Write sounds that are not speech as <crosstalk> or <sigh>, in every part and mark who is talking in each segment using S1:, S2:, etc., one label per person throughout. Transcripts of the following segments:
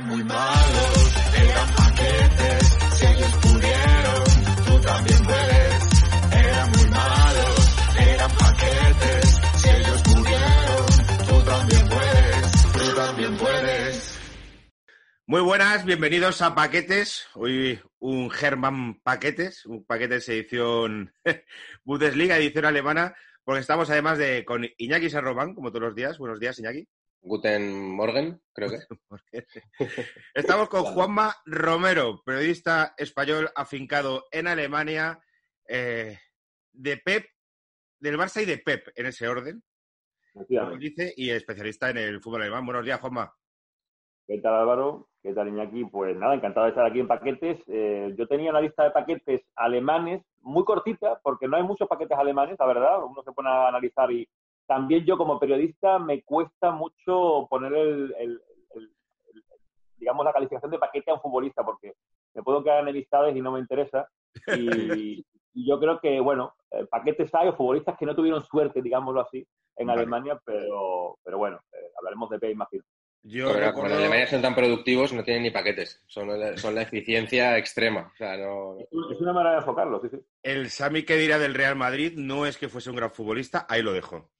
S1: Eran muy malos, eran paquetes, si ellos pudieron, tú también puedes. Eran muy malos, eran paquetes, si ellos pudieron, tú también puedes, tú también puedes.
S2: Muy buenas, bienvenidos a Paquetes. Hoy un German Paquetes, un Paquetes edición <laughs> Bundesliga, edición alemana, porque estamos además de con Iñaki Sarrobán, como todos los días. Buenos días, Iñaki.
S3: Guten Morgen, creo que.
S2: Estamos con Juanma Romero, periodista español afincado en Alemania, eh, de Pep, del Barça y de Pep, en ese orden, como dice, y especialista en el fútbol alemán. Buenos días, Juanma.
S4: ¿Qué tal Álvaro? ¿Qué tal Iñaki? Pues nada, encantado de estar aquí en paquetes. Eh, yo tenía una lista de paquetes alemanes muy cortita, porque no hay muchos paquetes alemanes, la verdad. Uno se pone a analizar y también yo como periodista me cuesta mucho poner el, el- el- el- digamos la calificación de paquete a un futbolista, porque me puedo quedar en enemistades y no me interesa. <laughs> Y, y yo creo que, bueno, eh, paquetes hay o futbolistas que no tuvieron suerte, digámoslo así, en
S2: Vale.
S4: Alemania, pero, pero bueno, eh, hablaremos de P, imagino.
S2: Yo
S3: Pero como
S2: recuerdo-
S3: en Alemania son tan productivos, no tienen ni paquetes. Son la, son la eficiencia extrema. O sea, no...
S4: Es una manera de enfocarlo, sí, sí.
S2: el Sami que dirá del Real Madrid no es que fuese un gran futbolista, ahí lo dejo.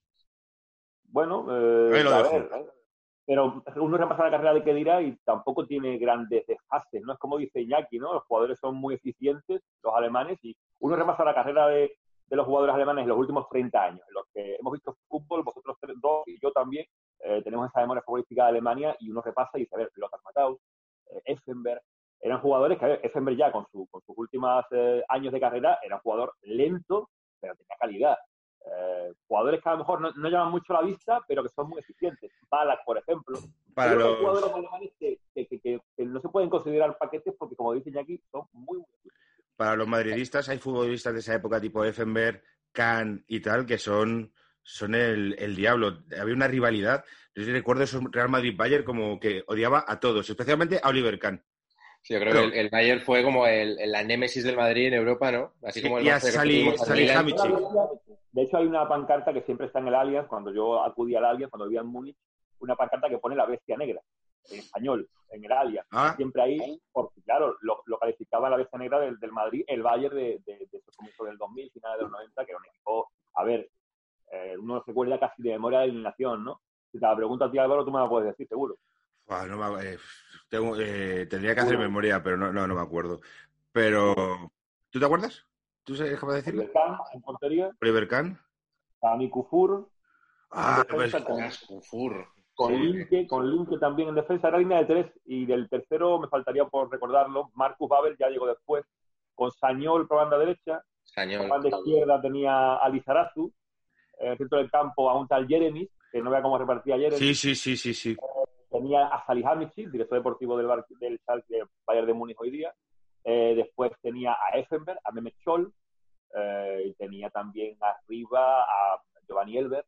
S4: Bueno, eh,
S2: Ahí lo
S4: a
S2: dejo.
S4: ver, ¿eh? pero uno repasa la carrera de Kedira y tampoco tiene grandes desfases, ¿no? Es como dice Iñaki, ¿no? Los jugadores son muy eficientes, los alemanes, y uno repasa la carrera de, de los jugadores alemanes en los últimos 30 años, en los que hemos visto fútbol, vosotros tres, dos y yo también, eh, tenemos esa memoria futbolística de Alemania y uno repasa y dice, a ver, Lothar Matthaus, eh, Effenberg, eran jugadores que, a ver, Effenberg ya con, su, con sus últimos eh, años de carrera era un jugador lento, pero tenía calidad. Eh, jugadores que a lo mejor no, no llaman mucho la vista, pero que son muy eficientes. Balak, por ejemplo.
S2: Para los,
S4: jugadores alemanes que, que- que- que- no se pueden considerar paquetes porque, como dicen aquí, son muy,
S2: para los madridistas hay futbolistas de esa época tipo Effenberg, Kahn y tal que son, son el, el diablo. Había una rivalidad. Yo recuerdo esos Real Madrid-Bayern como que odiaba a todos, especialmente a Oliver Kahn.
S3: Sí, yo creo
S2: Pero-
S3: que el, el Bayern fue como el, el- la némesis del Madrid en Europa, ¿no? Así
S2: Sí,
S3: como el
S2: y Sali-.
S4: De hecho, hay una pancarta que siempre está en el Allianz, cuando yo acudí al Allianz, cuando vivía en Múnich, una pancarta que pone la bestia negra, en español, en el Allianz.
S2: Ah,
S4: Siempre ahí, porque claro, lo, lo calificaba la bestia negra del, del Madrid, el Bayern de, de, de esos comienzos del 2000, finales de los 90, que era un equipo, a ver, eh, uno recuerda casi de memoria de eliminación, ¿no? Si te la pregunto a ti, Álvaro, tú me la puedes decir, seguro.
S2: No me- eh, tengo- eh, tendría que hacer memoria, pero no, no, no me acuerdo. Pero, ¿tú te acuerdas? ¿Tú eres capaz de decirlo?
S4: Oliver Kahn en portería,
S2: Oliver Kahn.
S4: Sami Kufur,
S2: Ah, pues,
S4: con,
S3: Ah, Ufur.
S4: con
S3: Sí.
S4: Linke, con Linke también en defensa, era línea de tres, y del tercero me faltaría por recordarlo, Marcus Babel ya llegó después, con Sañol por banda derecha,
S3: Cañón.
S4: por banda izquierda tenía a Lizarazu, en el centro del campo a un tal Jeremy, que no vea cómo repartía Jeremy,
S2: sí, sí, sí, sí, sí.
S4: Tenía a Salihamidzic, director deportivo del, Bar- del Bayern de Múnich hoy día, Eh, después tenía a Effenberg, a Mehmet Scholl, eh, y tenía también arriba a Giovanni Elber,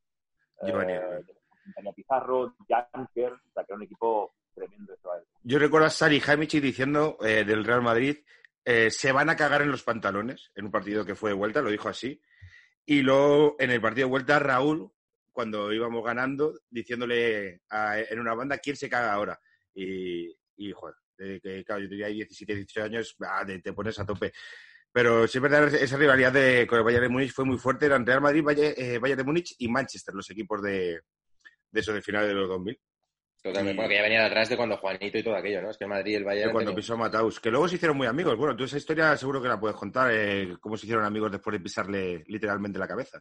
S2: Giovanni
S4: eh,
S2: Elber.
S4: tenía Pizarro, Janker, o sea, que era un equipo tremendo.
S2: Yo recuerdo a Sari Hamichi diciendo del Real Madrid, se van a cagar en los pantalones en un partido que fue de vuelta, lo dijo así. Y luego en el partido de vuelta, Raúl, cuando íbamos ganando, diciéndole a- en una banda, ¿quién se caga ahora? Y, y joder, eh, que, claro, yo tenía ahí 17, 18 años, ah, te, te pones a tope. Pero sí es verdad, esa rivalidad de, con el Bayern de Múnich fue muy fuerte. Eran Real Madrid, Bayern, eh, Bayern de Múnich y Manchester, los equipos de, de eso de finales de los 2000.
S3: Totalmente. Porque ya venía de atrás de cuando Juanito y todo aquello, ¿no? Es que Madrid y el Bayern.
S2: de cuando
S3: tenían-
S2: pisó Mataus, que luego se hicieron muy amigos. Bueno, tú esa historia seguro que la puedes contar, eh, cómo se hicieron amigos después de pisarle literalmente la cabeza.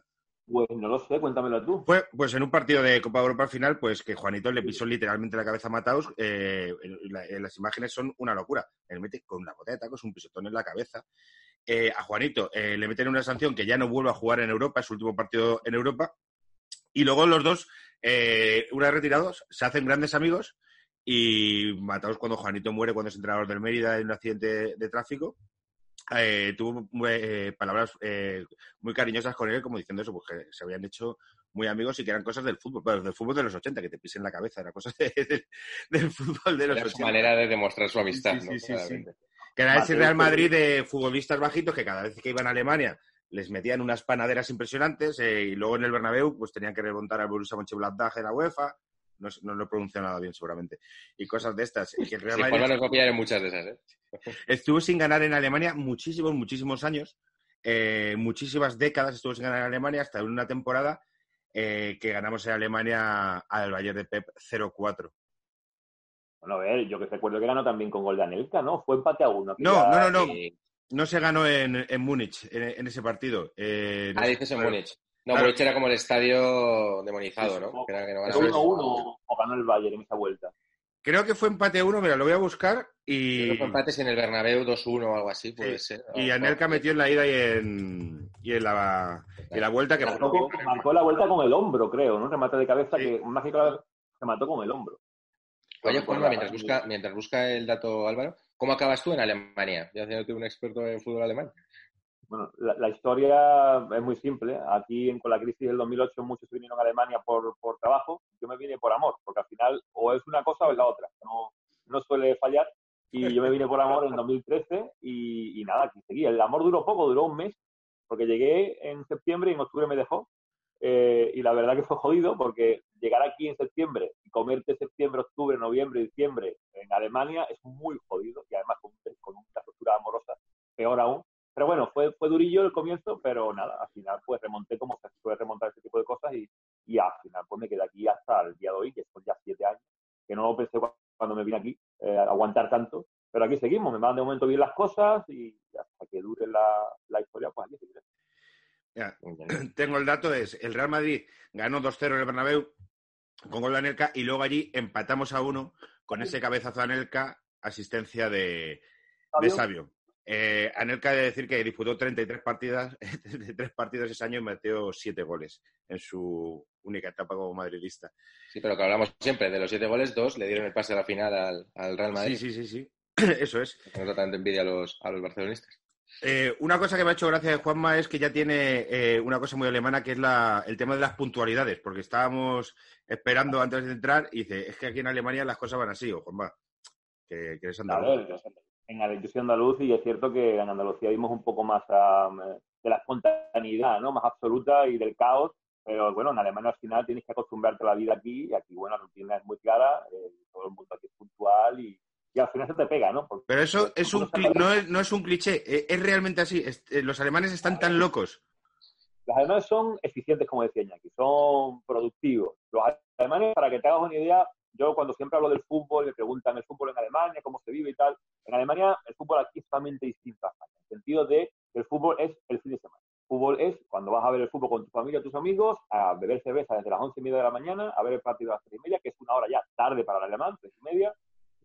S4: Pues no lo sé, cuéntamelo tú.
S2: Fue, pues en un partido de Copa Europa al final, pues que Juanito le pisó literalmente la cabeza a Mataus. eh, la- en las imágenes son una locura. Le mete con una botella de tacos un pisotón en la cabeza. Eh, a Juanito eh, le meten una sanción que ya no vuelve a jugar en Europa, es su último partido en Europa. Y luego los dos, eh, una vez retirados, se hacen grandes amigos y matados cuando Juanito muere, cuando es entrenador del Mérida en un accidente de tráfico. Eh, tuvo eh, palabras eh, muy cariñosas con él, como diciendo eso, porque se habían hecho muy amigos y que eran cosas del fútbol, pero del fútbol de los 80, que te pisen la cabeza, era cosas <laughs> de- de- del fútbol de los
S3: Era su
S2: 80.
S3: manera de demostrar su amistad,
S2: Sí,
S3: ¿no?
S2: sí. Que era ese Real. Madrid de futbolistas bajitos que cada vez que iban a Alemania les metían unas panaderas impresionantes eh, y luego en el Bernabéu pues tenían que remontar al Borussia Mönchengladbach en la UEFA. No, no lo he pronunciado nada bien seguramente. Y cosas de estas. Y que el Real
S3: Sí,
S2: Madrid
S3: en muchas de esas, ¿eh?
S2: estuvo sin ganar en Alemania muchísimos, muchísimos años. eh, muchísimas décadas estuvo sin ganar en Alemania hasta una temporada eh, que ganamos en Alemania al Bayern de Pep 0-4.
S4: Bueno, a ver, yo que recuerdo que ganó también con gol de Anelka, ¿no? Fue empate a uno.
S2: No, no, no, no. No se ganó en, en Múnich en, en ese partido. Eh,
S3: Ah, dices en Múnich. No,
S2: Claro.
S3: Múnich era como el estadio demonizado, ¿no? Que era que no
S4: Pero
S3: ganaba.
S2: Eso es.
S4: 1-1 o ganó el Bayern en esa vuelta.
S2: Creo que fue empate a uno, mira, lo voy a buscar y,
S3: Creo que fue empates en el Bernabéu 2-1 o algo así, puede
S2: Sí.
S3: ser.
S2: y Anelka metió en la ida y en, y en, la, y en la vuelta que
S4: Marcó, marcó la vuelta con el hombro, creo, ¿no? Remate de cabeza
S2: Sí.
S4: que que claro, se mató con el hombro.
S3: Oye,
S4: Por
S3: Juanma,
S4: la-
S3: mientras busca, mientras busca el dato Álvaro, ¿cómo acabas tú en Alemania? Ya haciéndote un experto en fútbol alemán.
S4: Bueno, la, la historia es muy simple. Aquí, en- con la crisis del 2008, muchos se vinieron a Alemania por, por trabajo. Yo me vine por amor, porque al final o es una cosa o es la otra. No, no suele fallar. Y yo me vine por amor en 2013 y, y nada, aquí seguí. El amor duró poco, duró un mes, porque llegué en septiembre y en octubre me dejó. Eh, y la verdad que fue jodido porque llegar aquí en septiembre y comerte septiembre, octubre, noviembre, diciembre en Alemania es muy jodido y además con, con una estructura amorosa peor aún. Pero bueno, fue, fue durillo el comienzo, pero nada, al final pues remonté como se puede remontar ese tipo de cosas y, y al final pues me quedé aquí hasta el día de hoy, que son ya siete años, que no lo pensé cu- cuando me vine aquí, eh, aguantar tanto, pero aquí seguimos, me van de momento bien las cosas y hasta que dure la, la historia, pues aquí seguiré.
S2: Ya, <clears throat> tengo el dato, es el Real Madrid ganó 2-0 en el Bernabéu con gol de Anelka y luego allí empatamos a uno con ese cabezazo de Anelka, asistencia de, de Sabio. Eh, Anelka ha de decir que disputó 33 partidas, <laughs> 33 partidos ese año y metió 7 goles en su única etapa como madridista.
S3: Sí, pero que hablamos siempre, de los siete goles, dos le dieron el pase a la final al, al Real Madrid.
S2: Sí, sí, sí, sí. <clears throat> Eso es.
S3: No tanta envidia a los, a los barcelonistas.
S2: Eh, una cosa que me ha hecho gracia de Juanma es que ya tiene eh, una cosa muy alemana que es la, el tema de las puntualidades, porque estábamos esperando antes de entrar y dice, es que aquí en Alemania las cosas van así, o Juanma, que, que eres andaluz.
S4: ver, en yo andaluz y es cierto que en Andalucía vimos un poco más am, de la espontaneidad, ¿no? Más absoluta y del caos. Pero bueno, en Alemania al final tienes que acostumbrarte a la vida aquí y aquí, bueno, la rutina es muy clara, eh, todo el mundo aquí es puntual y, y al final se te pega, ¿no? Porque-
S2: Pero eso es un, no, es, no es un cliché, eh, es realmente así. Es- eh, los alemanes están tan locos.
S4: Los alemanes son eficientes, como decía Iñaki, son productivos. Los alemanes, para que te hagas una idea, yo cuando siempre hablo del fútbol, me preguntan el fútbol en Alemania, cómo se vive y tal. En Alemania el fútbol aquí es totalmente distinto a en el sentido de que el fútbol es el fin de semana. El fútbol es cuando vas a ver el fútbol con tu familia, tus amigos, a beber cerveza desde las once y media de la mañana, a ver el partido a las tres y media, que es una hora ya tarde para el alemán, tres y media,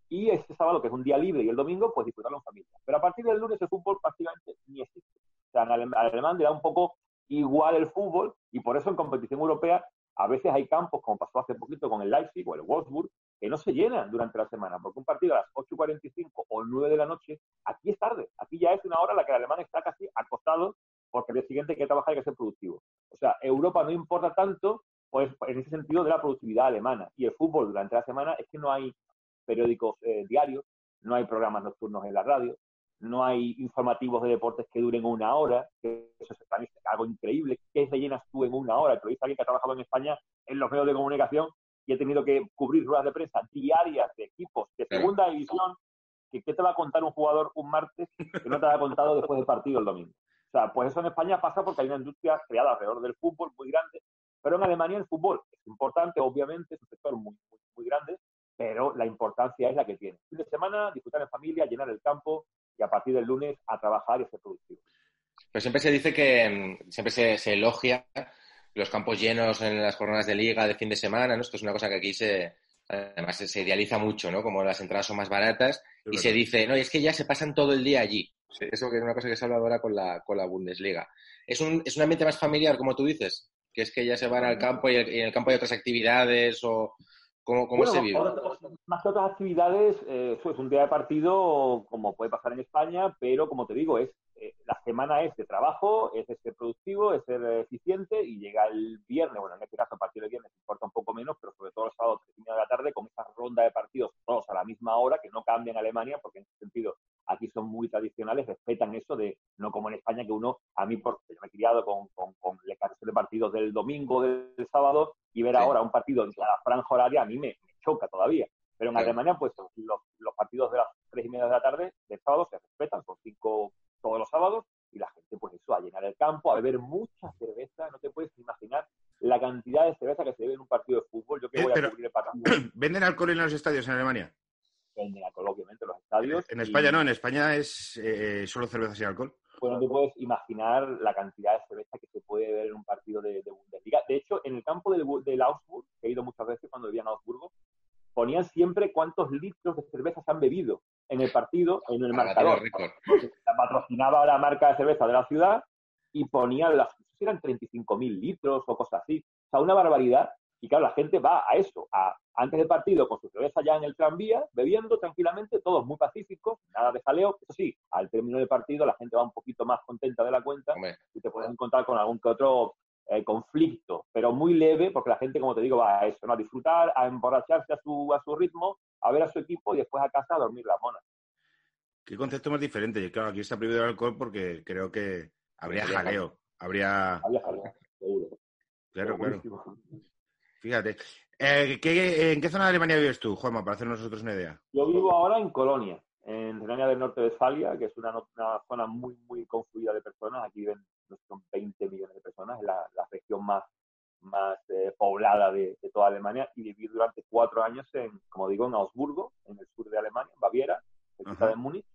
S4: y este sábado, que es un día libre, y el domingo, pues disfrutarlo en familia. Pero a partir del lunes el fútbol prácticamente ni existe. O sea, al alemán le da un poco igual el fútbol y por eso en competición europea a veces hay campos, como pasó hace poquito con el Leipzig o el Wolfsburg, que no se llenan durante la semana, porque un partido a las 8.45 o 9 de la noche, aquí es tarde, aquí ya es una hora en la que el alemán está casi acostado porque el día siguiente hay que trabajar y hay que ser productivo. O sea, Europa no importa tanto, pues en ese sentido de la productividad alemana. Y el fútbol durante la semana es que no hay periódicos eh, diarios, no hay programas nocturnos en la radio, no hay informativos de deportes que duren una hora, que eso es también algo increíble. ¿Qué rellenas tú en una hora? Te lo dice alguien que ha trabajado en España en los medios de comunicación y he tenido que cubrir ruedas de prensa diarias de equipos de segunda división. que ¿Qué te va a contar un jugador un martes que no te ha contado después del partido el domingo? O sea, pues eso en España pasa porque hay una industria creada alrededor del fútbol muy grande, pero en Alemania el fútbol es importante, obviamente, es un sector muy, muy, muy grande, pero la importancia es la que tiene. Fin de semana, disfrutar en familia, llenar el campo y a partir del lunes a trabajar y a ser productivo.
S3: Pero siempre se dice que mm, siempre se, se elogia los campos llenos en las jornadas de liga de fin de semana, ¿no? Esto es una cosa que aquí se, además se, idealiza mucho, ¿no? Como las entradas son más baratas y se dice, no, y es que ya se pasan todo el día allí. Eso que es una cosa que se ha hablado ahora con la, con la Bundesliga. Es un, es un ambiente más familiar, como tú dices, que es que ya se van al campo y, el- y en el campo hay otras actividades o ¿Cómo, cómo
S4: Bueno,
S3: se vive?
S4: más que otras actividades, eh, eso es un día de partido como puede pasar en España, pero como te digo, es eh, la semana es de trabajo, es de ser productivo, es ser eficiente y llega el viernes, bueno, en este caso a partir del viernes importa un poco menos, pero sobre todo los sábados tres y media de la tarde con esa ronda de partidos todos a la misma hora, que no cambia en Alemania, porque en ese sentido aquí son muy tradicionales, respetan eso de, no como en España, que uno, a mí, porque yo me he criado con, con, con de partidos del domingo, del sábado, y ver
S3: Sí.
S4: ahora un partido en la franja horaria a mí me, me choca todavía. Pero en. Alemania, pues los, los partidos de las tres y media de la tarde del sábado se respetan, son cinco todos los sábados, y la gente, pues eso, a llenar el campo, a beber mucha cerveza, no te puedes imaginar la cantidad de cerveza que se bebe en un partido de fútbol. Yo que
S2: Eh,
S4: voy a cubrir el partido,
S2: ¿Venden alcohol en los estadios en Alemania?
S4: venden alcohol, obviamente, en los estadios.
S2: En
S4: y-
S2: España no, en España es eh, solo cerveza sin alcohol.
S4: Pues no te puedes imaginar la cantidad de cerveza que se puede ver en un partido de, de Bundesliga. De hecho, en el campo del, del Augsburg, que he ido muchas veces cuando vivía en Augsburgo, ponían siempre cuántos litros de cerveza se han bebido en el partido, en el
S3: el
S4: marcador. patrocinaba la marca de cerveza de la ciudad y ponía las, eran 35.000 litros o cosas así. O sea, una barbaridad. Y claro, la gente va a eso, a, antes del partido con su cerveza ya en el tranvía, bebiendo tranquilamente, todos muy pacíficos, nada de jaleo. Eso sí, al término del partido la gente va un poquito más contenta de la cuenta
S3: Hombre,
S4: y te puedes encontrar con algún que otro eh, conflicto, pero muy leve, porque la gente, como te digo, va a eso, ¿no? a disfrutar, a emborracharse a su, a su ritmo, a ver a su equipo y después a casa a dormir la mona.
S2: ¿Qué concepto más diferente? Y claro, aquí está prohibido el alcohol porque creo que habría
S3: Habría
S2: jaleo. Habría.
S4: Había jaleo, seguro.
S2: Claro, claro. Fíjate. Eh, ¿qué- ¿En qué zona de Alemania vives tú, Juanma, para hacernos nosotros una idea?
S4: Yo vivo ahora en Colonia, en Renania del Norte de Westfalia, que es una, una zona muy, muy confluida de personas. Aquí viven no sé, son 20 millones de personas, es la, la región más, más eh, poblada de, de toda Alemania. Y viví durante cuatro años, en, como digo, en Augsburgo, en el sur de Alemania, en Baviera,
S2: Ajá.
S4: de Múnich.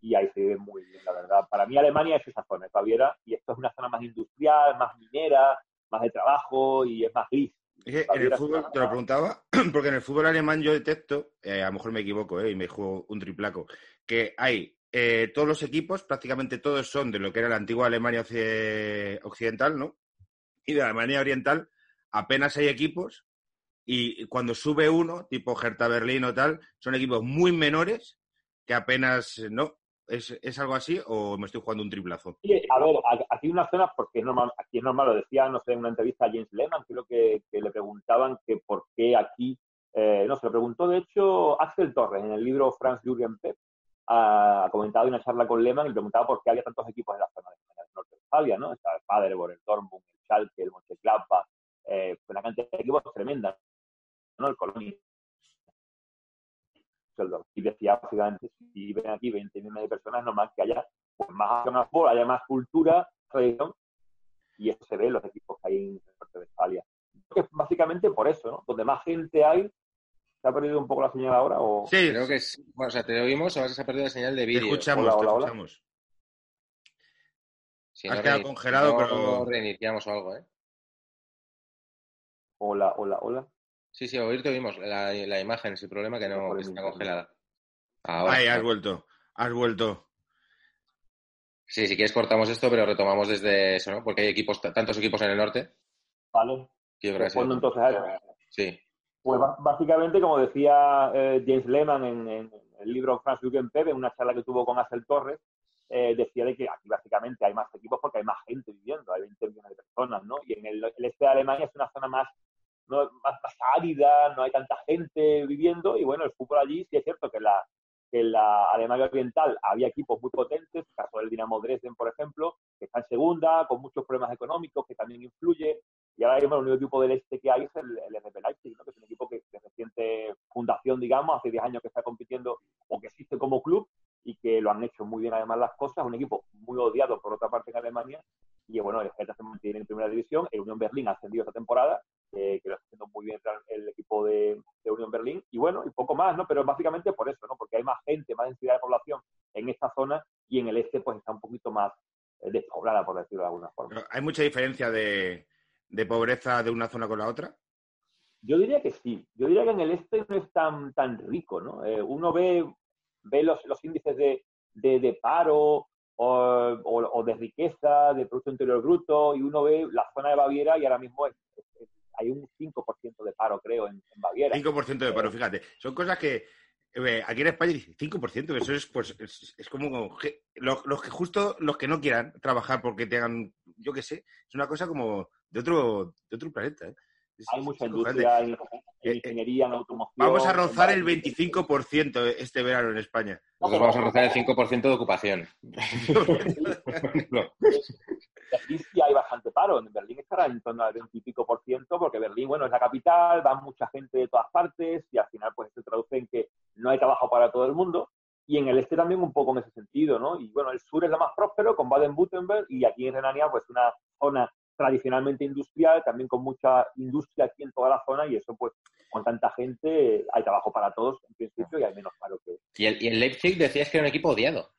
S4: Y ahí se vive muy bien, la verdad. Para mí Alemania es esa zona, es Baviera, y esto es una zona más industrial, más minera, más de trabajo y es más gris.
S2: Es que en el fútbol, te lo preguntaba, <clears throat> porque en el fútbol alemán yo detecto, eh, a lo mejor me equivoco, eh, y me juego un triplaco, que hay eh, todos los equipos, prácticamente todos son de lo que era la antigua Alemania occi- occidental, ¿no? Y de Alemania oriental apenas hay equipos, y cuando sube uno, tipo Hertha Berlín o tal, son equipos muy menores que apenas, ¿no? ¿Es, ¿Es algo así o me estoy jugando un triplazo?
S4: Sí, a ver, aquí hay una zona, porque es normal, aquí es normal, lo decía, no sé, en una entrevista a James Lehman, creo que, que le preguntaban que por qué aquí, eh, no, se lo preguntó de hecho Axel Torres en el libro Franz Jürgen Pep, ha comentado en una charla con Lehmann y le preguntaba por qué había tantos equipos en la zona de del norte de Westfalia, ¿no? Está el Paderborn, el Dortmund, el Schalke, el Mönchengladbach, eh, una cantidad de equipos tremenda, ¿no? El Colonia. Düsseldorf. Y decía, básicamente, si ven aquí 20 millones de personas, normal que haya pues, más más fútbol, haya más cultura, tradición, y eso se ve en los equipos que hay en el norte de Westfalia. Creo que es básicamente por eso, ¿no? Donde más gente hay, ¿se ha perdido un poco la señal ahora? O...
S2: Sí,
S3: creo que es. Bueno, o sea, te oímos, ahora se ha perdido la señal de
S2: te
S3: vídeo.
S2: escuchamos,
S4: Hola,
S2: te
S4: hola, hola.
S2: escuchamos.
S3: Si
S2: Has quedado
S3: reini-
S2: congelado,
S3: no,
S2: pero-
S3: reiniciamos o algo, ¿eh?
S4: Hola, hola, hola.
S3: Sí, sí, oír te oímos. La, la imagen es el problema que no que está congelada. Ahora.
S2: Ay, has vuelto, has vuelto.
S3: Sí, si quieres cortamos esto, pero retomamos desde eso, ¿no? Porque hay equipos, tantos equipos en el norte.
S4: Vale.
S3: que yo creo que ha sido-
S4: Respondo entonces a eso.
S3: Sí,
S4: Pues básicamente, como decía eh, James Lehman en, en el libro Franz Jürgen Pep, en una charla que tuvo con Axel Torres, eh, decía de que aquí básicamente hay más equipos porque hay más gente viviendo, hay 20 millones de personas, ¿no? Y en el, el este de Alemania es una zona más, no, más, más árida, no hay tanta gente viviendo, y bueno, el fútbol allí sí es cierto que la, en la Alemania Oriental había equipos muy potentes, el caso del Dinamo Dresden, por ejemplo, que está en segunda, con muchos problemas económicos, que también influye, y ahora mismo el único equipo del este que hay es el, el Leipzig, que es un equipo que de reciente fundación, digamos, hace 10 años que está compitiendo o que existe como club y que lo han hecho muy bien además las cosas, un equipo muy odiado por otra parte en Alemania, y bueno, el Hertha se mantiene en primera división, el Unión Berlín ha ascendido esta temporada, eh, que lo está haciendo muy bien el equipo de, de Unión Berlín, y bueno, y poco más, ¿no? Pero básicamente por eso, ¿no? Porque hay más gente, más densidad de población en esta zona y en el este pues está un poquito más eh, despoblada, por decirlo de alguna forma.
S2: ¿Hay mucha diferencia de, de pobreza de una zona con la otra?
S4: Yo diría que sí. Yo diría que en el este no es tan, tan rico, ¿no? Eh, uno ve, ve los, los índices de, de, de paro o, o- o de riqueza, de Producto Interior Bruto, y uno ve la zona de Baviera y ahora mismo es, es- es hay un 5% de paro, creo, en, en Baviera.
S2: 5% de paro, fíjate. Son cosas que eh, aquí en España dice 5%, eso es pues es, es como que- los, los que justo los que no quieran trabajar porque tengan, yo qué sé, es una cosa como de otro de otro planeta. ¿eh?
S4: Hay mucha industria en, en
S2: Eh, eh,
S4: ingeniería, en automoción.
S2: Vamos a rozar el
S4: varias-
S2: 25% este verano en España.
S3: Nosotros vamos a rozar el 5% de ocupación. <laughs>
S4: Berlín sí hay bastante paro. En Berlín estará en torno al 20 y pico por ciento, porque Berlín, bueno, es la capital, va mucha gente de todas partes y al final pues se traduce en que no hay trabajo para todo el mundo. Y en el este también un poco en ese sentido, ¿no? Y bueno, el sur es lo más próspero con Baden-Württemberg y aquí en Renania pues una zona tradicionalmente industrial, también con mucha industria aquí en toda la zona y eso pues con tanta gente hay trabajo para todos en principio y hay menos paro que,
S3: Y el, y el Leipzig decías que era un equipo odiado.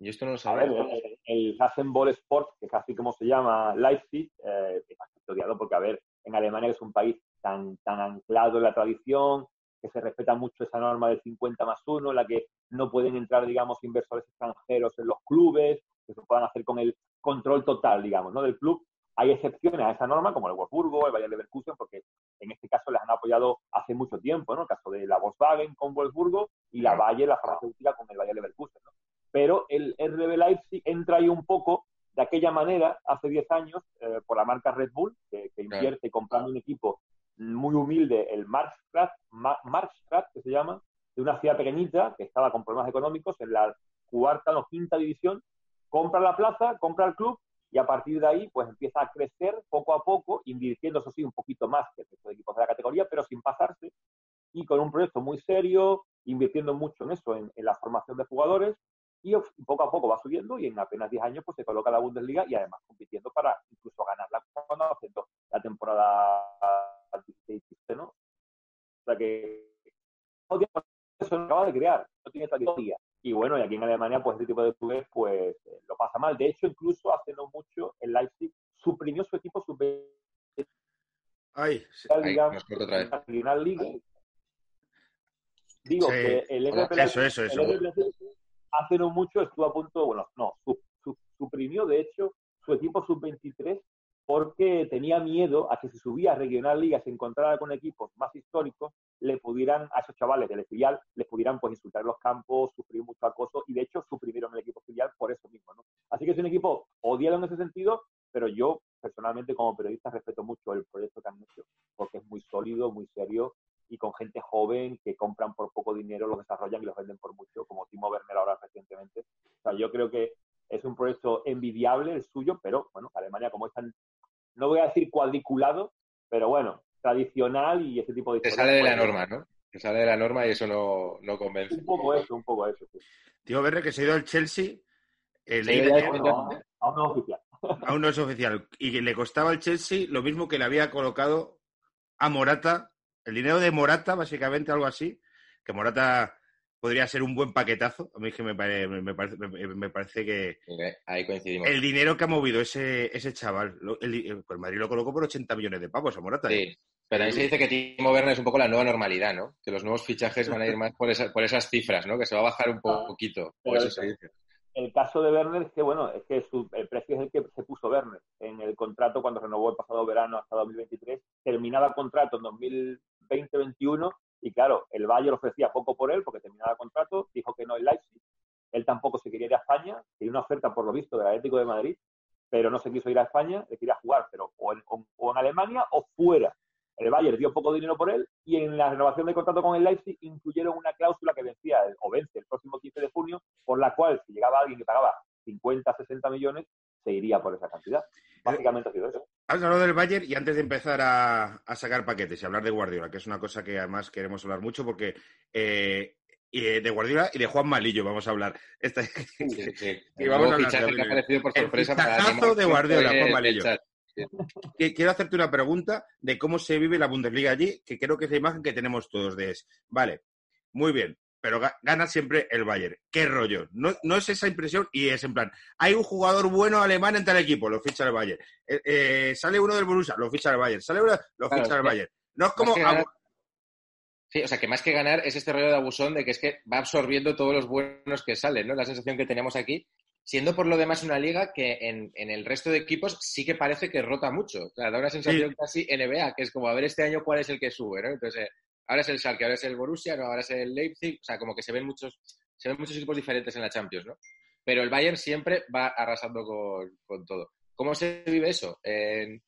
S3: Yo esto no lo
S4: A
S3: sabía.
S4: ver, el, el Sport, que es así como se llama Leipzig, eh, es bastante odiado porque, a ver, en Alemania es un país tan, tan anclado en la tradición, que se respeta mucho esa norma del 50 más 1, en la que no pueden entrar, digamos, inversores extranjeros en los clubes, que se puedan hacer con el control total, digamos, ¿no? del club. Hay excepciones a esa norma, como el Wolfsburgo, el Bayern Leverkusen, porque en este caso les han apoyado hace mucho tiempo, ¿no? El caso de la Volkswagen con Wolfsburgo y la Bayer, la farmacéutica, con el Bayern Leverkusen, ¿no? pero el RB Leipzig entra ahí un poco de aquella manera hace 10 años eh, por la marca Red Bull, que, invierte comprando un equipo muy humilde, el Markstraat, Ma- Markstraat, que se llama, de una ciudad pequeñita que estaba con problemas económicos en la cuarta o quinta división, compra la plaza, compra el club y a partir de ahí pues empieza a crecer poco a poco, invirtiendo eso sí un poquito más que el resto de equipos de la categoría, pero sin pasarse y con un proyecto muy serio, invirtiendo mucho en eso, en, la formación de jugadores y poco a poco va subiendo y en apenas 10 años pues se coloca la Bundesliga y además compitiendo para incluso ganarla cuando haciendo la temporada 16 ¿no? O sea que no acaba de crear, no tiene trayectoria. Y bueno, y aquí en Alemania pues este tipo de clubes pues eh, lo pasa mal. De hecho, incluso hace no mucho el Leipzig suprimió su equipo sub
S2: Ay, sí.
S3: Nos corta otra vez.
S4: la. Digo
S2: Sí.
S4: que el
S3: Hola.
S4: RB
S2: Eso, eso, eso.
S4: el RB hace no mucho estuvo a punto, bueno, no, su- su- suprimió de hecho su equipo sub-23 porque tenía miedo a que si subía a Regional Liga se encontrara con equipos más históricos, le pudieran, a esos chavales del filial, les pudieran pues insultar los campos, sufrir mucho acoso, y de hecho suprimieron el equipo filial por eso mismo. Así que es un equipo odiado en ese sentido, pero yo personalmente como periodista respeto mucho el proyecto que han hecho, porque es muy sólido, muy serio, y con gente joven que compran por poco dinero, los desarrollan y los venden por mucho, como Timo Werner ahora recientemente. O sea, yo creo que es un proyecto envidiable el suyo, pero bueno, Alemania como es tan, no voy a decir cuadriculado, pero bueno, tradicional y ese tipo de
S3: Te sale de la
S4: pues,
S3: norma, ¿no? Te sale de la norma y eso no, no convence.
S4: Un poco eso, un poco eso. Sí.
S2: Tío Berre que se ha ido al Chelsea. eh,
S3: Sí, es-
S4: No, aún no es oficial.
S2: aún no es oficial. Y que le costaba al Chelsea lo mismo que le había colocado a Morata. El dinero de Morata, básicamente, algo así. Que Morata podría ser un buen paquetazo. A mí es que me, pare- me- parece, me- me parece que
S3: Ahí coincidimos.
S2: el dinero que ha movido ese, ese chaval, lo- el, el- pues Madrid lo colocó por 80 millones de pavos a Morata. ¿eh?
S3: Sí. Pero ahí se dice que Timo Werner es un poco la nueva normalidad, ¿no? Que los nuevos fichajes van a ir más por, esa- por esas cifras, ¿no? Que se va a bajar un poquito. Eso se dice.
S4: El caso de Werner es que, bueno, es que su- el precio es el que se puso Werner en el contrato cuando renovó el pasado verano hasta 2023. Terminaba el contrato en 2020-21 y, claro, el Bayern ofrecía poco por él porque terminaba el contrato, dijo que no el Leipzig. Él tampoco se quería ir a España, tenía una oferta, por lo visto, del Atlético de Madrid, pero no se quiso ir a España, le quería jugar, pero o en, o- en Alemania o fuera. El Bayern dio poco dinero por él y en la renovación del contrato con el Leipzig incluyeron una cláusula que vencía el- o vence el próximo 15 de junio, por la cual si llegaba alguien que pagaba 50, 60 millones, se iría por esa cantidad. Básicamente ha sido eso.
S2: Has hablado del Bayern y antes de empezar a, a sacar paquetes y hablar de Guardiola, que es una cosa que además queremos hablar mucho porque eh, y, de Guardiola y de Juan Malillo vamos a hablar. Esta-
S3: Sí, sí. <laughs>
S2: Y
S3: El
S2: vamos a hablar de
S3: que ha aparecido por
S2: El
S3: sorpresa
S2: fichajazo
S3: Timo
S2: de Guardiola, Juan Malillo. quiero hacerte una pregunta de cómo se vive la Bundesliga allí, que creo que es la imagen que tenemos todos de es, vale, muy bien, pero ga- gana siempre el Bayern. ¿Qué rollo? No, no es esa impresión y es en plan, hay un jugador bueno alemán en tal equipo, lo ficha el Bayern. Eh, eh, sale uno del Borussia, lo ficha el Bayern. Sale uno, lo
S3: Claro,
S2: ficha el Bayern. No es como...
S3: ganar- Sí, o sea, que más que ganar es este rollo de abusón de que es que va absorbiendo todos los buenos que salen, ¿no? La sensación que tenemos aquí siendo por lo demás una liga que en, en el resto de equipos sí que parece que rota mucho. O sea, da una sensación
S2: Sí.
S3: casi NBA, que es como a ver este año cuál es el que sube, ¿no? Entonces, eh, ahora es el Schalke, ahora es el Borussia, no, ahora es el Leipzig, o sea, como que se ven muchos, se ven muchos equipos diferentes en la Champions, ¿no? Pero el Bayern siempre va arrasando con, con todo. ¿Cómo se vive eso? En,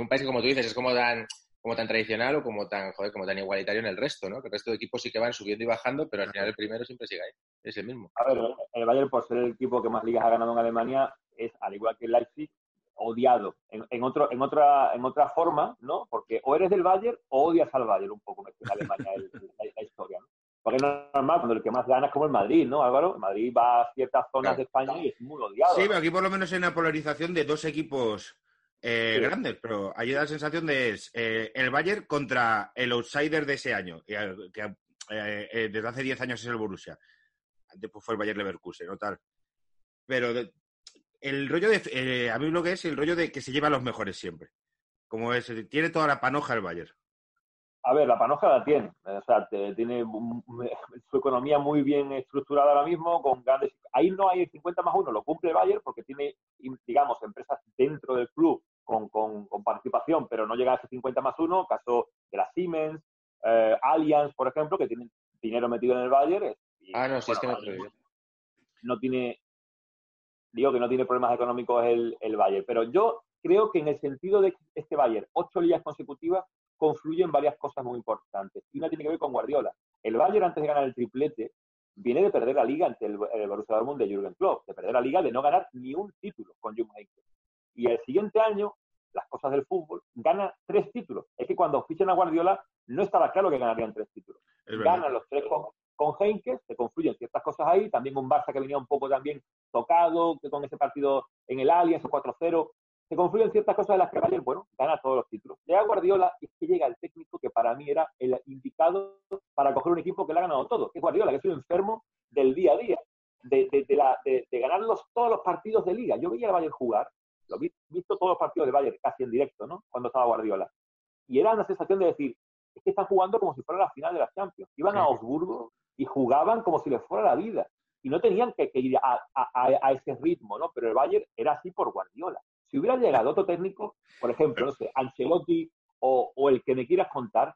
S3: un país que, como tú dices, es como tan, como tan tradicional o como tan, joder, como tan igualitario en el resto, ¿no? Que el resto de equipos sí que van subiendo y bajando, pero al final el primero siempre sigue ahí. Es el mismo.
S4: A ver, el Bayern, por ser el equipo que más ligas ha ganado en Alemania, es, al igual que el Leipzig, odiado. En, en, otro, en, otra, en otra forma, ¿no? Porque o eres del Bayern o odias al Bayern un poco en Alemania el- la, la historia, ¿no? Porque es normal cuando el que más gana es como el Madrid, ¿no, Álvaro? El Madrid va a ciertas zonas
S3: Claro.
S4: de España y es muy odiado.
S2: Sí, pero aquí por lo menos hay una polarización de dos equipos eh,
S4: Sí.
S2: grandes, pero ahí da la sensación de es, eh, el Bayern contra el outsider de ese año, que, que, eh, eh, desde hace 10 años es el Borussia. Antes pues, fue el Bayern Leverkusen, ¿no? Tal. Pero de- el rollo de... eh, a mí lo que es el rollo de que se lleva a los mejores siempre. Como es, tiene toda la panoja el Bayern.
S4: A ver, la panoja la tiene. O sea, te- tiene <laughs> su economía muy bien estructurada ahora mismo, con grandes... Ahí no hay el 50 más 1, lo cumple el Bayern porque tiene, digamos, empresas dentro del club con, con- con participación, pero no llega a ese 50 más 1, caso de la Siemens, eh, Allianz, por ejemplo, que tienen dinero metido en el Bayern. y,
S3: Ah, no, sí, es que
S4: bueno,
S3: no
S4: no tiene, digo que no tiene problemas económicos el, el Bayern, pero yo creo que en el sentido de este Bayern, ocho ligas consecutivas, confluyen varias cosas muy importantes. Y una tiene que ver con Guardiola. El Bayern, antes de ganar el triplete, viene de perder la liga ante el, el Borussia Dortmund de Jürgen Klopp, de perder la liga, de no ganar ni un título con Jürgen Heynckes. Y el siguiente año, las cosas del fútbol, gana tres títulos. Es que cuando fichan a Guardiola, no estaba claro que ganarían tres títulos ganan los tres con, con Heynckes, se confluyen ciertas cosas ahí, también un Barça que venía un poco también tocado, que con ese partido en el Allianz, 4-0, se confluyen ciertas cosas de las que Bayern, bueno, gana todos los títulos. Llega Guardiola y es que llega el técnico que para mí era el indicado para coger un equipo que le ha ganado todo, que es Guardiola, que es un enfermo del día a día, de, de, de la, de, ganar los, todos los partidos de liga. Yo veía al Bayern jugar, lo vi, visto todos los partidos de Bayern casi en directo, ¿no? Cuando estaba Guardiola. Y era una sensación de decir, es que están jugando como si fuera la final de la Champions. Iban a
S2: Sí.
S4: Y jugaban como si les fuera la vida. Y no tenían que, que ir a, a- a- a ese ritmo, ¿no? Pero el Bayern era así por Guardiola. Si hubiera llegado otro técnico, por ejemplo, no sé, Ancelotti o, o el que me quieras contar,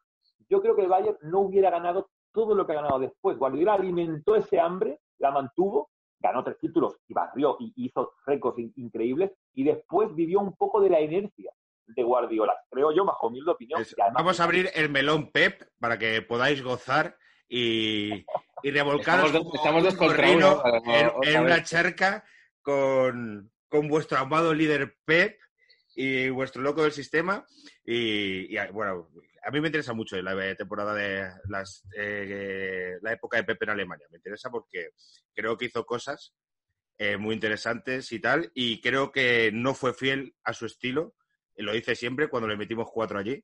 S4: yo creo que el Bayern no hubiera ganado todo lo que ha ganado después. Guardiola alimentó ese hambre, la mantuvo, ganó tres títulos y barrió y hizo récords in- increíbles y después vivió un poco de la inercia de Guardiola, creo yo, bajo mi humilde opinión.
S2: Es- vamos a abrir el melón Pep para que podáis gozar y, y revolcaros
S3: Estamos dos- estamos contra uno,
S2: en, una charca con, con vuestro amado líder Pep y vuestro loco del sistema. Y, y, bueno, a mí me interesa mucho la temporada de las, eh, la época de Pep en Alemania. Me interesa porque creo que hizo cosas eh, muy interesantes y tal. Y creo que no fue fiel a su estilo. Lo dice siempre cuando le metimos cuatro allí.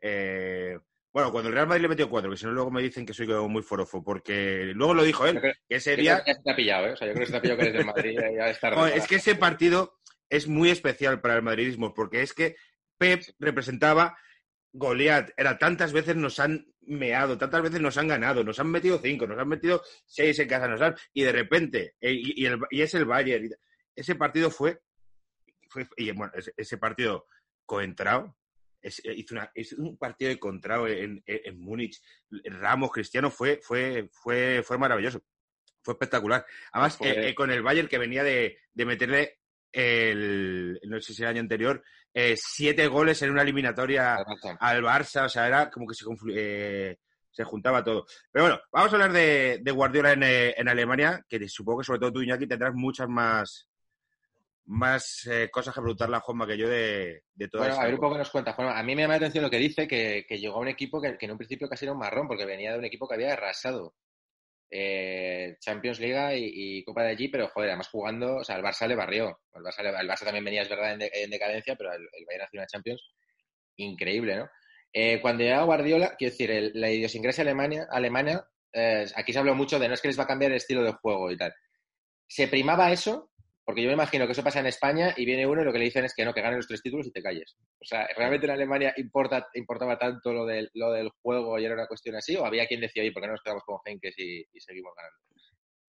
S2: Eh, bueno, cuando el Real Madrid le metió cuatro, que si no luego me dicen que soy muy forofo, porque luego lo dijo él,
S3: creo-
S2: que ese día...
S3: creo que ya se te ha pillado, ¿eh? O sea, yo creo que se te ha pillado que eres del Madrid y ya es tarde.
S2: Joder,
S3: para-
S2: es que ese partido es muy especial para el madridismo, porque es que Pep representaba Goliat. Era tantas veces nos han meado, tantas veces nos han ganado, nos han metido cinco, nos han metido seis en casa, nos han, y de repente, eh, y, y el- y es el Bayern. y ese partido fue, fue y bueno, ese, ese partido coentrao, es- eh, hizo, una- hizo un partido de contrao en, en, en Múnich. Ramos, Cristiano, fue, fue, fue, fue maravilloso. Fue espectacular. Además, eh, eh, con el Bayern que venía de, de meterle el, no sé si el año anterior, eh, siete goles en una eliminatoria al Barça, o sea, era como que se, eh, se juntaba todo. Pero bueno, vamos a hablar de, de Guardiola en, eh, en Alemania, que supongo que sobre todo tú, Iñaki, tendrás muchas más más eh, cosas que preguntarle a Juanma que yo de, de toda
S3: Bueno,
S2: esta
S3: a ver un poco qué nos cuenta. Juan, a mí me llama la atención lo que dice, que, que llegó a un equipo que, que en un principio casi era un marrón, porque venía de un equipo que había arrasado. Eh, Champions League y, y Copa de allí, pero joder, además jugando, o sea, el Barça le barrió. El Barça, le- el Barça también venía, es verdad, en, de- en decadencia, pero el, el Bayern hace una Champions increíble, ¿no? Eh, cuando llega Guardiola, quiero decir, el- la idiosincrasia alemania, alemana, aquí se habló mucho de no es que les va a cambiar el estilo de juego y tal. ¿Se primaba eso? Porque yo me imagino que eso pasa en España y viene uno y lo que le dicen es que no, que ganen los tres títulos y te calles. O sea, ¿realmente en Alemania importa, importaba tanto lo del, lo del juego y era una cuestión así? ¿O había quien decía, oye, ¿por qué no nos quedamos con Henkes y, y seguimos ganando?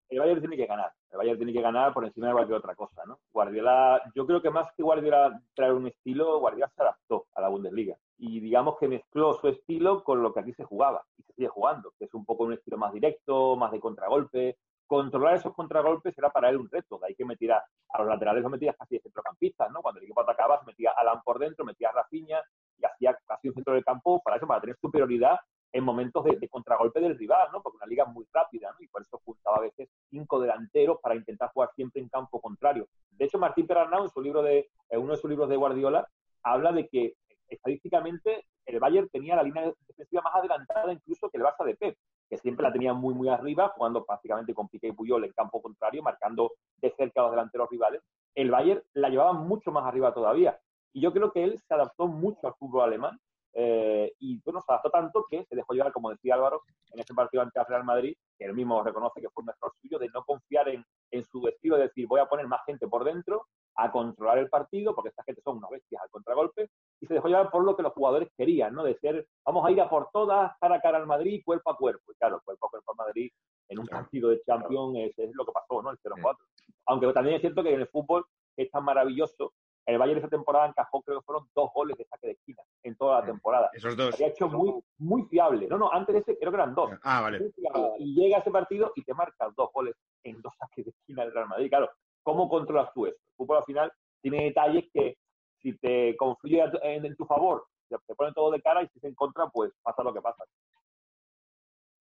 S4: el Bayern tiene que ganar. El Bayern tiene que ganar por encima de cualquier otra cosa, ¿no? Guardiola, yo creo que más que Guardiola traer un estilo, Guardiola se adaptó a la Bundesliga. Y digamos que mezcló su estilo con lo que aquí se jugaba y se sigue jugando, que es un poco un estilo más directo, más de contragolpe. Controlar esos contragolpes era para él un reto. De ahí que metía a los laterales, lo metías casi de centrocampistas, ¿no? Cuando el equipo atacaba, se metía Alan por dentro, metía a Rafinha y hacía casi un centro del campo para eso, para tener superioridad en momentos de, contragolpe del rival, ¿no? Porque una liga muy rápida. Y por eso juntaba a veces cinco delanteros para intentar jugar siempre en campo contrario. De hecho, Martín Perarnau, en su libro de, uno de sus libros de Guardiola, habla de que estadísticamente el Bayern tenía la línea defensiva más adelantada incluso que el Barça de Pep, que siempre la tenía muy, muy arriba, jugando prácticamente con Piqué y Puyol en campo contrario, marcando de cerca a los delanteros rivales. El Bayern la llevaba mucho más arriba todavía. Y yo creo que él se adaptó mucho al fútbol alemán eh, y bueno, se adaptó tanto que se dejó llevar, como decía Álvaro, en ese partido ante el Real Madrid, que él mismo reconoce que fue un error suyo de no confiar en, en su estilo, de decir, voy a poner más gente por dentro a controlar el partido, porque esta gente son unas bestias al contragolpe, y se dejó llevar por lo que los jugadores querían, ¿no? De ser, vamos a ir a por todas, cara a cara al Madrid, cuerpo a cuerpo. Y claro, cuerpo a cuerpo al Madrid en un partido de Champions es, es, lo que pasó, ¿no? El 0-4. Aunque también es cierto que en el fútbol es tan maravilloso el Bayern esa temporada encajó, creo que fueron dos goles de saque de esquina en toda la temporada.
S2: Esos dos.
S4: Había hecho muy, muy fiable. No, no, antes de ese creo que eran dos.
S2: Ah, vale.
S4: Y llega ese partido y te marcas dos goles en dos saques de esquina del Real Madrid. Claro, ¿cómo controlas tú eso? El fútbol al final tiene detalles que si te confluye en, en tu favor, te ponen todo de cara y si se en contra, pues pasa lo que pasa.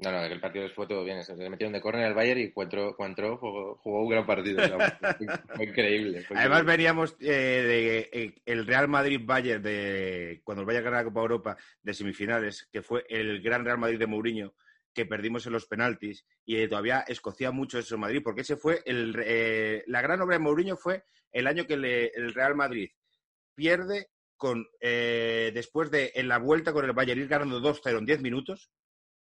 S3: No, no, el partido fue todo bien. Se metieron de córner al Bayern y Cuatro, Cuatro jugó, jugó, un gran partido. <laughs> fue, increíble. Fue
S2: Además
S3: increíble.
S2: veníamos eh, de eh, el Real Madrid-Bayern de cuando el Bayern ganó la Copa Europa de semifinales, que fue el gran Real Madrid de Mourinho, que perdimos en los penaltis y eh, todavía escocía mucho eso en Madrid, porque ese fue el, eh, la gran obra de Mourinho fue el año que le, el Real Madrid pierde con eh, después de en la vuelta con el Bayern ir ganando 2-0 en 10 minutos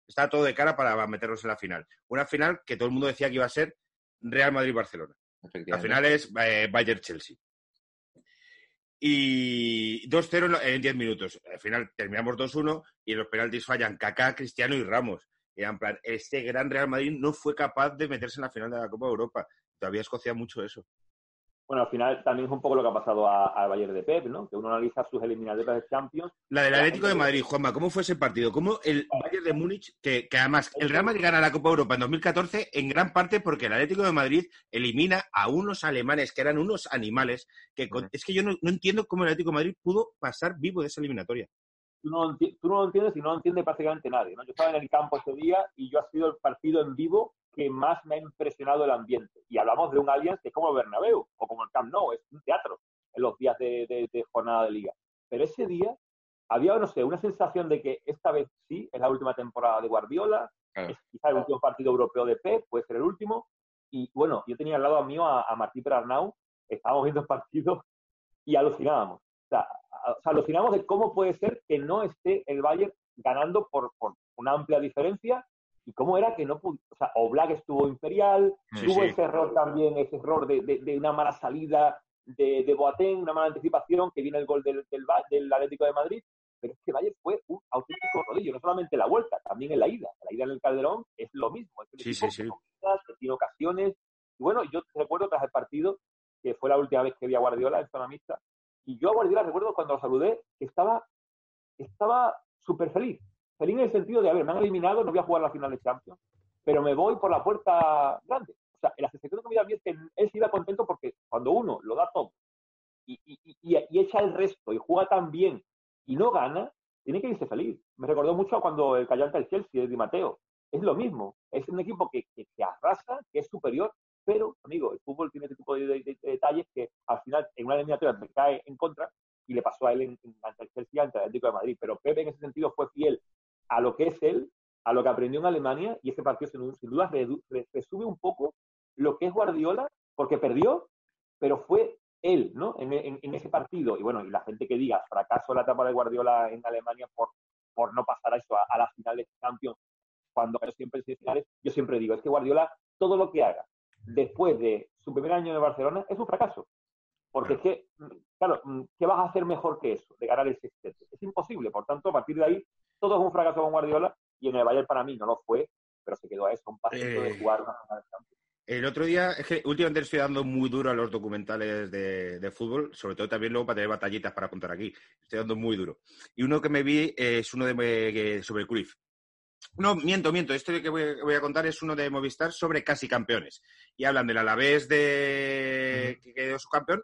S2: está todo de cara para meternos en la final. Una final que todo el mundo decía que iba a ser Real Madrid-Barcelona. La final es eh, Bayern-Chelsea. Y 2-0 en 10 minutos. Al final terminamos 2-1 y en los penaltis fallan Kaká, Cristiano y Ramos. Y en plan, este gran Real Madrid no fue capaz de meterse en la final de la Copa de Europa. Todavía escocia mucho eso.
S4: Bueno, al final también es un poco lo que ha pasado al Bayern de Pep, ¿no? Que uno analiza sus eliminatorias de Champions.
S2: La del Atlético de Madrid, Juanma, ¿cómo fue ese partido? ¿Cómo el Bayern de Múnich, que, que, además el Real Madrid gana la Copa Europa en 2014 en gran parte porque el Atlético de Madrid elimina a unos alemanes que eran unos animales, que con, es que yo no, no, entiendo cómo el Atlético de Madrid pudo pasar vivo de esa eliminatoria.
S4: Tú no, tú no lo entiendes y no lo entiende prácticamente nadie, ¿no? Yo estaba en el campo ese día y yo ha sido el partido en vivo que más me ha impresionado el ambiente. Y hablamos de un Allianz que es como el Bernabéu o como el Camp Nou, es un teatro en los días de, de, de, jornada de liga. Pero ese día había, no sé, una sensación de que esta vez sí, es la última temporada de Guardiola, claro. es quizá el último partido europeo de Pep, puede ser el último. Y bueno, yo tenía al lado mío a, a Martí Perarnau, estábamos viendo el partido y alucinábamos. O sea, o sea, alucinamos de cómo puede ser que no esté el Bayern ganando por, por una amplia diferencia y cómo era que no o sea, Oblak estuvo imperial, sí, tuvo sí. ese error también, ese error de, de, de una mala salida de, de, Boateng, una mala anticipación, que viene el gol del, del, del, Atlético de Madrid, pero es que Bayern fue un auténtico rodillo, no solamente la vuelta, también en la ida, la ida en el Calderón es lo mismo, es
S2: sí, sí, sí.
S4: que tiene ocasiones, y bueno, yo recuerdo tras el partido, que fue la última vez que vi a Guardiola en zona mixta, y yo a Guardiola recuerdo cuando lo saludé, estaba, estaba súper feliz, feliz en el sentido de, a ver, me han eliminado, no voy a jugar la final de Champions, pero me voy por la puerta grande. O sea, la sensación que me da a es que él se iba contento porque cuando uno lo da todo y, y, y, echa el resto y juega tan bien y no gana, tiene que irse feliz. Me recordó mucho cuando el callante del Chelsea, de Di Mateo. Es lo mismo. Es un equipo que, que, que, arrasa, que es superior, pero, amigo, el fútbol tiene este tipo de, de, de, de detalles que al final en una eliminatoria te cae en contra y le pasó a él en, en, ante el Chelsea, ante el Atlético de Madrid. Pero Pepe en ese sentido fue fiel a lo que es él, a lo que aprendió en Alemania, y ese partido sin, sin duda resume un poco lo que es Guardiola, porque perdió, pero fue él, ¿no? En, en, en, ese partido. Y bueno, y la gente que diga fracaso la etapa de Guardiola en Alemania por, por no pasar a eso, a, a las finales de Champions, cuando siempre en finales, yo siempre digo, es que Guardiola, todo lo que haga después de su primer año en Barcelona es un fracaso. Porque es que, claro, ¿qué vas a hacer mejor que eso, de ganar el sextete? Es imposible. Por tanto, a partir de ahí, todo es un fracaso con Guardiola y en el Bayern para mí no lo fue, pero se quedó a eso, un pasito eh, de jugar una final de Champions.
S2: El otro día, es que últimamente estoy dando muy duro a los documentales de, de fútbol, sobre todo también luego para tener batallitas para contar aquí. Estoy dando muy duro. Y uno que me vi es uno de, que- sobre Cruyff. No, miento, miento. Esto que voy, voy a contar es uno de Movistar sobre casi campeones. Y hablan del Alavés de... que quedó su campeón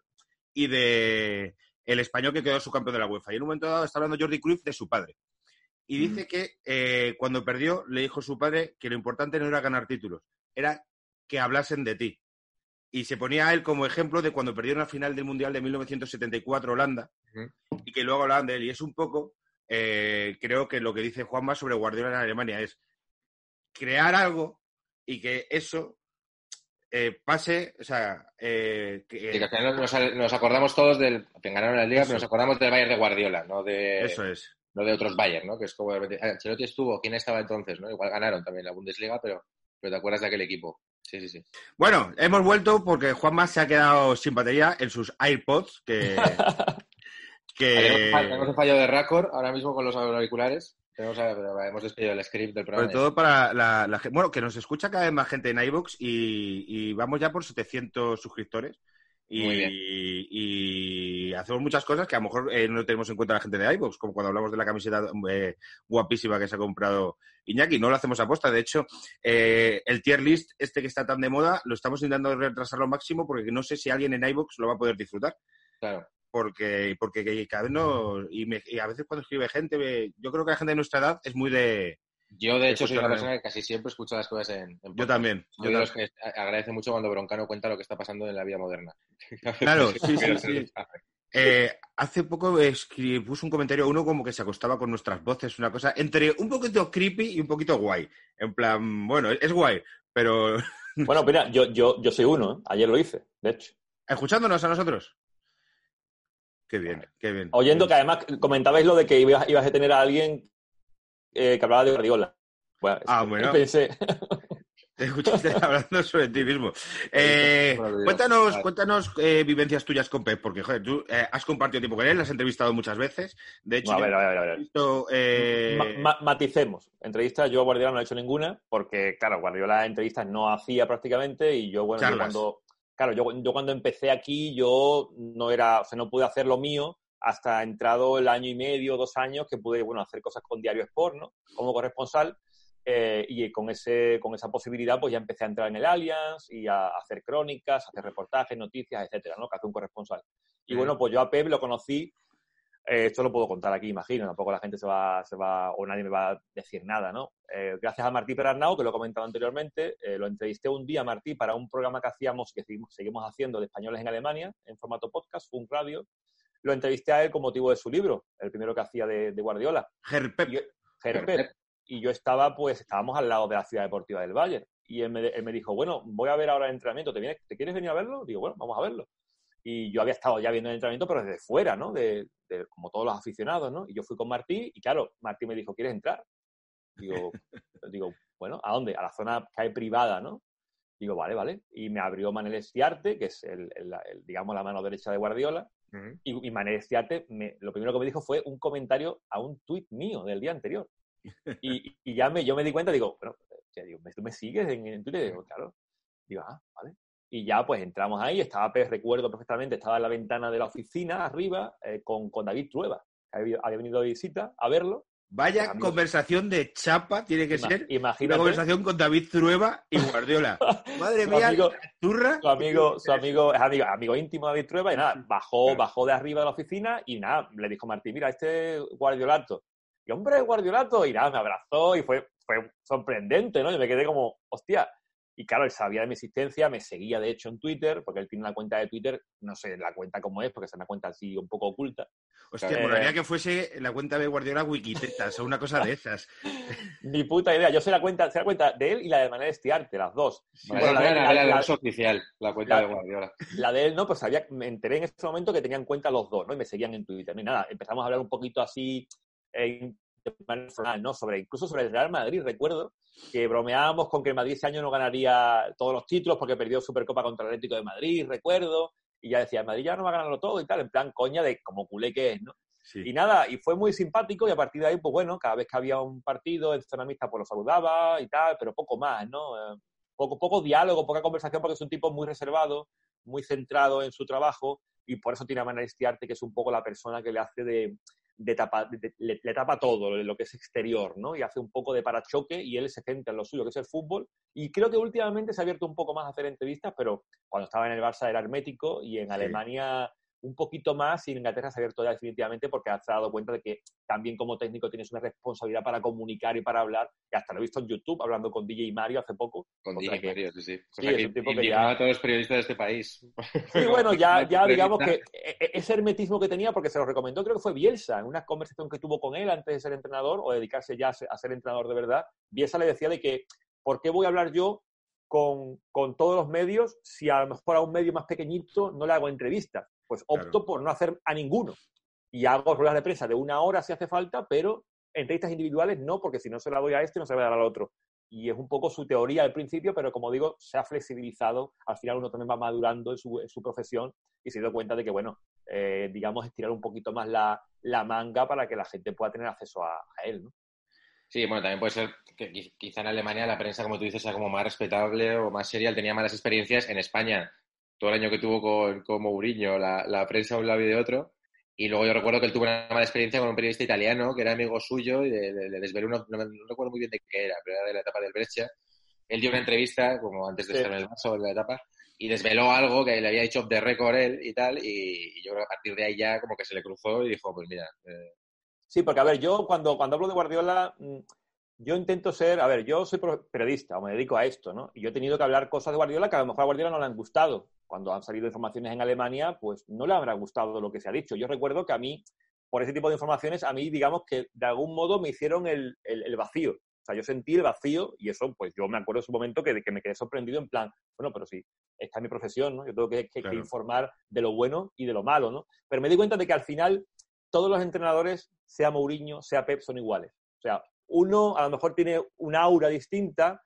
S2: y de el español que quedó su campeón de la UEFA. Y en un momento dado está hablando Jordi Cruyff de su padre. Y dice que eh, cuando perdió le dijo su padre que lo importante no era ganar títulos, era que hablasen de ti. Y se ponía a él como ejemplo de cuando perdieron la final del Mundial de 1974 Holanda y que luego hablaban de él. Y es un poco, eh, creo que lo que dice Juanma sobre Guardiola en Alemania es crear algo y que eso eh, pase, o sea, eh, que-
S3: Sí, que al final nos, nos acordamos todos del. que ganaron la liga,
S2: Eso.
S3: pero nos acordamos del Bayern de Guardiola, no de,
S2: eso es.
S3: no de otros Bayern, ¿no? Que es como. ah, Ancelotti estuvo, ¿quién estaba entonces? ¿no? Igual ganaron también la Bundesliga, pero, pero te acuerdas de aquel equipo. Sí, sí, sí.
S2: Bueno, hemos vuelto porque Juanma se ha quedado sin batería en sus AirPods, que... <laughs> Que
S3: tenemos un fallo de récord ahora mismo con los auriculares. Tenemos, pero hemos despedido el script del programa.
S2: sobre todo para la, la Bueno, que nos escucha cada vez más gente en iVoox y, y vamos ya por 700 suscriptores. Y,
S3: Muy bien.
S2: y hacemos muchas cosas que a lo mejor eh, no tenemos en cuenta la gente de iVoox, como cuando hablamos de la camiseta eh, guapísima que se ha comprado Iñaki. No lo hacemos a posta. De hecho, eh, el tier list, este que está tan de moda, lo estamos intentando retrasar lo máximo porque no sé si alguien en iVoox lo va a poder disfrutar.
S3: Claro.
S2: Porque porque que cada vez no y, me- y a veces cuando escribe gente me- yo creo que la gente de nuestra edad es muy de
S3: Yo, de hecho, soy una persona que casi siempre escucha las cosas en, en
S2: yo también
S3: Soy de los que agradece mucho cuando Broncano cuenta lo que está pasando en la vida moderna. <laughs>
S2: Claro, <laughs> sí, sí. Eh, hace poco escri- puso un comentario uno como que se acostaba con nuestras voces una cosa entre un poquito creepy y un poquito guay en plan bueno es guay pero <laughs>
S4: Bueno, mira, yo, yo, yo soy uno, ¿eh? ayer lo hice, de hecho.
S2: escuchándonos a nosotros qué bien qué bien
S4: Oyendo que además comentabais lo de que ibas, ibas a tener a alguien eh, que hablaba de Guardiola. Bueno,
S2: Ah, bueno.
S4: pensé, <laughs> <laughs>
S2: Te escuchaste hablando sobre ti mismo. Eh, cuéntanos, cuéntanos eh, vivencias tuyas con Pep, porque joder, tú eh, has compartido tiempo con él, has entrevistado muchas veces. De hecho,
S4: a
S2: yo
S4: ver, a ver, a ver.
S2: he visto, eh,
S4: Ma- ma- maticemos. Entrevistas yo a Guardiola no he hecho ninguna, porque, claro, Guardiola entrevistas no hacía prácticamente y yo, bueno, yo cuando, claro, yo, yo cuando empecé aquí, yo no era, o sea, no pude hacer lo mío hasta entrado el año y medio, dos años, que pude, bueno, hacer cosas con Diario Sport, ¿no? Como corresponsal. eh, y con, ese, con esa posibilidad, pues ya empecé a entrar en el Allianz y a hacer crónicas, a hacer reportajes, noticias, etcétera, ¿no? Que hace un corresponsal. Y bueno, pues yo a Pep lo conocí eh, esto lo puedo contar aquí, imagino, tampoco la gente se va, se va o nadie me va a decir nada, ¿no? Eh, gracias a Martí Perarnau, que lo he comentado anteriormente, eh, lo entrevisté un día a Martí para un programa que hacíamos, que seguimos, seguimos haciendo de españoles en Alemania, en formato podcast, un radio. Lo entrevisté a él con motivo de su libro, el primero que hacía de, de Guardiola,
S2: Ger Pep.
S4: y yo-. Y yo estaba, pues, estábamos al lado de la ciudad deportiva del Bayern. Y él me, él me dijo, bueno, voy a ver ahora el entrenamiento, ¿te, vienes- ¿te quieres venir a verlo? Digo, bueno, vamos a verlo. Y yo había estado ya viendo el entrenamiento, pero desde fuera, ¿no? De, de- como todos los aficionados, ¿no? Y yo fui con Martí y claro, Martí me dijo, ¿quieres entrar? Digo, <laughs> digo, bueno, ¿a dónde? A la zona que hay privada, ¿no? Digo, vale, vale. Y me abrió Manel Estiarte, que es, el, el- el, digamos, la mano derecha de Guardiola. Y, y Manel Estiarte, me- lo primero que me dijo fue un comentario a un tuit mío del día anterior. Y, y ya me, yo me di cuenta, digo, bueno, ya digo, ¿tú me sigues en, en Twitter? Digo, claro. Digo, ah, vale. Y ya pues entramos ahí, estaba, pues, recuerdo perfectamente, estaba en la ventana de la oficina arriba eh, con, con David Trueba, que había, había venido de visita a verlo.
S2: Vaya
S4: Amigos.
S2: conversación de chapa tiene que
S4: Ima-
S2: ser. Una
S4: Imagínate,
S2: conversación con David Trueba y Guardiola. <laughs> Madre
S4: Su
S2: mía,
S4: amigo-
S2: turra.
S4: su amigo, su amigo, es amigo, amigo íntimo de David Trueba, y nada, bajó,
S3: Claro.
S4: bajó de arriba de la oficina y nada, le dijo Martín, mira, este Guardiolato. Y hombre, Guardiolato, y nada, me abrazó y fue, fue sorprendente, ¿no? Yo me quedé como, hostia. Y claro, él sabía de mi existencia, me seguía de hecho en Twitter, porque él tiene una cuenta de Twitter, no sé la cuenta cómo es, porque es una cuenta así un poco oculta.
S2: Hostia,
S4: Eh,
S2: molaría que fuese la cuenta de Guardiola Wikitetas o una cosa de esas. <laughs>
S4: Ni puta idea, yo sé la cuenta, sé la cuenta de él y la de Manel Estiarte, las dos. Bueno, la de-
S3: la,
S4: la-
S3: oficial, la cuenta
S4: la-
S3: de Guardiola.
S4: La de él no, pues sabía, me enteré en ese momento que tenían cuenta los dos, ¿no? Y me seguían en Twitter. ¿no? Y nada, empezamos a hablar un poquito así eh, manera ¿no? Sobre, incluso sobre el Real Madrid, recuerdo que bromeábamos con que el Madrid ese año no ganaría todos los títulos porque perdió Supercopa contra el Atlético de Madrid, recuerdo. Y ya decía, el Madrid ya no va a ganarlo todo y tal, en plan coña de como culé que es, ¿no?
S2: Sí.
S4: Y nada, y fue muy simpático y a partir de ahí, pues bueno, cada vez que había un partido en zona mixta, pues lo saludaba y tal, pero poco más, ¿no? Eh, poco, poco diálogo, poca conversación, porque es un tipo muy reservado, muy centrado en su trabajo y por eso tiene a Manuel Estiarte, que es un poco la persona que le hace de, de tapa, le, tapa todo lo que es exterior, ¿no? Y hace un poco de parachoque y él se centra en lo suyo, que es el fútbol. Y creo que últimamente se ha abierto un poco más a hacer entrevistas, pero cuando estaba en el Barça era hermético y en Alemania un poquito más y en Inglaterra se ha abierto ya definitivamente porque has dado cuenta de que también como técnico tienes una responsabilidad para comunicar y para hablar, que hasta lo he visto en YouTube hablando con DJ Mario hace poco.
S3: Con DJ Mario, sí, sí.
S4: sí es un tipo que ya...
S3: a todos los periodistas de este país.
S4: Sí, bueno, ya, <laughs> ya digamos que e, e, ese hermetismo que tenía, porque se lo recomendó, creo que fue Bielsa, en una conversación que tuvo con él antes de ser entrenador o dedicarse ya a ser entrenador de verdad, Bielsa le decía de que, ¿por qué voy a hablar yo con, con, todos los medios si a lo mejor a un medio más pequeñito no le hago entrevistas. Pues opto por no hacer a ninguno. Y hago ruedas de prensa de una hora si hace falta, pero entrevistas individuales no, porque si no se la doy a este, no se la voy a dar al otro. Y es un poco su teoría al principio, pero como digo, se ha flexibilizado. Al final uno también va madurando en su, su profesión y se dio cuenta de que, bueno, eh, digamos, estirar un poquito más la, la, manga para que la gente pueda tener acceso a, a él, ¿no?
S3: Sí, bueno, también puede ser que quizá en Alemania la prensa, como tú dices, sea como más respetable o más seria, tenía malas experiencias. En España, todo el año que tuvo con, con Mourinho, la, la prensa de un lado y de otro. Y luego yo recuerdo que él tuvo una mala experiencia con un periodista italiano que era amigo suyo y le, desveló, no, recuerdo muy bien de qué era, pero era de la etapa del Brescia. Él dio una entrevista, como antes de estar en el vaso en la etapa, y desveló algo que le había dicho de récord él y tal, y, yo creo que a partir de ahí ya como que se le cruzó y dijo, pues mira, eh,
S4: Sí, porque a ver, yo cuando, cuando hablo de Guardiola, mm, yo intento ser, a ver, yo soy periodista o me dedico a esto, ¿no? Y yo he tenido que hablar cosas de Guardiola que a lo mejor a Guardiola no le han gustado. Cuando han salido informaciones en Alemania, pues no le habrá gustado lo que se ha dicho. Yo recuerdo que a mí, por ese tipo de informaciones, a mí, digamos que de algún modo me hicieron el, el, vacío. O sea, yo sentí el vacío y eso, pues yo me acuerdo en su momento que, que me quedé sorprendido en plan, bueno, pero sí, esta es mi profesión, ¿no? Yo tengo que, que, que informar de lo bueno y de lo malo, ¿no? Pero me di cuenta de que al final todos los entrenadores, sea Mourinho, sea Pep, son iguales. O sea, uno a lo mejor tiene una aura distinta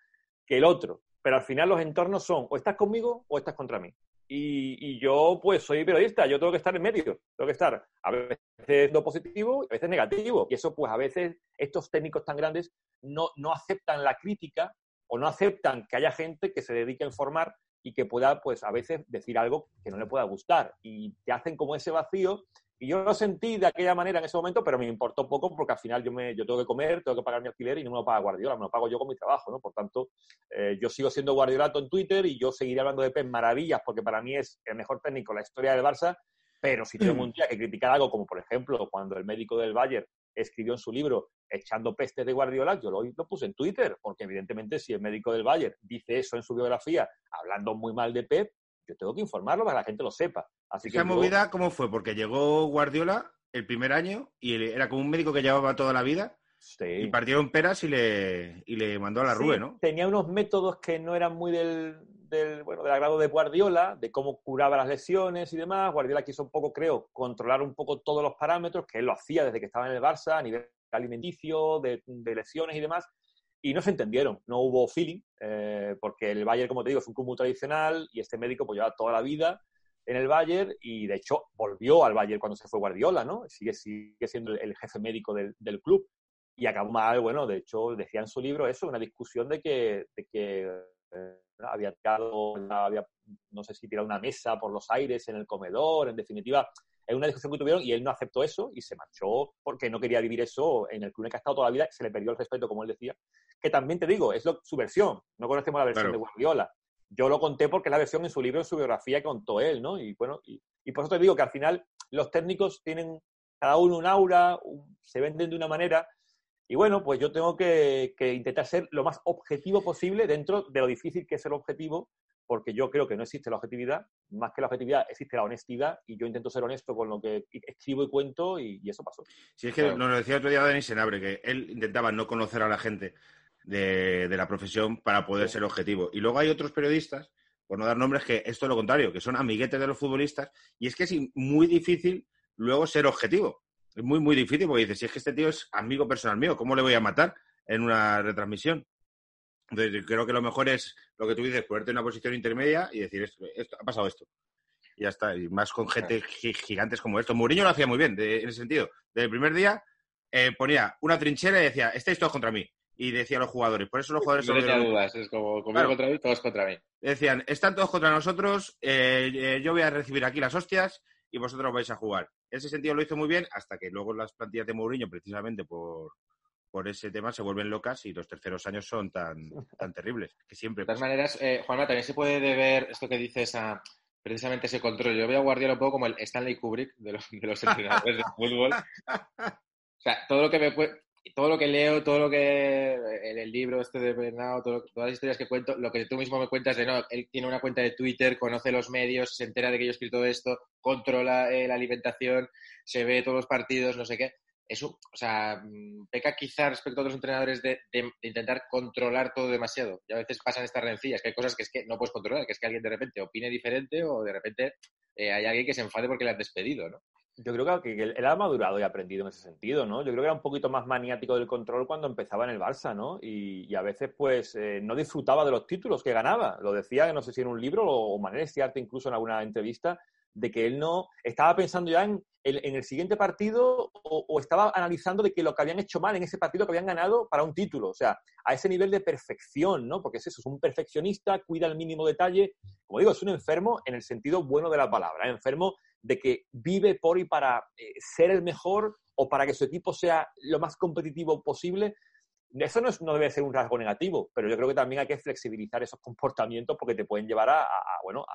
S4: que el otro, pero al final los entornos son o estás conmigo o estás contra mí. Y, yo, pues, soy periodista, yo tengo que estar en medio, tengo que estar a veces no positivo, a veces negativo. Y eso, pues, a veces estos técnicos tan grandes no, no aceptan la crítica o no aceptan que haya gente que se dedique a informar y que pueda, pues, a veces decir algo que no le pueda gustar. Y te hacen como ese vacío y yo lo sentí de aquella manera en ese momento, pero me importó poco porque al final yo, me, yo tengo que comer, tengo que pagar mi alquiler y no me lo paga Guardiola, me lo pago yo con mi trabajo, ¿no? Por tanto, eh, yo sigo siendo Guardiolato en Twitter y yo seguiré hablando de Pep maravillas porque para mí es el mejor técnico de la historia del Barça, pero si tengo un día que criticar algo, como por ejemplo cuando el médico del Bayern escribió en su libro echando peste de Guardiola, yo lo, lo, puse en Twitter, porque evidentemente si el médico del Bayern dice eso en su biografía, hablando muy mal de Pep, yo tengo que informarlo para que la gente lo sepa. Así
S2: ¿Esa
S4: que
S2: movida cómo fue? Porque llegó Guardiola el primer año y era como un médico que llevaba toda la vida
S4: sí.
S2: y partieron peras y le, y le mandó a la
S4: sí,
S2: rue, ¿no?
S4: Tenía unos métodos que no eran muy del, del, bueno, del agrado de Guardiola, de cómo curaba las lesiones y demás. Guardiola quiso un poco, creo, controlar un poco todos los parámetros, que él lo hacía desde que estaba en el Barça, a nivel alimenticio, de, de lesiones y demás y no se entendieron, no hubo feeling, eh, porque el Bayern, como te digo, es un club muy tradicional y este médico pues lleva toda la vida en el Bayern y de hecho volvió al Bayern cuando se fue Guardiola, ¿no? Sigue, sigue siendo el jefe médico del, del club y acabó mal, bueno, de hecho decía en su libro eso, una discusión de que, de que eh, había tirado, había, no sé si tirado una mesa por los aires en el comedor, en definitiva, es una discusión que tuvieron y él no aceptó eso y se marchó porque no quería vivir eso en el club en el que ha estado toda la vida, se le perdió el respeto, como él decía, que también te digo, es lo, su versión, no conocemos la versión
S2: Claro.
S4: de Guardiola. Yo lo conté porque es la versión en su libro, en su biografía que contó él, ¿no? Y bueno, y, y por eso te digo que al final los técnicos tienen cada uno un aura, un- se venden de una manera, y bueno, pues yo tengo que, que intentar ser lo más objetivo posible dentro de lo difícil que es el objetivo, porque yo creo que no existe la objetividad, más que la objetividad existe la honestidad, y yo intento ser honesto con lo que escribo y cuento, y, y eso pasó.
S2: Si es que
S3: Claro.
S2: nos decía otro día Denis Senabre, que él intentaba no conocer a la gente de, de la profesión para poder
S4: Sí.
S2: ser objetivo. Y luego hay otros periodistas, por no dar nombres, que esto es lo contrario, que son amiguetes de los futbolistas, y es que es muy difícil luego ser objetivo. Es muy, muy difícil, porque dices, si es que este tío es amigo personal mío, ¿cómo le voy a matar en una retransmisión? Entonces, creo que lo mejor es lo que tú dices, ponerte en una posición intermedia y decir, esto, esto- ha pasado esto. Y ya está. Y más con gente gi- gigantes como esto. Mourinho lo hacía muy bien, de- en ese sentido. Desde el primer día eh, ponía una trinchera y decía, estáis todos contra mí. y decía a los jugadores. Por eso los jugadores
S3: No tenía dudas, es como conmigo
S2: Claro.
S3: contra mí, todos contra mí.
S2: Decían, están todos contra nosotros, eh, eh, yo voy a recibir aquí las hostias y vosotros vais a jugar. En ese sentido lo hizo muy bien, hasta que luego las plantillas de Mourinho, precisamente por, por ese tema, se vuelven locas y los terceros años son tan, tan terribles, que siempre
S3: De todas maneras, eh, Juanma, también se puede deber esto que dices a precisamente ese control. Yo veo a Guardiola un poco como el Stanley Kubrick de los, de los entrenadores de fútbol. <laughs> O sea, todo lo que me todo lo que leo, todo lo que en el libro este de Bernardo, todo todas las historias que cuento, lo que tú mismo me cuentas de no, él tiene una cuenta de Twitter, conoce los medios, se entera de que yo he escrito esto, controla eh, la alimentación, se ve todos los partidos, no sé qué. Eso, o sea, mm, peca quizá respecto a otros entrenadores de, intentar controlar todo demasiado. Y a veces pasan estas rencillas, que hay cosas que es que no puedes controlar, que es que alguien de repente opine diferente o de repente eh, hay alguien que se enfade porque le has despedido, ¿no?
S4: Yo creo que, él ha madurado y aprendido en ese sentido, ¿no? Yo creo que era un poquito más maniático del control cuando empezaba en el Barça, ¿no? Y, y a veces, pues, eh, no disfrutaba de los títulos que ganaba. Lo decía, no sé si en un libro o, o Manel Ciarte incluso en alguna entrevista, de que él no estaba pensando ya en, en el siguiente partido o, estaba analizando de que lo que habían hecho mal en ese partido que habían ganado para un título. O sea, a ese nivel de perfección, ¿no? Porque es eso, es un perfeccionista, cuida el mínimo detalle. Como digo, es un enfermo en el sentido bueno de la palabra, ¿eh? enfermo de que vive por y para eh, ser el mejor o para que su equipo sea lo más competitivo posible. Eso no, no debe ser un rasgo negativo, pero yo creo que también hay que flexibilizar esos comportamientos porque te pueden llevar a, bueno,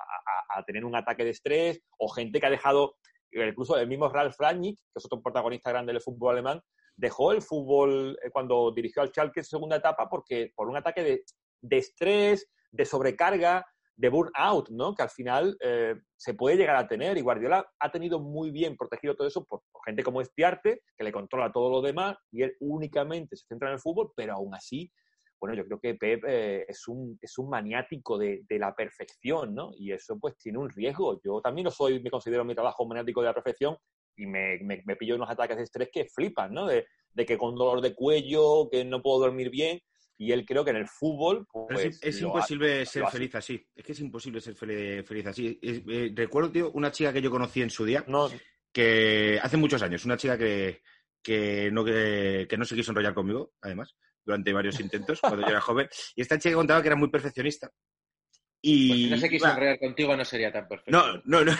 S4: a tener un ataque de estrés o gente que ha dejado, incluso el mismo Ralf Rangnick, que es otro protagonista grande del fútbol alemán, dejó el fútbol eh, cuando dirigió al Schalke en segunda etapa porque por un ataque de, estrés, de sobrecarga, de burnout, ¿no? Que al final eh, se puede llegar a tener. Y Guardiola ha tenido muy bien protegido todo eso por, gente como Estiarte, que le controla todo lo demás, y él únicamente se centra en el fútbol, pero aún así, bueno, yo creo que Pep eh, es, un, es un maniático de, de la perfección, ¿no? Y eso pues tiene un riesgo. Yo también lo soy, me considero mi trabajo un maniático de la perfección y me, me, me pillo unos ataques de estrés que flipan, ¿no? De, de que con dolor de cuello, que no puedo dormir bien. Y él creo que en el fútbol, pues.
S2: es, es
S4: lo
S2: imposible
S4: hace,
S2: ser feliz así. Es que es imposible ser fel- feliz así. Es- eh, recuerdo, tío, una chica que yo conocí en su día,
S4: No,
S2: que hace muchos años, una chica que, que, no, que, que no se quiso enrollar conmigo, además, durante varios intentos, cuando yo era joven. Y esta chica contaba que era muy perfeccionista. Y,
S3: Pues si no se quiso
S2: va,
S3: enrollar contigo no sería tan perfecto.
S2: No, no, no.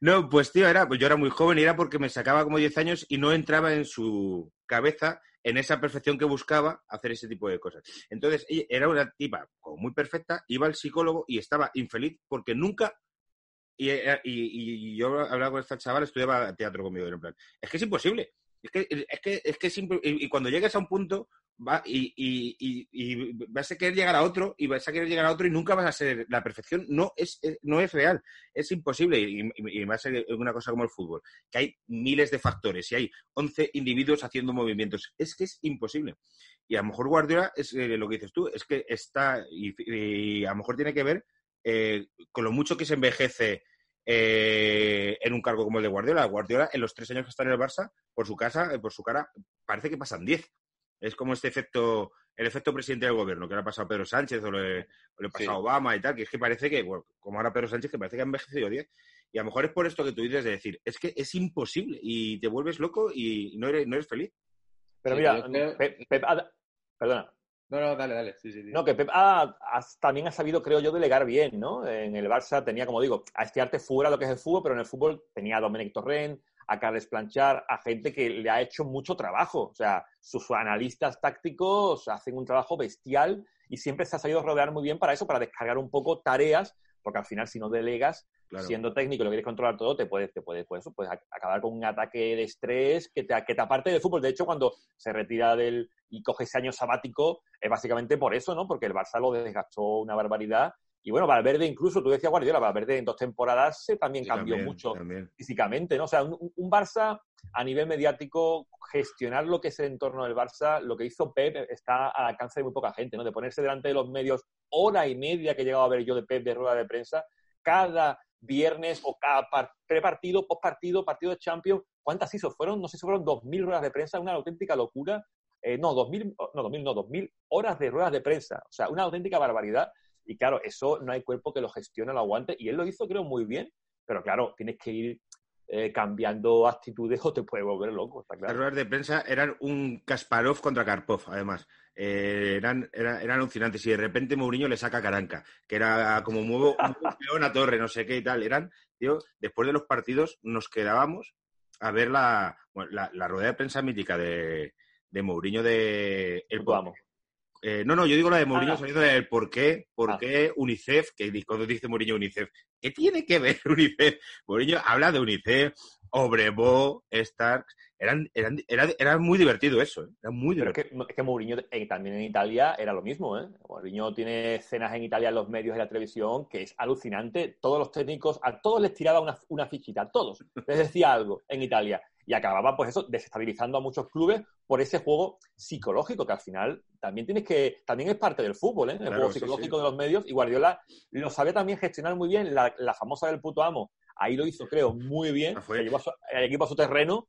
S2: no, pues tío, era, pues yo era muy joven y era porque me sacaba como 10 años y no entraba en su cabeza en esa perfección que buscaba hacer ese tipo de cosas. Entonces, ella era una tipa como muy perfecta, iba al psicólogo y estaba infeliz porque nunca... Y, y- y yo hablaba con esta chaval, estudiaba teatro conmigo, y en plan, es que es imposible. Es que es, que, es, que es impo- y, cuando llegues a un punto va, y, y- vas a querer llegar a otro y vas a querer llegar a otro y nunca vas a ser la perfección no es, es- no es real es imposible y, más en una cosa como el fútbol que hay miles de factores y hay 11 individuos haciendo movimientos es que es imposible. Y a lo mejor Guardiola es eh, lo que dices tú es que está y a lo mejor tiene que ver eh, con lo mucho que se envejece eh, en un cargo como el de Guardiola. Guardiola, en los tres años que está en el Barça, por su casa, eh, por su cara, parece que pasan diez. Es como este efecto, el efecto presidente del gobierno, que le ha pasado a Pedro Sánchez o le, o le ha pasado a
S3: Sí.
S2: Obama y tal, que es que parece que, bueno, como ahora Pedro Sánchez, que parece que ha envejecido diez. Y a lo mejor es por esto que tú dices de decir, es que es imposible y te vuelves loco y no eres, no eres feliz.
S4: pero
S3: Sí,
S4: mira, Pep- Pep perdona.
S3: No, no, dale, dale. Sí, sí, sí.
S4: No, que Pep ha- también ha sabido, creo yo, delegar bien, ¿no? En el Barça tenía, como digo, a este arte fuera lo que es el fútbol, pero en el fútbol tenía a Dominic Torrent, a Carles Planchar, a gente que le ha hecho mucho trabajo. O sea, sus analistas tácticos hacen un trabajo bestial y siempre se ha sabido rodear muy bien para eso, para descargar un poco tareas, porque al final si no delegas,
S2: Claro.
S4: siendo técnico y lo quieres controlar todo, te puedes, te puedes, pues, puedes ac- acabar con un ataque de estrés que te, que te aparte del fútbol. De hecho, cuando se retira del y coge ese año sabático, es básicamente por eso, ¿no? Porque el Barça lo desgastó una barbaridad. Y bueno, Valverde incluso, tú decías Guardiola, Valverde en dos temporadas se también
S2: Sí,
S4: cambió
S2: también,
S4: mucho
S2: también.
S4: físicamente, ¿no? O sea, un, un Barça a nivel mediático, gestionar lo que es el entorno del Barça, lo que hizo Pep está al alcance de muy poca gente, ¿no? De ponerse delante de los medios hora y media que he llegado a ver yo de Pep de rueda de prensa, cada viernes o cada par- prepartido, postpartido, partido de Champions, ¿cuántas hizo? Fueron, no sé si fueron 2.000 ruedas de prensa, una auténtica locura. Eh, no, 2.000, no, 2.000, no, 2.000 horas de ruedas de prensa. O sea, una auténtica barbaridad. Y claro, eso no hay cuerpo que lo gestione, lo aguante. Y él lo hizo, creo, muy bien. Pero claro, tienes que ir eh, cambiando actitudes <laughs> o te puede volver loco, está
S2: Las ruedas de prensa eran un Kasparov contra Karpov, además. Eh, eran, era- eran alucinantes. Y de repente Mourinho le saca a Caranca, que era como muevo <laughs> un peón a torre, no sé qué y tal. Eran, tío, después de los partidos nos quedábamos a ver la, bueno, la, la rueda de prensa mítica de, de Mourinho de el
S4: amo.
S2: Eh, no, no, yo digo la de Mourinho saliendo del por qué, por
S4: Ah.
S2: qué UNICEF, que cuando dice Mourinho UNICEF, ¿qué tiene que ver <laughs> UNICEF? Mourinho habla de UNICEF, Obrevo, Starks, eran, eran, era, era muy divertido eso, ¿eh? era muy
S4: Pero es
S2: divertido.
S4: que, es que Mourinho eh, también en Italia era lo mismo, ¿eh? Mourinho tiene escenas en Italia en los medios y la televisión que es alucinante. Todos los técnicos, a todos les tiraba una, una fichita, a todos. Les decía algo en Italia. Y acababa, pues eso, desestabilizando a muchos clubes por ese juego psicológico que al final también tienes que, también es parte del fútbol, ¿eh? El
S2: Claro,
S4: juego psicológico
S2: sí.
S4: de los medios. Y Guardiola lo sabía también gestionar muy bien. La, la famosa del puto amo, ahí lo hizo, creo, muy bien.
S2: Ah.
S4: Se llevó a su- el equipo a su terreno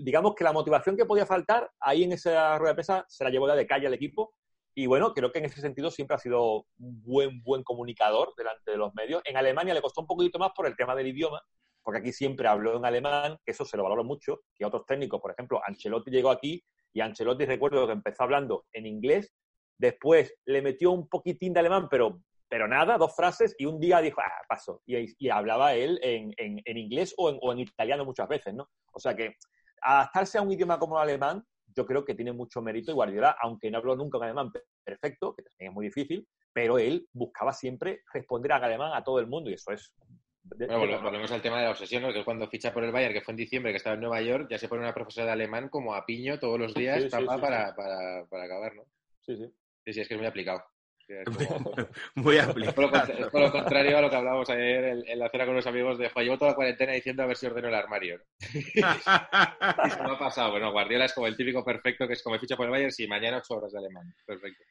S4: digamos que la motivación que podía faltar ahí en esa rueda de prensa se la llevó ya de calle al equipo. Y bueno, creo que en ese sentido siempre ha sido un buen, buen comunicador delante de los medios. En Alemania le costó un poquito más por el tema del idioma, porque aquí siempre habló en alemán, que eso se lo valoro mucho, que otros técnicos, por ejemplo, Ancelotti llegó aquí y Ancelotti recuerdo que empezó hablando en inglés, después le metió un poquitín de alemán, pero, pero nada, dos frases, y un día dijo, ah, paso, y, y hablaba él en, en- en inglés o en, o en italiano muchas veces, ¿no? O sea que adaptarse a un idioma como el alemán, yo creo que tiene mucho mérito y Guardiola, aunque no habló nunca en alemán perfecto, que también es muy difícil, pero él buscaba siempre responder en alemán a todo el mundo y eso es... de-
S3: Bueno,
S4: de-
S3: volvemos al tema de la obsesión, ¿no? que cuando ficha por el Bayern, que fue en diciembre, que estaba en Nueva York, ya se pone una profesora de alemán como a piño todos los días
S4: Sí, sí, sí,
S3: para, Para, para acabar, ¿no?
S4: sí, sí.
S3: Sí, sí, es que es muy aplicado. Sí,
S2: Muy aplicado.
S3: es por lo contrario a lo que hablábamos ayer en, en la cena con los amigos de, "Joder, llevo toda la cuarentena diciendo a ver si ordeno el armario. ¿no? <laughs> Y se me ha pasado. Bueno, Guardiola es como el típico perfecto que es como ficha por el Bayern, si mañana ocho horas de alemán. Perfecto.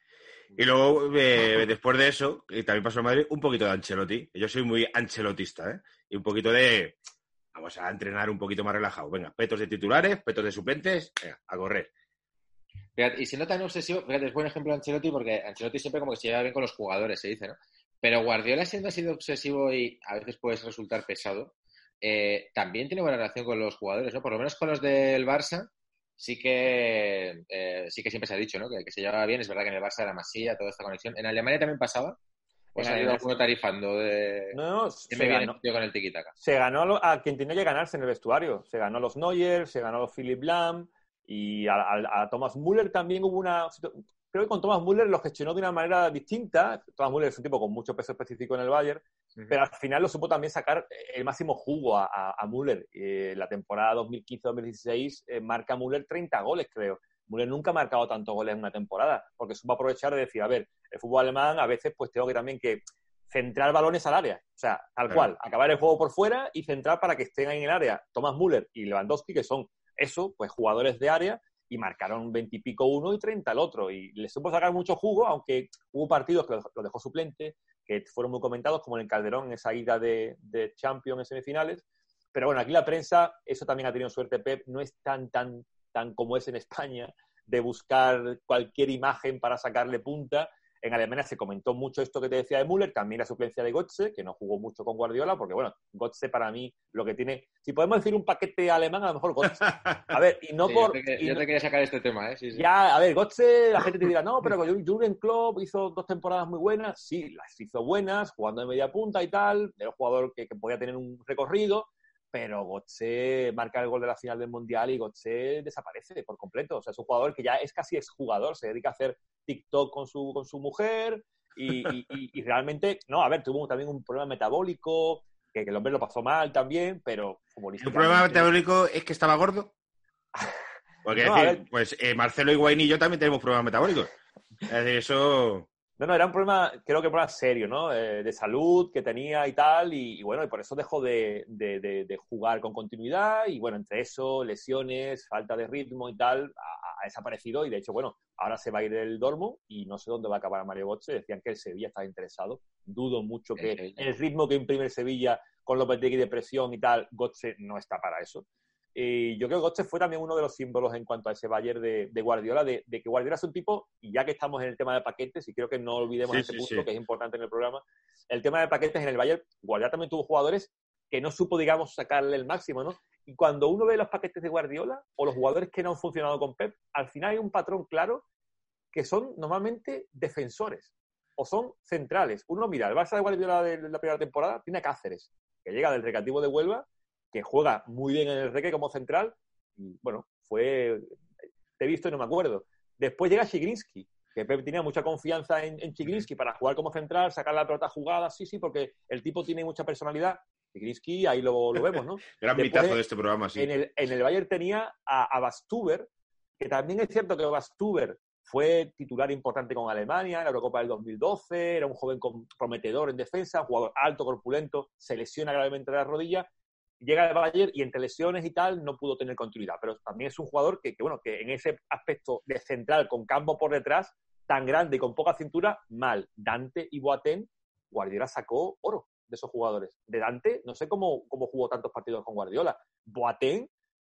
S2: Y luego, eh, después de eso, y también pasó en Madrid, un poquito de Ancelotti. Yo soy muy ancelotista, ¿eh? Y un poquito de. Vamos a entrenar un poquito más relajado. Venga, petos de titulares, petos de suplentes, venga, a correr.
S3: Fíjate, y siendo tan obsesivo, fíjate, es buen ejemplo Ancelotti porque Ancelotti siempre como que se lleva bien con los jugadores, se dice, ¿no? Pero Guardiola siendo así de obsesivo y a veces puede resultar pesado, eh, también tiene buena relación con los jugadores, ¿no? Por lo menos con los del Barça sí que eh, sí que siempre se ha dicho, ¿no? Que, que se llevaba bien, es verdad que en el Barça era Masía, toda esta conexión. ¿En Alemania también pasaba? ¿O ha ido alguno tarifando de...
S4: No, no, se
S3: me viene
S4: ganó,
S3: tío con el tiquitaca?
S4: se ganó a, lo- a quien tenía que ganarse en el vestuario. Se ganó a los Neuer, se ganó a los Philip Lam y a, a- a Thomas Müller también hubo una... Creo que con Thomas Müller lo gestionó de una manera distinta. Thomas Müller es un tipo con mucho peso específico en el Bayern, pero al final lo supo también sacar el máximo jugo a, a, a Müller. Eh, la temporada 2015-2016 eh, marca Müller 30 goles, creo. Müller nunca ha marcado tantos goles en una temporada, porque supo aprovechar de decir, a ver, el fútbol alemán a veces pues tengo que también que centrar balones al área. O sea, tal
S2: Claro.
S4: cual, acabar el juego por fuera y centrar para que estén ahí en el área. Thomas Müller y Lewandowski, que son eso, pues jugadores de área, y marcaron 20 y pico uno y 30 el otro. Y le supo sacar mucho jugo, aunque hubo partidos que lo dejó suplente, que fueron muy comentados, como en el Calderón, en esa ida de, de Champions en semifinales. Pero bueno, aquí la prensa, eso también ha tenido suerte Pep, no es tan, tan, tan como es en España, de buscar cualquier imagen para sacarle punta. En Alemania se comentó mucho esto que te decía de Müller, también la suplencia de Götze, que no jugó mucho con Guardiola, porque bueno, Götze para mí lo que tiene, si podemos decir un paquete alemán, a lo mejor Götze. A ver, y no
S3: Sí,
S4: por...
S3: yo, te,
S4: y
S3: yo
S4: no-
S3: te quería sacar este tema, ¿eh? Sí, sí.
S4: ya, a ver, Götze, la gente te dirá, no, pero Jürgen Klopp hizo dos temporadas muy buenas. Sí, las hizo buenas, jugando de media punta y tal. Era un jugador que, que podía tener un recorrido, pero Götze marca el gol de la final del Mundial y Götze desaparece por completo. O sea, es un jugador que ya es casi exjugador, se dedica a hacer TikTok con su, con su mujer y, y- y- y realmente, no, a ver, tuvo también un problema metabólico, que, que el hombre lo pasó mal también, pero
S2: ¿El
S4: futbolísticamente...
S2: problema metabólico es que estaba gordo? <laughs> Porque
S4: No,
S2: decir, pues eh, Marcelo Higuaín y yo también tenemos problemas metabólicos. Es decir, eso...
S4: No, no, era un problema, creo que un problema serio, ¿no? Eh, de salud que tenía y tal, y, y bueno, y por eso dejó de, de- de- de jugar con continuidad, y bueno, entre eso, lesiones, falta de ritmo y tal, ha, ha desaparecido, y de hecho, bueno, ahora se va a ir del Dortmund, y no sé dónde va a acabar Mario Götze, decían que el Sevilla estaba interesado, dudo mucho que el ritmo que imprime el Sevilla con Lopetegui de presión y tal, Götze no está para eso. Y yo creo que Götze fue también uno de los símbolos en cuanto a ese Bayern de, de Guardiola, de, de que Guardiola es un tipo, y ya que estamos en el tema de paquetes, y creo que no olvidemos
S2: Sí, sí,
S4: punto
S2: sí.
S4: que es importante en el programa, el tema de paquetes en el Bayern, Guardiola también tuvo jugadores que no supo, digamos, sacarle el máximo, ¿no? Y cuando uno ve los paquetes de Guardiola o los jugadores que no han funcionado con Pep, al final hay un patrón claro que son normalmente defensores o son centrales. Uno mira, el Barça de Guardiola de la primera temporada tiene a Cáceres, que llega del recativo de Huelva, que juega muy bien en el Reque como central, y bueno, fue, te he visto y no me acuerdo. Después llega Chigrinsky, que Pep tenía mucha confianza en, en Chigrinsky para jugar como central, sacar la pelota jugada, sí, sí, porque el tipo tiene mucha personalidad. Chigrinsky, ahí lo, lo vemos, ¿no? <laughs>
S2: Gran
S4: Después,
S2: mitazo de este programa, sí.
S4: En el, en el Bayern tenía a, a Bastuber, que también es cierto que Bastuber fue titular importante con Alemania en la Eurocopa del 2012, era un joven prometedor en defensa, jugador alto, corpulento, se lesiona gravemente la rodilla, llega al Bayern y entre lesiones y tal no pudo tener continuidad, pero también es un jugador que, que, bueno, que en ese aspecto de central con campo por detrás, tan grande y con poca cintura, mal. Dante y Boateng, Guardiola sacó oro de esos jugadores. De Dante, no sé cómo, cómo jugó tantos partidos con Guardiola. Boateng,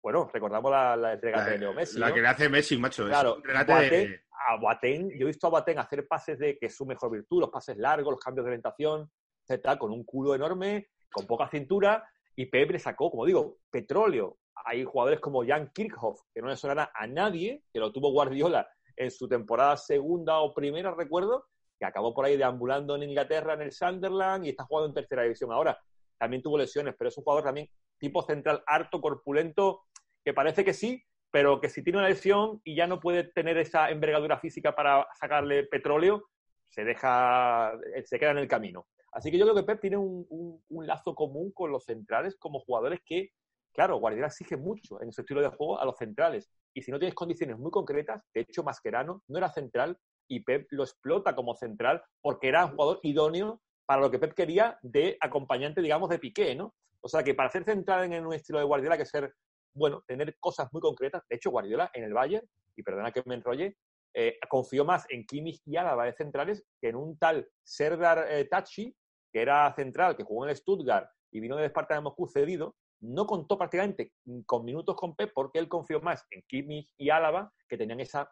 S4: bueno, recordamos la, la, regate de Leo Messi.
S2: la
S4: ¿no?
S2: que le hace Messi, macho.
S4: Claro, Boateng,
S2: de-
S4: a Boateng, yo he visto a Boateng hacer pases de que es su mejor virtud, los pases largos, los cambios de orientación, etcétera, con un culo enorme, con poca cintura, y Pep le sacó, como digo, petróleo. Hay jugadores como Jan Kirchhoff, que no le sonará a nadie, que lo tuvo Guardiola en su temporada segunda o primera, recuerdo, que acabó por ahí deambulando en Inglaterra, en el Sunderland, y está jugando en tercera división ahora. También tuvo lesiones, pero es un jugador también tipo central, harto, corpulento, que parece que sí, pero que si tiene una lesión y ya no puede tener esa envergadura física para sacarle petróleo, se deja, se queda en el camino. Así que yo creo que Pep tiene un, un- lazo común con los centrales como jugadores que, claro, Guardiola exige mucho en su estilo de juego a los centrales. Y si no tienes condiciones muy concretas, de hecho Mascherano no era central y Pep lo explota como central porque era un jugador idóneo para lo que Pep quería de acompañante, digamos, de Piqué, ¿no? O sea que para ser central en un estilo de Guardiola hay que ser, bueno, tener cosas muy concretas. De hecho, Guardiola en el Bayern, y perdona que me enrolle, eh, confió más en Kimmich y Álava de centrales que en un tal Serdar eh, Tachi, que era central, que jugó en el Stuttgart y vino de Esparta de Moscú cedido, no contó prácticamente con minutos con Pep porque él confió más en Kimmich y Álava, que tenían esas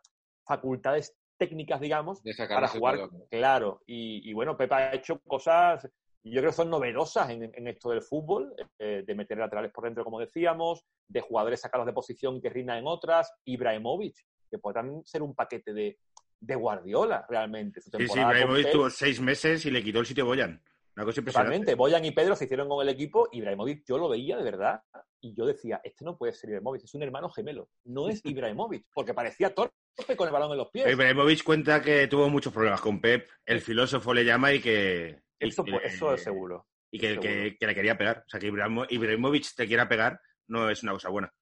S4: facultades técnicas, digamos, para jugar, claro. Y, y bueno, Pep ha hecho cosas, yo creo que son novedosas en, en esto del fútbol, eh, de meter laterales por dentro, como decíamos, de jugadores sacados de posición que rindan en otras, Ibrahimovic, que puede también ser un paquete de, de Guardiola, realmente. Su
S2: Sí, sí, Ibrahimovic tuvo seis meses y le quitó el sitio Boyan. Una cosa impresionante.
S4: Totalmente. Boyan y Pedro se hicieron con el equipo. Ibrahimovic yo lo veía de verdad y yo decía, este no puede ser Ibrahimovic, es un hermano gemelo. No es <laughs> Ibrahimovic, porque parecía torpe con el balón en los pies.
S2: Ibrahimovic cuenta que tuvo muchos problemas con Pep. El filósofo le llama y que.
S4: Eso, pues, es seguro.
S2: Y que, que- que le quería pegar. O sea, que Ibrahimo- Ibrahimovic te quiera pegar no es una cosa buena.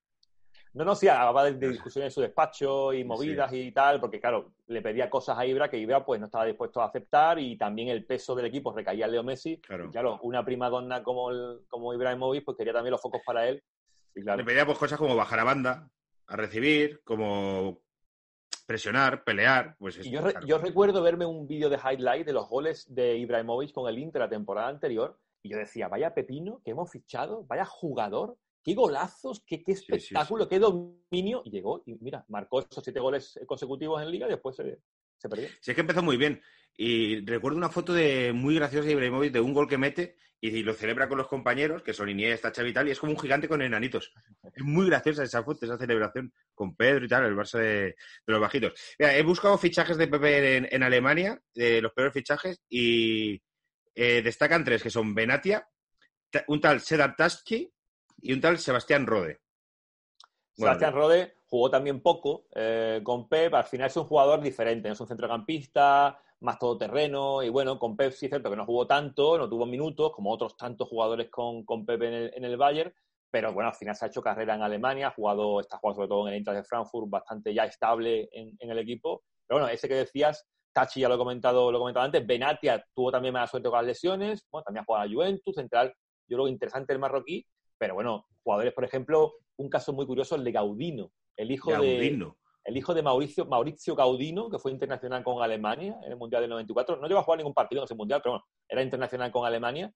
S4: No, no, sí, hablaba de, de discusiones en su despacho y movidas y tal, porque claro, le pedía cosas a Ibra que Ibra pues no estaba dispuesto a aceptar y también el peso del equipo recaía en Leo Messi.
S2: Claro.
S4: Y claro, una prima donna como, el, como Ibrahimovic pues quería también los focos para él. Y claro,
S2: Le pedía pues, cosas como bajar a banda, a recibir, como presionar, pelear. Pues
S4: Y yo, re-
S2: claro.
S4: yo recuerdo verme un vídeo de highlight de los goles de Ibrahimovic con el Inter la temporada anterior y yo decía, vaya pepino que hemos fichado, vaya jugador, qué golazos, qué, qué
S2: sí,
S4: espectáculo, qué dominio. Y llegó y mira, marcó esos siete goles consecutivos en liga y después se, se perdió.
S2: Sí, es que empezó muy bien. Y recuerdo una foto de muy graciosa de Ibrahimovic de un gol que mete y lo celebra con los compañeros, que son Iniesta, Xavi y tal, y es como un gigante con enanitos. Es muy graciosa esa foto, esa celebración con Pedro y tal, el Barça de, de los bajitos. Mira, he buscado fichajes de Pepe en, en Alemania, de los peores fichajes, y eh, destacan tres, que son Benatia, un tal Sedat Taski y un tal Sebastián Rode.
S4: Sebastián Rode jugó también poco eh, con Pep, al final es un jugador diferente, es un centrocampista, más todoterreno, y bueno, con Pep sí cierto que no jugó tanto, no tuvo minutos, como otros tantos jugadores con, con Pep en el, en el Bayern, pero bueno, al final se ha hecho carrera en Alemania, ha jugado, está jugando sobre todo en el Eintracht de Frankfurt, bastante ya estable en, en el equipo, pero bueno, ese que decías, Tachi ya lo he comentado, lo he comentado antes, Benatia tuvo también mala suerte con las lesiones, bueno, también ha jugado a la Juventus, central, yo creo interesante el marroquí, pero bueno, jugadores, por ejemplo, un caso muy curioso, el de Gaudino, el hijo de
S2: Gaudino.
S4: el hijo de Mauricio, Maurizio Gaudino, que fue internacional con Alemania en el Mundial del 94. No llegó a jugar ningún partido en ese Mundial, pero bueno, era internacional con Alemania.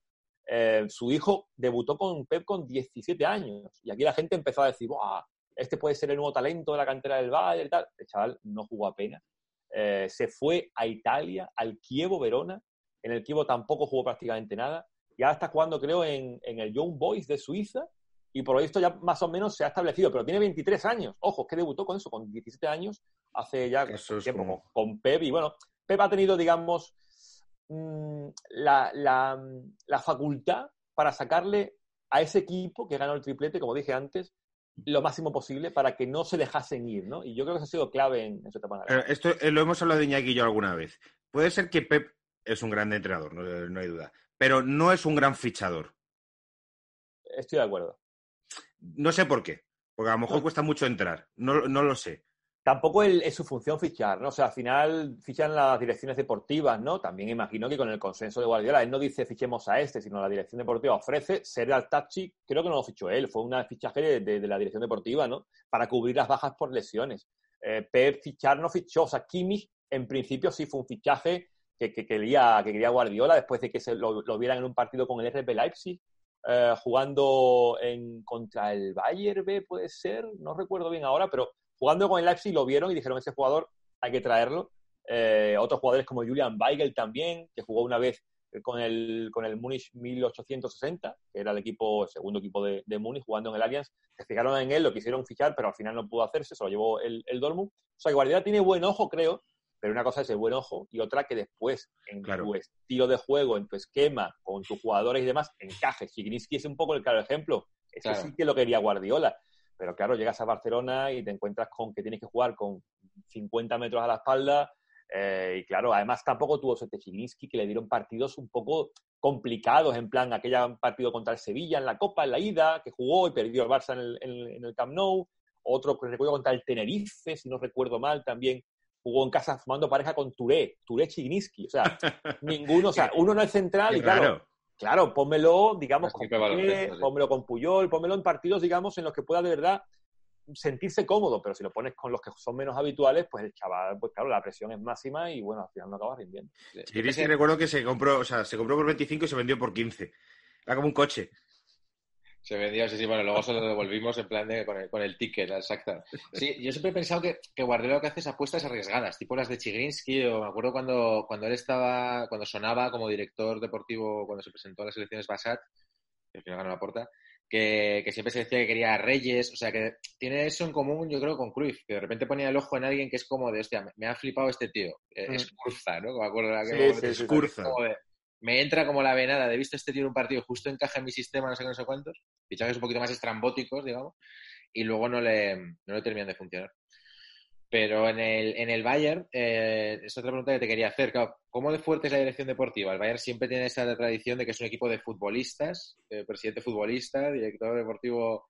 S4: Eh, su hijo debutó con Pep con 17 años. Y aquí la gente empezó a decir, ¡buah! Este puede ser el nuevo talento de la cantera del Bayern y tal. El chaval no jugó apenas. Eh, se fue a Italia, al Chievo Verona. En el Chievo tampoco jugó prácticamente nada. Y ahora está jugando, creo, en, en el Young Boys de Suiza, y por lo visto ya más o menos se ha establecido, pero tiene 23 años. Ojo, que debutó con eso, con 17 años, hace ya
S2: Eso
S4: tiempo,
S2: como-
S4: con, Pep. Y bueno, Pep ha tenido, digamos, mm, la, la- la facultad para sacarle a ese equipo que ganó el triplete, como dije antes, lo máximo posible para que no se dejasen ir, ¿no? Y yo creo que eso ha sido clave en, en su etapa.
S2: Esto eh, lo hemos hablado de Iñaki y yo alguna vez. Puede ser que Pep es un gran entrenador, no, no hay duda, pero no es un gran fichador.
S4: Estoy de acuerdo.
S2: No sé por qué, porque a lo mejor
S4: No.
S2: cuesta mucho entrar, no, no lo sé.
S4: Tampoco el- es su función fichar, ¿no? O sea, al final fichan las direcciones deportivas, ¿no? También imagino que con el consenso de Guardiola, él no dice fichemos a este, sino la dirección deportiva ofrece ser al Tachi, creo que no lo fichó él, fue un fichaje de, de- de la dirección deportiva, ¿no? Para cubrir las bajas por lesiones. Eh, Pep fichar no fichó, o sea, Kimmich en principio sí fue un fichaje que, que quería, que quería Guardiola después de que se lo, lo vieran en un partido con el RB Leipzig, eh, jugando en, contra el Bayern B, puede ser, no recuerdo bien ahora, pero jugando con el Leipzig lo vieron y dijeron, ese jugador hay que traerlo. Eh, otros jugadores como Julian Weigel también, que jugó una vez con el, con el Múnich 1860, que era el equipo, el segundo equipo de, de Múnich, jugando en el Allianz. Se fijaron en él, lo quisieron fichar, pero al final no pudo hacerse, se lo llevó el, el Dortmund. O sea, que Guardiola tiene buen ojo, creo, pero una cosa es el buen ojo y otra que después, en
S2: Claro.
S4: tu estilo de juego, en tu esquema, con tus jugadores y demás, encajes. Chigrinsky es un poco el claro ejemplo. Ese
S3: Claro.
S4: sí que lo quería Guardiola. Pero claro, llegas a Barcelona y te encuentras con que tienes que jugar con 50 metros a la espalda. eh, y claro, además tampoco tuvo suerte Chigrinsky, que le dieron partidos un poco complicados, en plan aquel partido contra el Sevilla en la Copa, en la ida, que jugó y perdió el Barça en el, en- en el Camp Nou. Otro que recuerdo contra el Tenerife, si no recuerdo mal, también jugó en casa formando pareja con Touré, Touré Chigrinsky. O sea, <laughs> ninguno, o sea, uno no es central y claro,
S2: Claro.
S4: Claro, pónmelo, digamos, con Piqué,
S3: sí.
S4: pónmelo con Puyol, pónmelo en partidos, digamos, en los que pueda de verdad sentirse cómodo, pero si lo pones con los que son menos habituales, pues el chaval, pues claro, la presión es máxima y bueno, al final no acaba rindiendo.
S2: Chigrinsky recuerdo que se compró, o sea, se compró por 25 y se vendió por 15. Era como un coche.
S3: Se vendió, sí, sí, bueno, luego se lo devolvimos en plan de con el, con el ticket, exacto. Sí, yo siempre he pensado que, que Guardiola lo que hace es apuestas arriesgadas, tipo las de Chigrinsky, o me acuerdo cuando, cuando él estaba, cuando sonaba como director deportivo, cuando se presentó a las elecciones Basat, que al final ganó la porta, que, que siempre se decía que quería a Reyes, o sea, que tiene eso en común, yo creo, con Cruyff, que de repente ponía el ojo en alguien que es como de, hostia, me, me ha flipado este tío, eh,
S4: Mm.
S3: es Curza, ¿no? Me acuerdo de
S4: Sí,
S3: momento,
S4: sí,
S3: es
S2: Curza.
S3: como de, me entra como la venada de he visto este tío en un partido, justo encaja en mi sistema, no sé qué, no sé cuántos, fichajes un poquito más estrambóticos, digamos, y luego no le, no le terminan de funcionar. Pero en el, en el Bayern, eh, es otra pregunta que te quería hacer. Claro, ¿Cómo de fuerte es la dirección deportiva? El Bayern siempre tiene esa tradición de que es un equipo de futbolistas, eh, presidente futbolista, director deportivo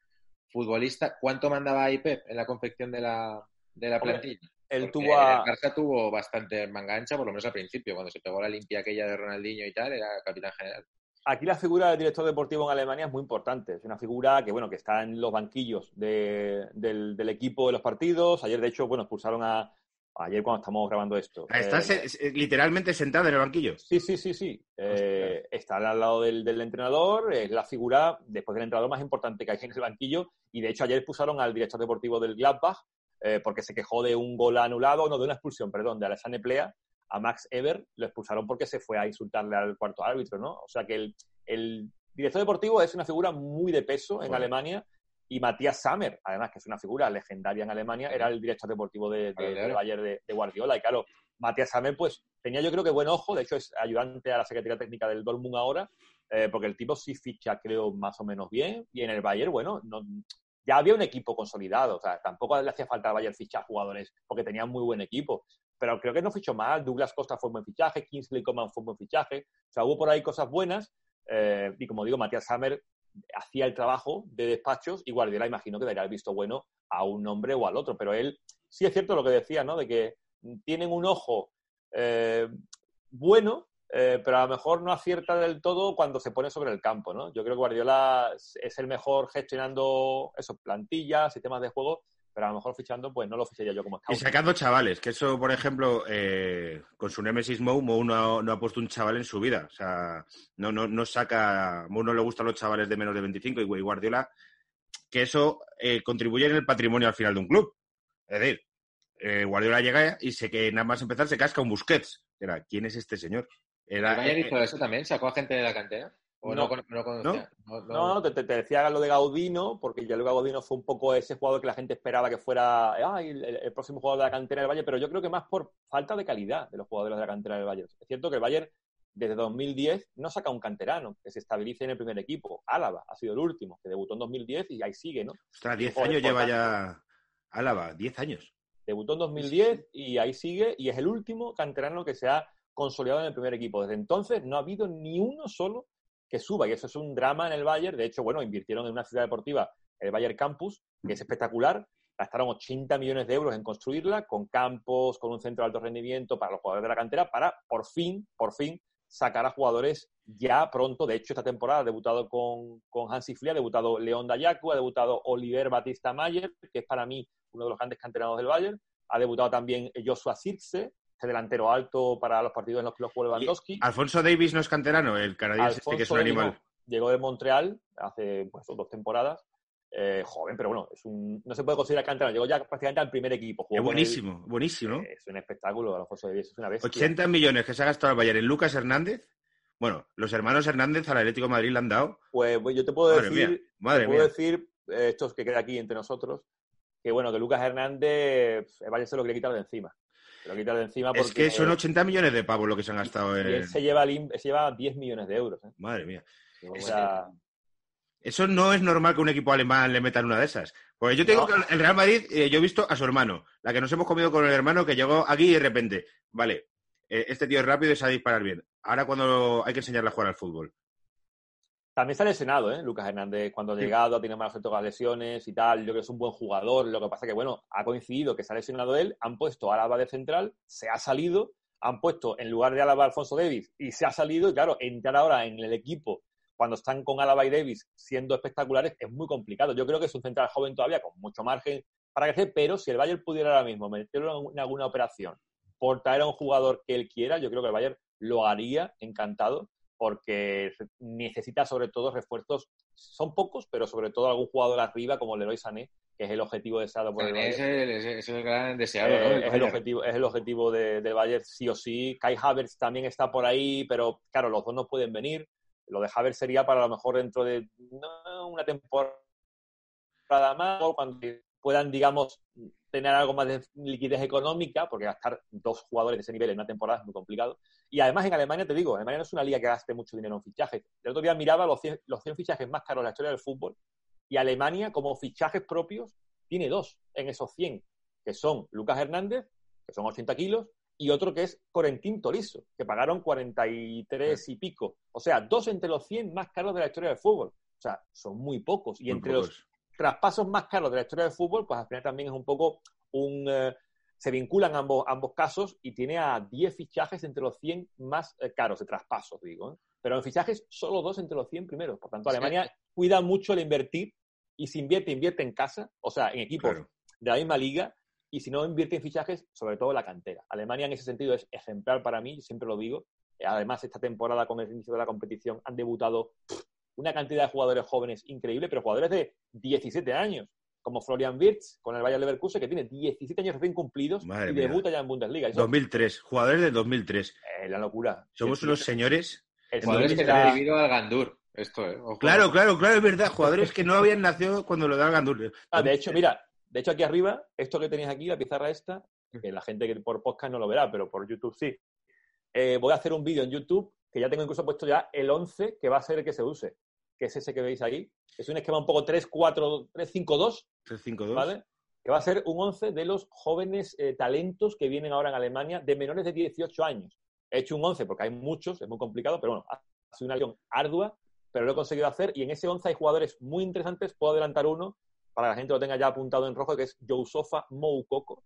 S3: futbolista. ¿Cuánto mandaba ahí Pep en la confección de la, de la plantilla?
S4: Él tuvo a,
S3: El Barça tuvo bastante manga ancha, por lo menos al principio, cuando se pegó la limpia aquella de Ronaldinho y tal, era capitán general.
S4: Aquí la figura del director deportivo en Alemania es muy importante. Es una figura que, bueno, que está en los banquillos de- del, del equipo de los partidos. Ayer, de hecho, bueno, expulsaron a... Ayer cuando estamos grabando esto.
S2: Está
S4: Eh,
S2: se- se- literalmente sentado en el banquillo.
S4: Sí, sí, sí, sí. Eh, está al lado del, del entrenador, es la figura, después del entrenador, más importante que hay en el banquillo. Y de hecho, ayer expulsaron al director deportivo del Gladbach eh, porque se quejó de un gol anulado, no, de una expulsión, perdón, de Alessandro Plea a Max Eber. Lo expulsaron porque se fue a insultarle al cuarto árbitro, ¿no? O sea que el, el director deportivo es una figura muy de peso en
S2: Bueno.
S4: Alemania. Y Matías Sammer, además, que es una figura legendaria en Alemania, era el director deportivo de, de,
S3: vale.
S4: Bayern de, de Guardiola. Y claro, Matías Sammer, pues tenía yo creo que buen ojo, de hecho es ayudante a la Secretaría Técnica del Dortmund ahora, eh, porque el tipo sí ficha, creo, más o menos bien, y en el Bayern, bueno, no, ya había un equipo consolidado, o sea, tampoco le hacía falta al Bayern fichar jugadores, porque tenía muy buen equipo, pero creo que no fichó mal, Douglas Costa fue un buen fichaje, Kingsley Coman fue un buen fichaje, o sea, hubo por ahí cosas buenas, eh, y como digo, Matías Sammer hacía el trabajo de despachos y Guardiola imagino que daría el visto bueno a un hombre o al otro, pero él sí es cierto lo que decía, ¿no? De que tienen un ojo eh, bueno, eh, pero a lo mejor no acierta del todo cuando se pone sobre el campo, ¿no? Yo creo que Guardiola es el mejor gestionando eso, plantillas, sistemas de juego, pero a lo mejor fichando, pues no lo ficharía yo como
S2: Y
S4: scout.
S2: sacando chavales, que eso, por ejemplo, eh, con su Nemesis Mou, Mou no, ha- no ha puesto un chaval en su vida. O sea, no, no, no saca. Mou no le gustan los chavales de menos de 25 y Guardiola, que eso eh, contribuye en el patrimonio al final de un club. Es decir, eh, Guardiola llega y sé que nada más empezar se casca un Busquets. Era, ¿quién es este señor?
S3: ¿El Bayern
S2: eh,
S3: hizo eso también? ¿Sacó a gente de la cantera? ¿O
S4: No.
S3: no, con- no conocía? No, no-
S4: No, no, te, te- decía lo de Gaudino, porque ya luego Gaudino fue un poco ese jugador que la gente esperaba que fuera ay, el, el próximo jugador de la cantera del Bayern, pero yo creo que más por falta de calidad de los jugadores de la cantera del Bayern. Es cierto que el Bayern desde 2010 no saca un canterano que se estabilice en el primer equipo. Álava ha sido el último, que debutó en 2010 y ahí sigue, ¿no?
S2: Ostras, 10
S4: Joder,
S2: años lleva ya Álava, 10 años.
S4: Debutó en 2010 y ahí sigue y es el último canterano que se ha consolidado en el primer equipo. Desde entonces no ha habido ni uno solo que suba y eso es un drama en el Bayern. De hecho, bueno, invirtieron en una ciudad deportiva, el Bayern Campus, que es espectacular. Gastaron 80 millones de euros en construirla, con campos, con un centro de alto rendimiento para los jugadores de la cantera, para por fin, por fin, sacar a jugadores ya pronto. De hecho, esta temporada ha debutado con, con Hansi Flick, ha debutado León Dayaku, ha debutado Oliver Batista Mayer, que es para mí uno de los grandes canteranos del Bayern. Ha debutado también Joshua Zirkse, este delantero alto para los partidos en los que lo juega Lewandowski.
S2: Alfonso Davis no es canterano, el canadiense este que es un animal.
S4: Davis. Llegó de Montreal hace pues, dos temporadas. Eh, joven, pero bueno, es un, no se puede considerar canterano. Llegó ya prácticamente al primer equipo. Jugó
S2: Es buenísimo, buenísimo.
S4: es un espectáculo, Alfonso Davis, es una bestia.
S2: 80 millones que se ha gastado el Bayern en Lucas Hernández. Bueno, los hermanos Hernández al Atlético de Madrid le han dado.
S4: Pues, pues yo te puedo
S2: Madre
S4: decir,
S2: mía, madre
S4: te puedo
S2: mía.
S4: decir, eh, estos que queda aquí entre nosotros, que bueno, que Lucas Hernández, el Bayern se lo quiere quitar de encima. Se lo quitar de encima porque
S2: Es que son 80 millones de pavos lo que se han gastado
S4: y
S2: en...
S4: él se lleva, se lleva 10 millones de euros. ¿eh?
S2: Madre mía. Eso no es normal que un equipo alemán le metan una de esas. Porque yo te digo
S4: No.
S2: que el Real Madrid, eh, yo he visto a su hermano, la que nos hemos comido con el hermano que llegó aquí y de repente, vale, eh, este tío es rápido y sabe disparar bien. Ahora cuando hay que enseñarle a jugar al fútbol.
S4: También ha lesionado, ¿eh? Lucas Hernández, cuando ha llegado, tiene malas suerte con las lesiones y tal. Yo creo que es un buen jugador. Lo que pasa que, bueno, ha coincidido que se ha lesionado él, han puesto a Álava de central, se ha salido, han puesto en lugar de Álava a Alfonso Davis y se ha salido. Y claro, entrar ahora en el equipo cuando están con Álava y Davis siendo espectaculares es muy complicado. Yo creo que es un central joven todavía con mucho margen para crecer, pero si el Bayern pudiera ahora mismo meterlo en alguna operación por traer a un jugador que él quiera, yo creo que el Bayern lo haría encantado porque necesita sobre todo refuerzos, son pocos, pero sobre todo algún jugador arriba como Leroy Sané, que es el objetivo deseado por el
S3: Sané es
S4: Bayern.
S3: el, es el- es el gran deseado,
S4: Eh,
S3: ¿no? del
S4: es, el objetivo, es el objetivo de- del Bayern sí o sí. Kai Havertz también está por ahí, pero claro, los dos no pueden venir. Lo de Havertz sería para lo mejor dentro de no, una temporada más, o cuando puedan, digamos, tener algo más de liquidez económica, porque gastar dos jugadores de ese nivel en una temporada es muy complicado. Y además en Alemania, te digo, Alemania no es una liga que gaste mucho dinero en fichajes. El otro día miraba los 100, los 100 fichajes más caros de la historia del fútbol y Alemania, como fichajes propios, tiene dos en esos 100, que son Lucas Hernández, que son 80 kilos, y otro que es Corentín Torizo, que pagaron 43 y pico. O sea, dos entre los 100 más caros de la historia del fútbol. O sea, son muy pocos. Y
S2: Muy
S4: entre los. Traspasos más caros de la historia del fútbol, pues al final también es un poco un... eh, se vinculan ambos, ambos casos y tiene a 10 fichajes entre los 100 más eh, caros de traspasos, digo. ¿eh? Pero en fichajes solo dos entre los 100 primeros. Por tanto,
S3: Sí.
S4: Alemania cuida mucho el invertir y si invierte, invierte en casa, o sea, en equipos
S2: Claro.
S4: de la misma liga y si no invierte en fichajes, sobre todo en la cantera. Alemania en ese sentido es ejemplar para mí, siempre lo digo. Además, esta temporada con el inicio de la competición han debutado una cantidad de jugadores jóvenes increíble, pero jugadores de 17 años, como Florian Wirtz con el Bayern Leverkusen, que tiene 17 años recién cumplidos
S2: Madre
S4: y
S2: mía.
S4: debuta ya en Bundesliga. Eso
S2: 2003, jugadores del 2003.
S4: es la locura.
S2: Somos unos señores.
S4: el
S3: Jugadores que vivido al Gandur. Esto, ¿eh?
S2: Claro, claro, claro, es verdad. Jugadores que no habían nacido cuando lo da Gandur.
S4: Ah, de hecho, mira, de hecho aquí arriba, esto que tenéis aquí, la pizarra esta, que la gente que por podcast no lo verá, pero por YouTube sí. Eh, voy a hacer un vídeo en YouTube que ya tengo incluso puesto ya el 11 que va a ser el que se use, que es ese que veis ahí. Es un esquema un poco 3-4, 3-5-2,
S2: 3-5-2.
S4: ¿vale? Que va a ser un 11 de los jóvenes eh, talentos que vienen ahora en Alemania de menores de 18 años. He hecho un 11 porque hay muchos, es muy complicado, pero bueno, ha sido una acción ardua, pero lo he conseguido hacer y en ese 11 hay jugadores muy interesantes. Puedo adelantar uno para que la gente lo tenga ya apuntado en rojo, que es Yousofa Moukoko.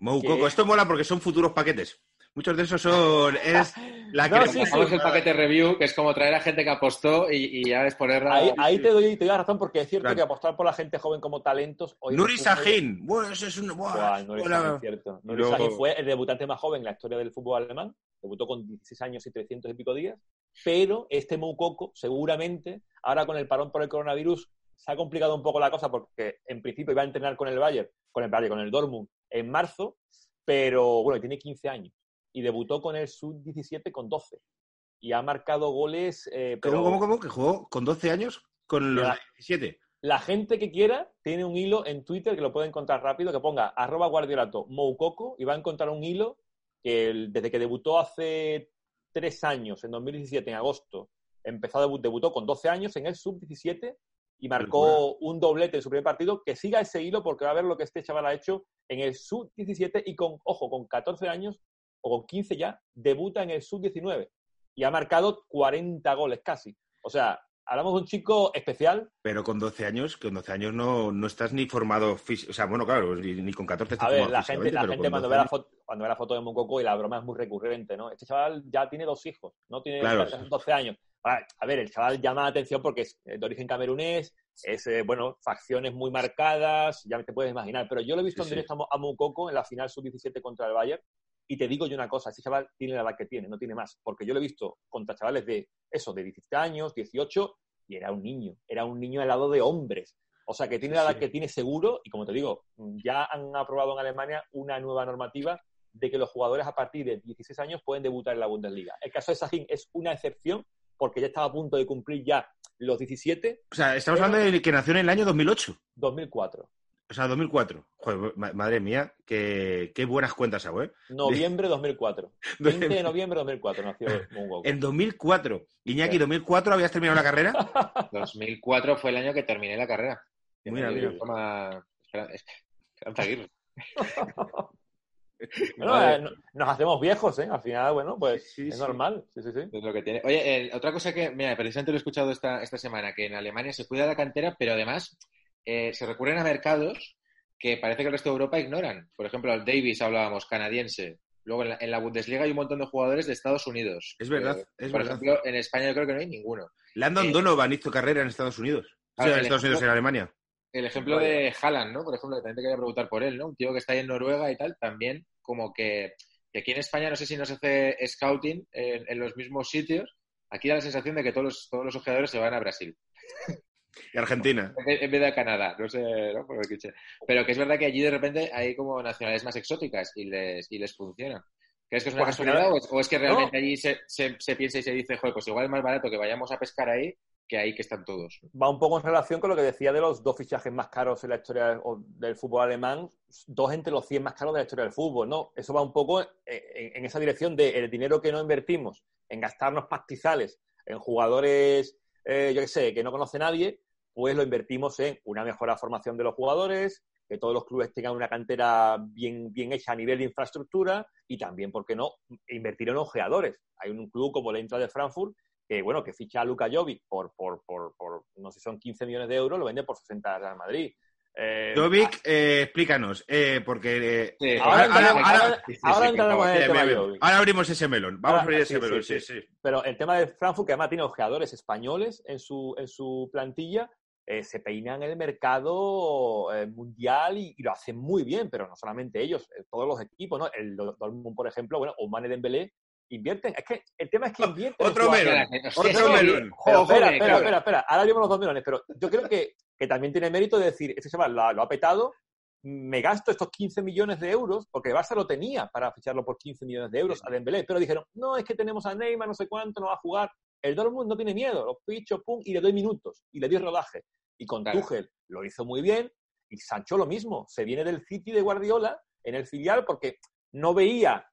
S2: Moukoko,
S4: que-
S2: esto mola porque son futuros paquetes. Muchos de esos son. Es la
S4: No,
S2: que.
S4: sí, sí.
S3: El paquete review, que es como traer a gente que apostó y, y ya es ponerla.
S4: Ahí, ahí te, doy, te doy la razón porque es cierto
S2: Claro.
S4: que apostar por la gente joven como talentos... hoy
S2: Nuri Sahin. Bueno, eso es un. buah,
S4: Nuri. Sahin, cierto. Nuri
S2: Luego-
S4: Sahin fue el debutante más joven en la historia del fútbol alemán. Debutó con 16 años y 300 y pico días. Pero este Moukoko, seguramente, ahora con el parón por el coronavirus, se ha complicado un poco la cosa porque en principio iba a entrenar con el Bayern, con el Bayern, con el Dortmund en marzo, pero bueno, tiene 15 años y debutó con el sub-17 con 12. y ha marcado goles. eh, pero
S2: ¿Cómo, cómo, cómo? ¿Que jugó con 12 años? ¿Con los
S4: Ya.
S2: 17?
S4: La gente que quiera tiene un hilo en Twitter que lo puede encontrar rápido, que ponga arroba guardiolato Moukoko y va a encontrar un hilo que el- desde que debutó hace tres años, en 2017, en agosto, empezó a debu- debutó con 12 años en el sub-17 y marcó un doblete en su primer partido. Que siga ese hilo porque va a ver lo que este chaval ha hecho en el sub-17 y con, ojo, con 14 años o con 15 ya, debuta en el sub-19 y ha marcado 40 goles casi. O sea, hablamos de un chico especial
S2: Pero con 12 años, con 12 años no, no estás ni formado físico. O sea, bueno, claro, ni, ni con 14 estás
S4: A ver, la gente, la gente cuando
S2: 12
S4: ve, la foto, cuando ve la foto de Mukoko y la broma es muy recurrente, ¿no? Este chaval ya tiene dos hijos, no tiene
S2: Claro.
S4: 12 años. A ver, el chaval llama la atención porque es de origen camerunés, es, eh, bueno, facciones muy marcadas, ya te puedes imaginar. Pero yo lo he visto
S2: Sí,
S4: en
S2: sí.
S4: directo a Mu- a Mukoko en la final sub-17 contra el Bayern y te digo yo una cosa, este chaval tiene la edad que tiene, no tiene más. Porque yo lo he visto contra chavales de, eso, de 17 años, 18, y era un niño, era un niño al lado de hombres. O sea, que tiene la edad
S2: sí.
S4: que tiene seguro, y como te digo, ya han aprobado en Alemania una nueva normativa de que los jugadores a partir de 16 años pueden debutar en la Bundesliga. El caso de Sahin es una excepción porque ya estaba a punto de cumplir ya los 17,
S2: O sea, estamos hablando de que nació en el año 2008.
S4: 2004.
S2: O sea, 2004. Joder, ma- madre mía, qué, qué buenas cuentas hago, ¿eh? <laughs>
S4: Noviembre 2004. 20 de noviembre 2004 nació <laughs> Mungoko.
S2: En 2004. Iñaki,
S3: Sí.
S2: 2004 habías terminado la carrera. <laughs>
S3: 2004 fue el año que terminé la carrera.
S2: Mira, mira.
S3: toma- Espera- Esperanza Aguirre.
S4: Bueno,
S3: Vale.
S4: eh, no- nos hacemos viejos, ¿eh? Al final, bueno, pues
S2: Sí, sí,
S4: es
S2: sí.
S4: normal. Sí, sí, sí.
S3: Es lo que tiene. Oye, eh, otra cosa que, mira, precisamente lo he escuchado esta, esta semana, que en Alemania se cuida la cantera, pero además eh, se recurren a mercados que parece que el resto de Europa ignoran. Por ejemplo, el Davis hablábamos, canadiense. Luego en la, en la Bundesliga hay un montón de jugadores de Estados Unidos.
S2: Es verdad,
S3: Eh,
S2: es
S3: por
S2: verdad.
S3: ejemplo, en España yo creo que no hay ninguno.
S2: Landon
S3: Eh,
S2: Donovan hizo carrera en Estados Unidos. O sea,
S3: Ah,
S2: en Estados Unidos, en Alemania.
S3: El ejemplo de Haaland, ¿no? Por ejemplo, que también te quería preguntar por él, ¿no? Un tío que está ahí en Noruega y tal, también como que, que aquí en España no sé si nos hace scouting en, en los mismos sitios. Aquí da la sensación de que todos los, todos los ojeadores se van a Brasil. <laughs>
S2: Y Argentina.
S3: En vez de a Canadá, no sé, ¿no? Por. Pero que es verdad que allí de repente hay como nacionalidades más exóticas y les, y les funciona. ¿Crees que es una
S4: Pues,
S3: casualidad
S4: claro.
S3: o es, o es que realmente allí se, se, se piensa y se dice, joder, pues igual es más barato que vayamos a pescar ahí que ahí que están todos?
S4: va un poco en relación con lo que decía de los dos fichajes más caros en la historia del fútbol alemán, dos entre los 100 más caros de la historia del fútbol, ¿no? Eso va un poco en, en- en esa dirección de el dinero que no invertimos en gastarnos pastizales en jugadores, eh, yo qué sé, que no conoce nadie, pues lo invertimos en una mejora formación de los jugadores, que todos los clubes tengan una cantera bien, bien hecha a nivel de infraestructura y también, ¿por qué no?, invertir en ojeadores. Hay un club como la Eintracht de Frankfurt que bueno, que ficha a Luka Jovic por, por, por, por, no sé, son 15 millones de euros, lo vende por 60 al Madrid. Eh,
S2: Jovic, eh, explícanos, eh, porque...
S4: Ahora, en
S2: abrimos ese melón. Vamos
S4: Ahora-
S2: a abrir
S4: sí,
S2: ese melón,
S4: sí,
S2: sí,
S4: sí.
S2: sí.
S4: Pero el tema de Frankfurt, que además tiene ojeadores españoles en su, en su plantilla, eh, se peinan el mercado eh, mundial y, y lo hacen muy bien, pero no solamente ellos, eh, todos los equipos, ¿no? El Do- Dortmund, por ejemplo, bueno, o Mane Dembélé, invierten. Es que el tema es que invierten. en
S2: Otro melón. Otro melón.
S4: Espera, espera, espera, espera. Ahora vemos los dos millones, pero yo creo que, que también tiene mérito de decir, este chaval lo, ha- lo ha petado, me gasto estos 15 millones de euros, porque Barça lo tenía para ficharlo por 15 millones de euros a Dembélé, pero dijeron, no, es que tenemos a Neymar, no sé cuánto, no va a jugar. El Dortmund no tiene miedo, lo ficho, pum, y le doy minutos, y le doy rodaje. Y con
S3: Claro.
S4: Tuchel lo hizo muy bien, y Sancho lo mismo, se viene del City de Guardiola en el filial porque no veía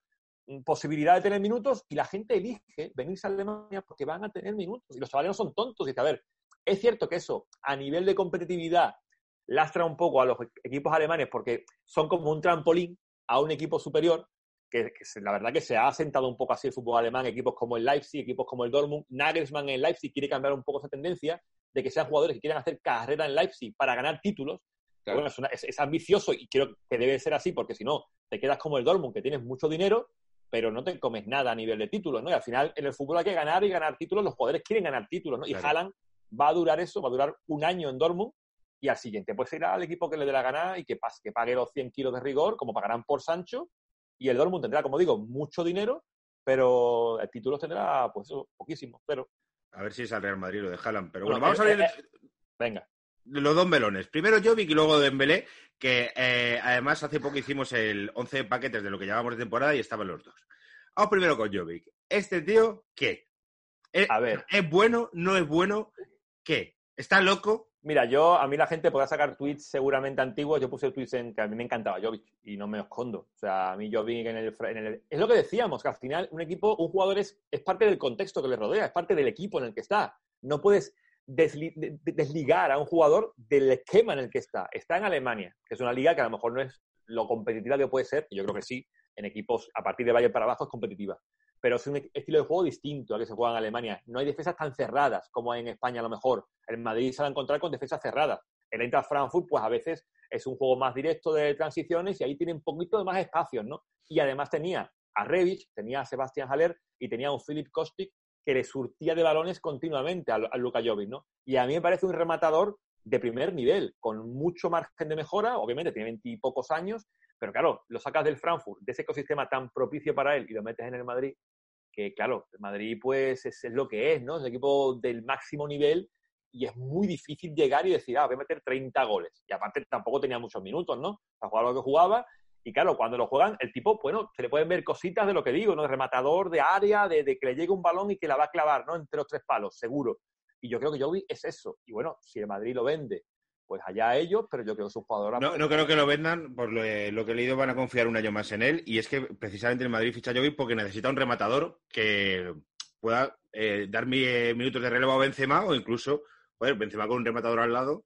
S4: posibilidad de tener minutos y la gente elige venirse a Alemania porque van a tener minutos. Y los chavales no son tontos. Dice, a ver, es cierto que eso a nivel de competitividad lastra un poco a los equipos alemanes porque son como un trampolín a un equipo superior, que, que la verdad que se ha asentado un poco así el fútbol alemán, equipos como el Leipzig, equipos como el Dortmund. Nagelsmann en Leipzig quiere cambiar un poco esa tendencia de que sean jugadores que quieran hacer carrera en Leipzig para ganar títulos.
S3: Claro.
S4: Bueno, es, una- es- es ambicioso y creo que debe ser así porque si no, te quedas como el Dortmund, que tienes mucho dinero, pero no te comes nada a nivel de títulos, ¿no? Y al final en el fútbol hay que ganar y ganar títulos, los jugadores quieren ganar títulos, ¿no? Y
S2: Claro.
S4: Haaland va a durar eso, va a durar un año en Dortmund y al siguiente pues irá al equipo que le dé la gana y que, que pague los 100 kilos de rigor, como pagarán por Sancho, y el Dortmund tendrá, como digo, mucho dinero, pero el título tendrá, pues eso, poquísimo, pero
S2: A ver si es al Real Madrid lo de Haaland. Pero
S4: Bueno,
S2: bueno, vamos a
S4: eh,
S2: ver
S4: venga.
S2: Los dos melones. Primero Jovic y luego Dembélé, que eh, además hace poco hicimos el 11 paquetes de lo que llevábamos de temporada y estaban los dos. Vamos primero con Jovic. Este tío, ¿qué? ¿Es,
S4: A ver.
S2: ¿Es bueno? ¿No es bueno? ¿Qué? ¿Está loco?
S4: Mira, yo, a mí la gente podrá sacar tweets seguramente antiguos. Yo puse tweets en que a mí me encantaba Jovic y no me escondo. O sea, a mí Jovic en el, en el- Es lo que decíamos, que al final un equipo, un jugador es, es parte del contexto que le rodea, es parte del equipo en el que está. No puedes desli- de- de- desligar a un jugador del esquema en el que está. Está en Alemania, que es una liga que a lo mejor no es lo competitiva que puede ser, yo creo que sí, en equipos a partir de Bayern para abajo es competitiva. Pero es un e- estilo de juego distinto al que se juega en Alemania. No hay defensas tan cerradas como en España a lo mejor. El Madrid se va a encontrar con defensas cerradas. El Eintracht Frankfurt, pues a veces es un juego más directo de transiciones y ahí tiene un poquito más espacios, ¿no? Y además tenía a Rebic, tenía a Sebastián Haller y tenía a un Philip Kostic que le surtía de balones continuamente a, a Luka ¿no? Y a mí me parece un rematador de primer nivel, con mucho margen de mejora, obviamente tiene veintipocos años, pero claro, lo sacas del Frankfurt, de ese ecosistema tan propicio para él y lo metes en el Madrid, que claro, el Madrid pues es, lo que es, ¿no? Es el equipo del máximo nivel y es muy difícil llegar y decir, ah, voy a meter 30 goles. Y aparte tampoco tenía muchos minutos, ¿no? Para jugar lo que jugaba. Y claro, cuando lo juegan, el tipo, bueno, se le pueden ver cositas de lo que digo, ¿no? De rematador, de área, de, de que le llegue un balón y que la va a clavar, ¿no? Entre los tres palos, seguro. Y yo creo que Jovi es eso. Y bueno, si el Madrid lo vende, pues allá ellos, pero yo creo que sus jugadores...
S2: No, no creo que lo vendan, por lo, lo que he leído van a confiar un año más en él y es que precisamente el Madrid ficha a Jovic porque necesita un rematador que pueda eh, dar mi- eh, minutos de relevo a Benzema o incluso, joder, Benzema con un rematador al lado,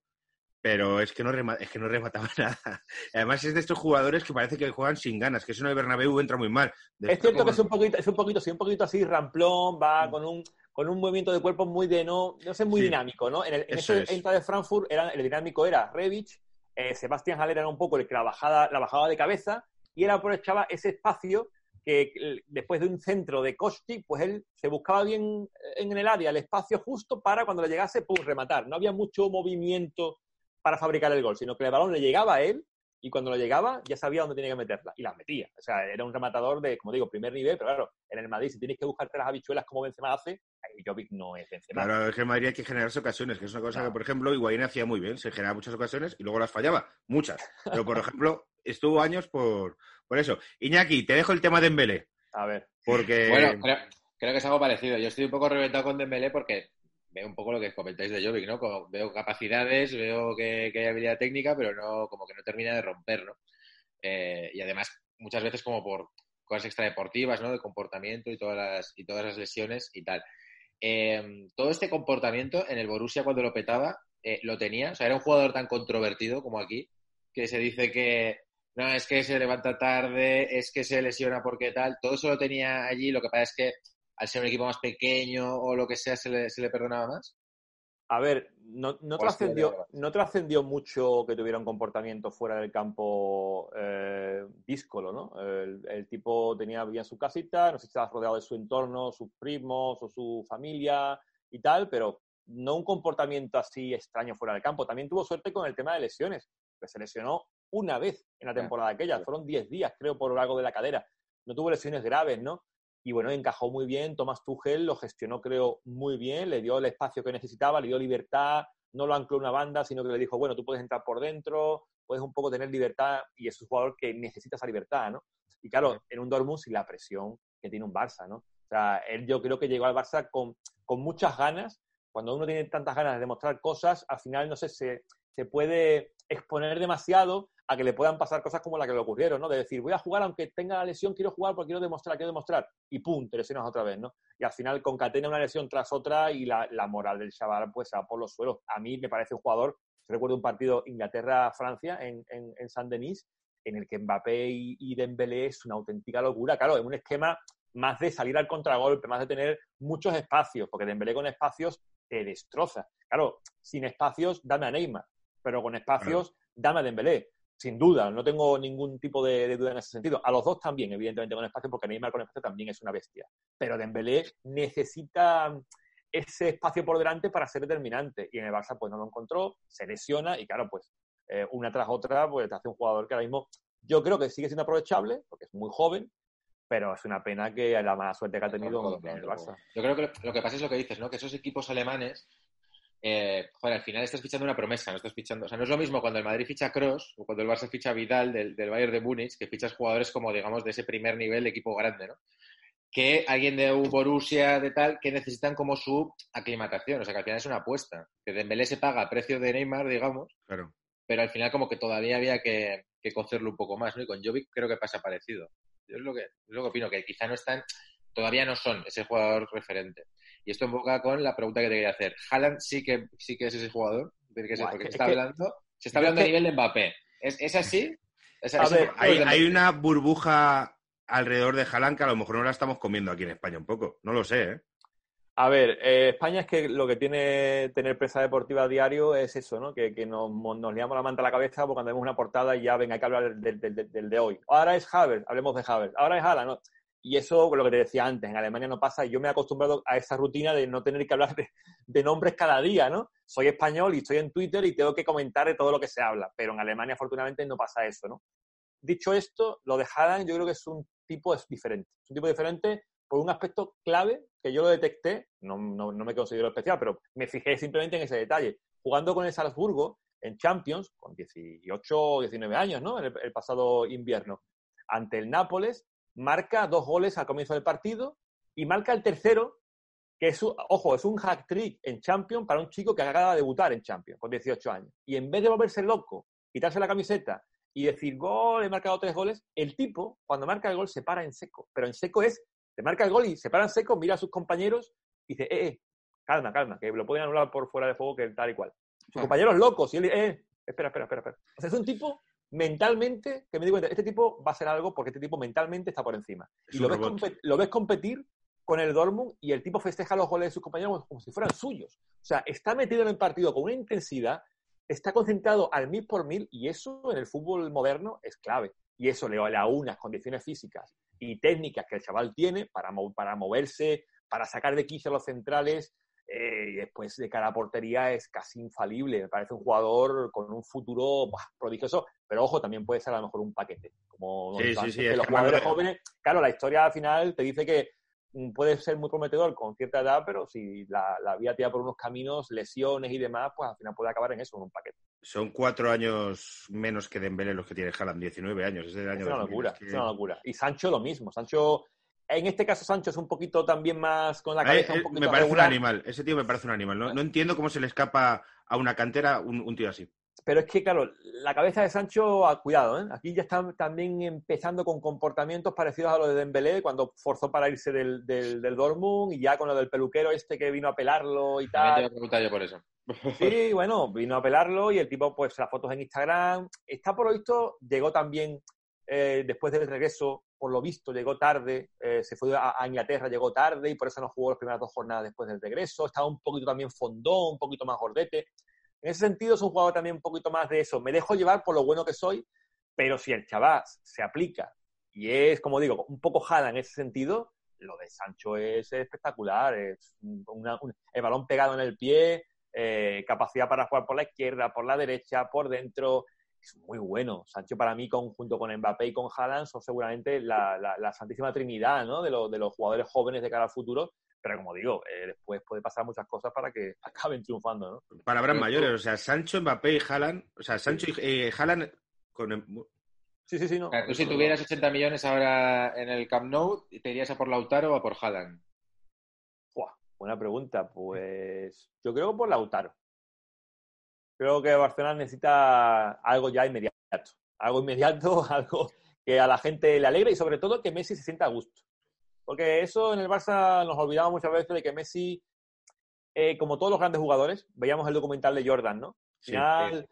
S2: pero es que no, rema- es que no remataba <laughs> nada. Además es de estos jugadores que parece que juegan sin ganas, que eso en el Bernabéu entra muy mal.
S4: Es cierto que es un poquito, es un poquito, sí, un poquito así, ramplón, va
S2: Mm.
S4: con un, con un movimiento de cuerpo muy de no, no sé, muy
S2: Sí.
S4: dinámico, ¿no? En, el, en
S2: Eso
S4: ese
S2: es.
S4: entra de Frankfurt era, el dinámico era Rebic, eh, Sebastián Haller era un poco el que la bajada, la bajaba de cabeza y él aprovechaba ese espacio que eh, después de un centro de Kosti, pues él se buscaba bien en el área, el espacio justo para cuando le llegase, pum, rematar. No había mucho movimiento para fabricar el gol, sino que el balón le llegaba a él y cuando lo llegaba ya sabía dónde tenía que meterla y las metía. O sea, era un rematador de, como digo, primer nivel, pero claro, en el Madrid si tienes que buscarte las habichuelas como Benzema hace, ahí Jovic no es Benzema.
S2: Claro, es que en Madrid hay que generarse ocasiones, que es una cosa
S4: Claro.
S2: que, por ejemplo, Higuaín hacía muy bien, se generaba muchas ocasiones y luego las fallaba, muchas. Pero, por ejemplo, <laughs> estuvo años por, por eso. Iñaki, te dejo el tema de Embele,
S4: A ver,
S2: porque...
S3: Bueno, creo, creo que es algo parecido. Yo estoy un poco reventado con Dembélé porque veo un poco lo que comentáis de Jovic, ¿no? Como veo capacidades, veo que, que hay habilidad técnica, pero no como que no termina de romper, ¿no? Eh, y además, muchas veces como por cosas extradeportivas, ¿no? De comportamiento y todas las, y todas las lesiones y tal. Eh, todo este comportamiento en el Borussia cuando lo petaba, eh, lo tenía. O sea, era un jugador tan controvertido como aquí, que se dice que no, es que se levanta tarde, es que se lesiona porque tal. Todo eso lo tenía allí. Lo que pasa es que al ser un equipo más pequeño o lo que sea, se le, se le perdonaba más.
S4: a ver, no, no trascendió, no trascendió mucho que tuviera un comportamiento fuera del campo eh, díscolo, ¿no? El, el tipo tenía bien su casita, no sé si estaba rodeado de su entorno, sus primos o su familia y tal, pero no un comportamiento así extraño fuera del campo. También tuvo suerte con el tema de lesiones, que se lesionó una vez en la temporada aquella, fueron 10 días, creo, por algo de la cadera. No tuvo lesiones graves, ¿no? Y bueno, encajó muy bien, Tomás Tuchel lo gestionó, creo, muy bien, le dio el espacio que necesitaba, le dio libertad, no lo ancló una banda, sino que le dijo, bueno, tú puedes entrar por dentro, puedes un poco tener libertad, y es un jugador que necesita esa libertad, ¿no? Y claro, en un Dortmund sin la presión que tiene un Barça, ¿no? O sea, él yo creo que llegó al Barça con, con muchas ganas, cuando uno tiene tantas ganas de demostrar cosas, al final, no sé, se, se puede exponer demasiado a que le puedan pasar cosas como la que le ocurrieron, ¿no? De decir, voy a jugar aunque tenga la lesión, quiero jugar porque quiero demostrar, quiero demostrar, y pum, te lesionas otra vez, ¿no? Y al final concatena una lesión tras otra y la, la moral del chaval pues va por los suelos. A mí me parece un jugador, recuerdo un partido Inglaterra-Francia en, en, en Saint-Denis, en el que Mbappé y, y Dembélé es una auténtica locura, claro, en un esquema más de salir al contragolpe, más de tener muchos espacios, porque Dembélé con espacios te destroza. Claro, sin espacios, dame a Neymar, pero con espacios, dame a Dembélé. Sin duda, no tengo ningún tipo de, de duda en ese sentido. A los dos también, evidentemente, con espacio, porque Neymar con espacio también es una bestia. Pero Dembélé necesita ese espacio por delante para ser determinante. Y en el Barça, pues no lo encontró, se lesiona y, claro, pues eh, una tras otra, pues te hace un jugador que ahora mismo yo creo que sigue siendo aprovechable, porque es muy joven, pero es una pena que la mala suerte que ha tenido en el. Barça.
S3: Yo creo que lo, lo que pasa es lo que dices, ¿no? Que esos equipos alemanes, eh, joder, al final estás fichando una promesa, no estás fichando. O sea, no es lo mismo cuando el Madrid ficha a Cross o cuando el Barça ficha a Vidal del, del Bayern de Múnich, que fichas jugadores como, digamos, de ese primer nivel de equipo grande, ¿no? que alguien de Borussia, de tal, que necesitan como su aclimatación. O sea, que al final es una apuesta. Que Dembélé se paga a precio de Neymar, digamos,
S2: Claro.
S3: pero al final como que todavía había que, que cocerlo un poco más, ¿no? Y con Jovic creo que pasa parecido. Yo es lo que, es lo que opino, que quizá no están, todavía no son ese jugador referente. Y esto enfoca con la pregunta que te quería hacer. Haaland sí que, sí que es ese jugador, del que se, porque está
S4: que-
S3: hablando, se está hablando a nivel de Mbappé. ¿Es, es así? ¿Es-
S4: A
S3: es-
S4: ver,
S2: Hay, una burbuja alrededor de Haaland que a lo mejor no la estamos comiendo aquí en España un poco. No lo sé, ¿eh?
S4: A ver, eh, España es que lo que tiene tener prensa deportiva a diario es eso, ¿no? Que, que nos, nos liamos la manta a la cabeza porque cuando vemos una portada y ya venga, hay que hablar del, del- del- del de hoy. Ahora es Havertz, hablemos de Havertz. Ahora es Haaland, ¿no? Y eso, lo que te decía antes, en Alemania no pasa. Yo me he acostumbrado a esa rutina de no tener que hablar de, de nombres cada día, ¿no? Soy español y estoy en Twitter y tengo que comentar de todo lo que se habla. Pero en Alemania, afortunadamente, no pasa eso, ¿no? Dicho esto, lo de Haaland yo creo que es un tipo diferente. Es un tipo diferente por un aspecto clave que yo lo detecté, no, no, no me considero especial, pero me fijé simplemente en ese detalle. Jugando con el Salzburgo en Champions, con 18 o 19 años, ¿no? En el, el pasado invierno, ante el Nápoles, marca dos goles al comienzo del partido y marca el tercero, que es, un- ojo, es un hack trick en Champions para un chico que acaba de debutar en Champions con 18 años. Y en vez de volverse loco, quitarse la camiseta y decir, gol, he marcado tres goles, el tipo, cuando marca el gol, se para en seco. Pero en seco es, se marca el gol y se para en seco, mira a sus compañeros y dice, eh, eh, calma, calma, que lo pueden anular por fuera de juego, que tal y cual. Sus compañeros locos, y él, eh, espera, espera, espera, espera. O sea, es un tipo mentalmente, que me di cuenta, este tipo va a hacer algo porque este tipo mentalmente está por encima.
S2: Es
S4: y lo ves, lo ves competir con el Dortmund y el tipo festeja los goles de sus compañeros como, como si fueran suyos. O sea, está metido en el partido con una intensidad, está concentrado al mil por mil y eso en el fútbol moderno es clave. Y eso le da unas condiciones físicas y técnicas que el chaval tiene para, mo- para moverse, para sacar de quicio a los centrales. Eh, y después de cara a portería es casi infalible. Me parece un jugador con un futuro prodigioso, pero ojo, también puede ser a lo mejor un paquete. Como
S2: Sí, sí, sí,
S4: que los jugadores jóvenes, claro, la historia al final te dice que mm, puede ser muy prometedor con cierta edad, pero si la, la vía te da por unos caminos, lesiones y demás, pues al final puede acabar en eso, en un paquete.
S2: Son cuatro años menos que Dembélé los que tiene Haaland, 19 años. Es del año
S4: Es una
S2: 2000,
S4: locura,
S2: es que-
S4: es una locura. Y Sancho lo mismo. Sancho, en este caso Sancho es un poquito también más con la cabeza
S2: eh,
S4: un poquito
S2: me parece
S4: regular,
S2: un animal. Ese tío me parece un animal. No, no entiendo cómo se le escapa a una cantera un, un tío así.
S4: Pero es que, claro, la cabeza de Sancho, cuidado, ¿eh? Aquí ya están también empezando con comportamientos parecidos a los de Dembélé, cuando forzó para irse del, del, del Dortmund y ya con lo del peluquero este que vino a pelarlo y
S3: te
S4: tal.
S3: a preguntar yo por eso.
S4: Sí, bueno, vino a pelarlo y el tipo, pues, las fotos en Instagram. Está por lo visto, llegó también eh, después del regreso, por lo visto, llegó tarde, eh, se fue a, Inglaterra, llegó tarde y por eso no jugó las primeras dos jornadas después del regreso. Estaba un poquito también fondón, un poquito más gordete. En ese sentido, es un jugador también un poquito más de eso. Me dejo llevar por lo bueno que soy, pero si el chaval se aplica y es, como digo, un poco jala en ese sentido, lo de Sancho es espectacular. Es un- el balón pegado en el pie, eh, capacidad para jugar por la izquierda, por la derecha, por dentro. Es muy bueno. Sancho para mí, con- junto con Mbappé y con Haaland, son seguramente la, la- la santísima trinidad ¿no? de, los- de los jugadores jóvenes de cara al futuro. Pero como digo, eh, después puede pasar muchas cosas para que <laughs> acaben triunfando. ¿no?
S2: Palabras mayores. O sea, Sancho, Mbappé y Haaland. O sea, Sancho y eh, Haaland con...
S4: Sí, sí, sí. No.
S3: Tú si tuvieras 80 millones ahora en el Camp Nou, ¿te irías a por Lautaro o a por Haaland?
S4: Buah, buena pregunta. Pues yo creo que por Lautaro. Creo que Barcelona necesita algo ya inmediato. Algo inmediato, <laughs> algo que a la gente le alegre y sobre todo que Messi se sienta a gusto. Porque eso en el Barça nos olvidamos muchas veces de que Messi, eh, como todos los grandes jugadores, veíamos el documental de Jordan, ¿no? Al final,
S3: Sí,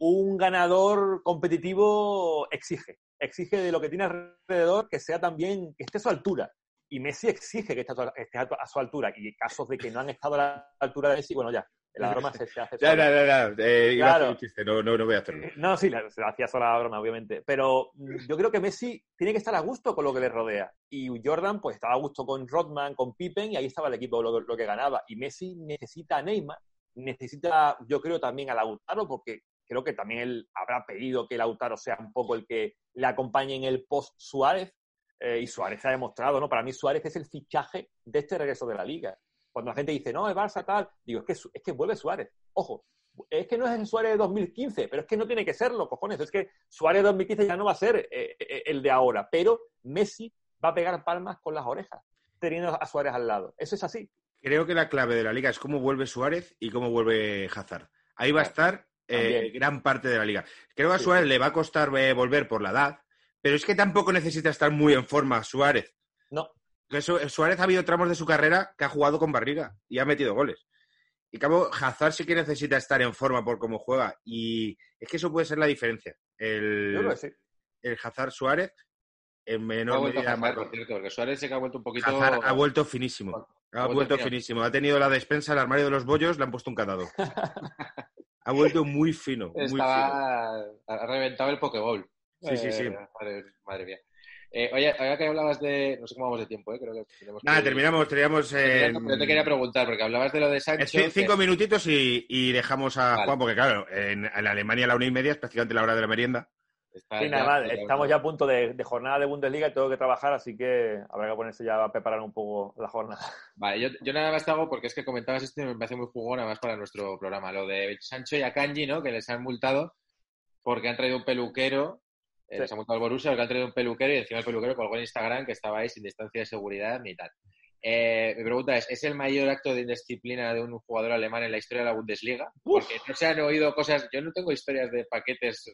S4: un ganador competitivo exige, exige de lo que tiene alrededor que sea también, que esté a su altura. Y Messi exige que esté a su, esté a tu- a su altura. Y casos de que no han estado a la altura de Messi, bueno, ya, la broma se, se hace sola.
S2: eh, iba a hacer
S4: Claro.
S2: un chiste, no, no, no voy a hacerlo.
S4: No, sí, la- se la hacía sola la broma, obviamente. Pero mm, yo creo que Messi tiene que estar a gusto con lo que le rodea. Y Jordan, pues estaba a gusto con Rodman, con Pippen, y ahí estaba el equipo lo, lo que ganaba. Y Messi necesita a Neymar, necesita, yo creo, también a Lautaro, porque creo que también él habrá pedido que Lautaro sea un poco el que le acompañe en el post Suárez. eh, y Suárez se ha demostrado, ¿no? Para mí Suárez es el fichaje de este regreso de la liga. Cuando la gente dice, no, el Barça tal, digo, es que, es que vuelve Suárez. Ojo, es que no es el Suárez de 2015, pero es que no tiene que serlo, cojones. Es que Suárez de 2015 ya no va a ser eh, eh, el de ahora, pero Messi va a pegar palmas con las orejas, teniendo a Suárez al lado. Eso es así.
S2: Creo que la clave de la liga es cómo vuelve Suárez y cómo vuelve Hazard. Ahí va a estar eh, gran parte de la liga. Creo que a
S4: Sí,
S2: Suárez le va a costar eh, volver por la edad, pero es que tampoco necesita estar muy en forma Suárez.
S4: No,
S2: Que Su- Suárez ha habido tramos de su carrera que ha jugado con barriga y ha metido goles. Y cabo, Hazard sí que necesita estar en forma por cómo juega. Y es que eso puede ser la diferencia. El,
S4: sí.
S2: el Hazard Suárez en menor medida.
S3: Hazard, por cierto, porque Suárez se que ha vuelto un poquito...
S2: Hazard ha vuelto finísimo. Ha
S3: vuelto
S2: finísimo. Ha tenido la despensa, el armario de los bollos, le han puesto un candado. <laughs> ha vuelto muy fino. Muy fino.
S3: Estaba... Ha reventado el Pokéball.
S2: Sí, sí, sí.
S3: Eh, madre, madre mía. Eh, oye, ahora que hablabas de... No sé cómo vamos de tiempo, ¿eh? Creo que tenemos
S2: Nada,
S3: que-
S2: terminamos, terminamos en,
S3: Pero te quería preguntar, porque hablabas de lo de Sancho...
S2: en ci- cinco
S3: que-
S2: minutitos y, y dejamos a
S3: Vale.
S2: Juan, porque claro, en, en Alemania la una y media es prácticamente la hora de la merienda.
S3: está
S4: Sí,
S3: ya-
S4: nada estamos ya a punto de, de jornada de Bundesliga y tengo que trabajar, así que habrá que ponerse ya a preparar un poco la jornada. <laughs>
S3: Vale, yo, yo nada más te hago porque es que comentabas esto y me parece muy jugón además para nuestro programa. Lo de Sancho y Akanji, ¿no? Que les han multado porque han traído un peluquero. Eh,
S4: Sí.
S3: Les ha multado el Borussia porque han traído un peluquero y encima el peluquero colgó en Instagram que estaba ahí sin distancia de seguridad ni tal. Eh, mi pregunta es, ¿es el mayor acto de indisciplina de un jugador alemán en la historia de la Bundesliga? Porque no se han oído cosas... Yo no tengo historias de paquetes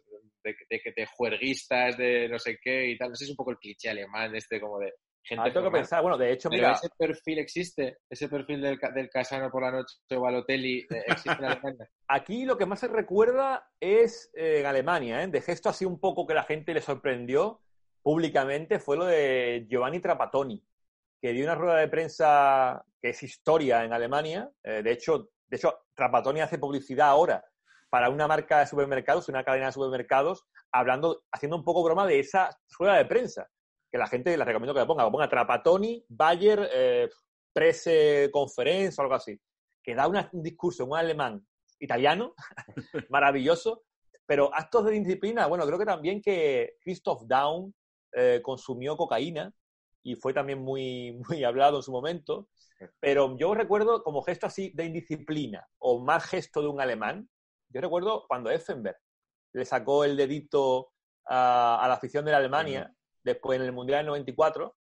S3: de, de, de, de juerguistas, de no sé qué y tal. No sé, es un poco el cliché alemán este como de gente
S4: Ahora tengo que pensar, bueno, de hecho,
S3: Pero
S4: mira,
S3: ese perfil existe, ese perfil del, del casano por la noche o al hotel y eh, existe en Alemania. <laughs>
S4: Aquí lo que más se recuerda es eh, en Alemania, ¿eh? de gesto así un poco que la gente le sorprendió públicamente, fue lo de Giovanni Trapattoni, que dio una rueda de prensa que es historia en Alemania. Eh, de, hecho, de hecho, Trapattoni hace publicidad ahora para una marca de supermercados, una cadena de supermercados, hablando, haciendo un poco broma de esa rueda de prensa, que la gente les recomiendo que la ponga, que ponga Trapattoni, Bayer, eh, Press Conference o algo así, que da una- un discurso en un alemán italiano, <laughs> maravilloso, pero actos de disciplina, bueno, creo que también que Christoph Daum eh, consumió cocaína y fue también muy, <laughs> muy hablado en su momento, pero yo recuerdo como gesto así de indisciplina o más gesto de un alemán, yo recuerdo cuando Effenberg le sacó el dedito a, a la afición de la Alemania, después en el Mundial del 94,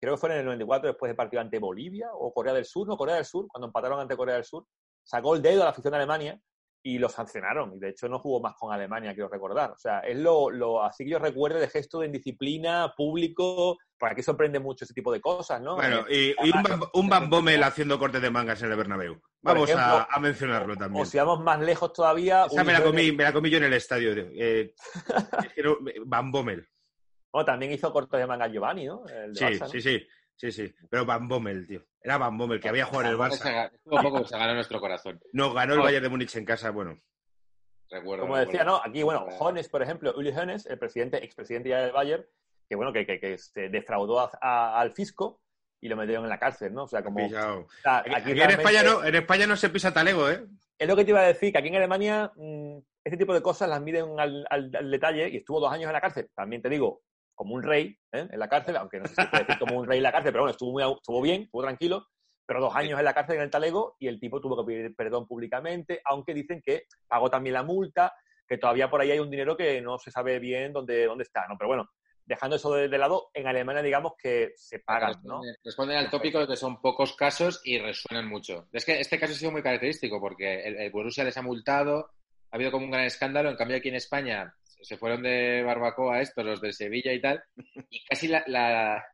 S4: creo que fue en el 94 después del partido ante Bolivia o Corea del Sur, no Corea del Sur, cuando empataron ante Corea del Sur, sacó el dedo a la afición de Alemania y lo sancionaron. Y de hecho no jugó más con Alemania, quiero recordar. O sea, es lo, lo así que yo recuerdo de gesto de indisciplina, público, porque aquí sorprende mucho ese tipo de cosas, ¿no?
S2: Bueno,
S4: Eh,
S2: y, y un, Van- un Van Bommel haciendo cortes de mangas en el Bernabéu. Vamos
S4: ejemplo,
S2: a, a mencionarlo también.
S4: o si vamos más lejos todavía...
S2: Esa me la, comí, me la comí yo en el estadio. Eh, <laughs> que Van Bommel.
S4: Bueno, también hizo cortes de manga Giovanni, ¿no? El de
S2: Sí,
S4: Barça, ¿no?
S2: sí, sí, sí, sí. Pero Van Bommel, tío. Era Van Bommel, que había jugado en el
S3: Se
S2: Barça.
S3: poco que se ganó nuestro corazón.
S2: Nos ganó el
S3: No.
S2: Bayern de Múnich en casa, bueno.
S3: Recuerdo.
S4: Como decía,
S3: recuerdo.
S4: ¿no? Aquí, bueno, Hones, por ejemplo, Uli Hones, el presidente, expresidente ya del Bayern, que bueno, que, que, que se defraudó a- a- al fisco y lo metieron en la cárcel, ¿no? O sea, como...
S2: Pillao.
S4: o sea,
S2: Aquí, en, España no, en España no se pisa talego, ¿eh?
S4: Es lo que te iba a decir, que aquí en Alemania mm, este tipo de cosas las miden al, al- al detalle y estuvo dos años en la cárcel. También te digo, como un rey ¿eh? en la cárcel, aunque no sé si puede decir como un rey en la cárcel, pero bueno, estuvo, muy, estuvo bien, estuvo tranquilo, pero dos años en la cárcel en el talego y el tipo tuvo que pedir perdón públicamente, aunque dicen que pagó también la multa, que todavía por ahí hay un dinero que no se sabe bien dónde, dónde está, ¿no? Pero bueno, dejando eso de, de lado, en Alemania digamos que se pagan, ¿no?
S3: Responden, responden al tópico de que son pocos casos y resuenan mucho. Es que este caso ha sido muy característico porque el, el Borussia les ha multado, ha habido como un gran escándalo, en cambio aquí en España se fueron de barbacoa estos, los de Sevilla y tal, y casi la, la,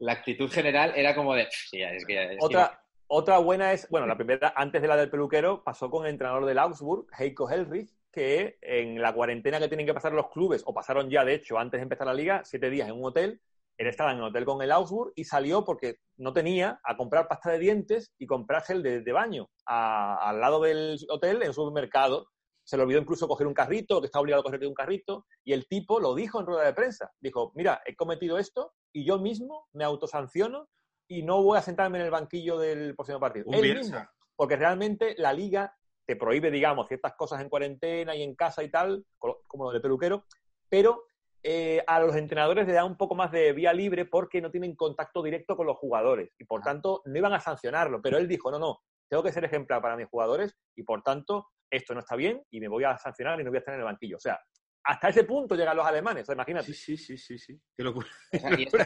S3: la actitud general era como de... "Pff, sí, es que, es que
S4: Otra, otra buena es, bueno, la primera, antes de la del peluquero, pasó con el entrenador del Augsburg, Heiko Hellrich, que en la cuarentena que tienen que pasar los clubes, o pasaron ya, de hecho, antes de empezar la liga, siete días en un hotel, él estaba en el hotel con el Augsburg y salió porque no tenía a comprar pasta de dientes y comprar gel de, de baño a- al lado del hotel en un supermercado. Se le olvidó incluso coger un carrito, que estaba obligado a coger un carrito, y el tipo lo dijo en rueda de prensa. Dijo, mira, he cometido esto y yo mismo me autosanciono y no voy a sentarme en el banquillo del próximo partido.
S2: Un
S4: Él mismo, porque realmente la liga te prohíbe, digamos, ciertas cosas en cuarentena y en casa y tal, co- como lo del peluquero, pero eh, a los entrenadores le da un poco más de vía libre porque no tienen contacto directo con los jugadores y por tanto no iban a sancionarlo. Pero él dijo, no, no, tengo que ser ejemplar para mis jugadores y por tanto esto no está bien y me voy a sancionar y no voy a estar en el banquillo. O sea, hasta ese punto llegan los alemanes, o sea, imagínate.
S2: Sí, sí, sí, sí, sí. Qué locura.
S3: O sea, y <laughs> esto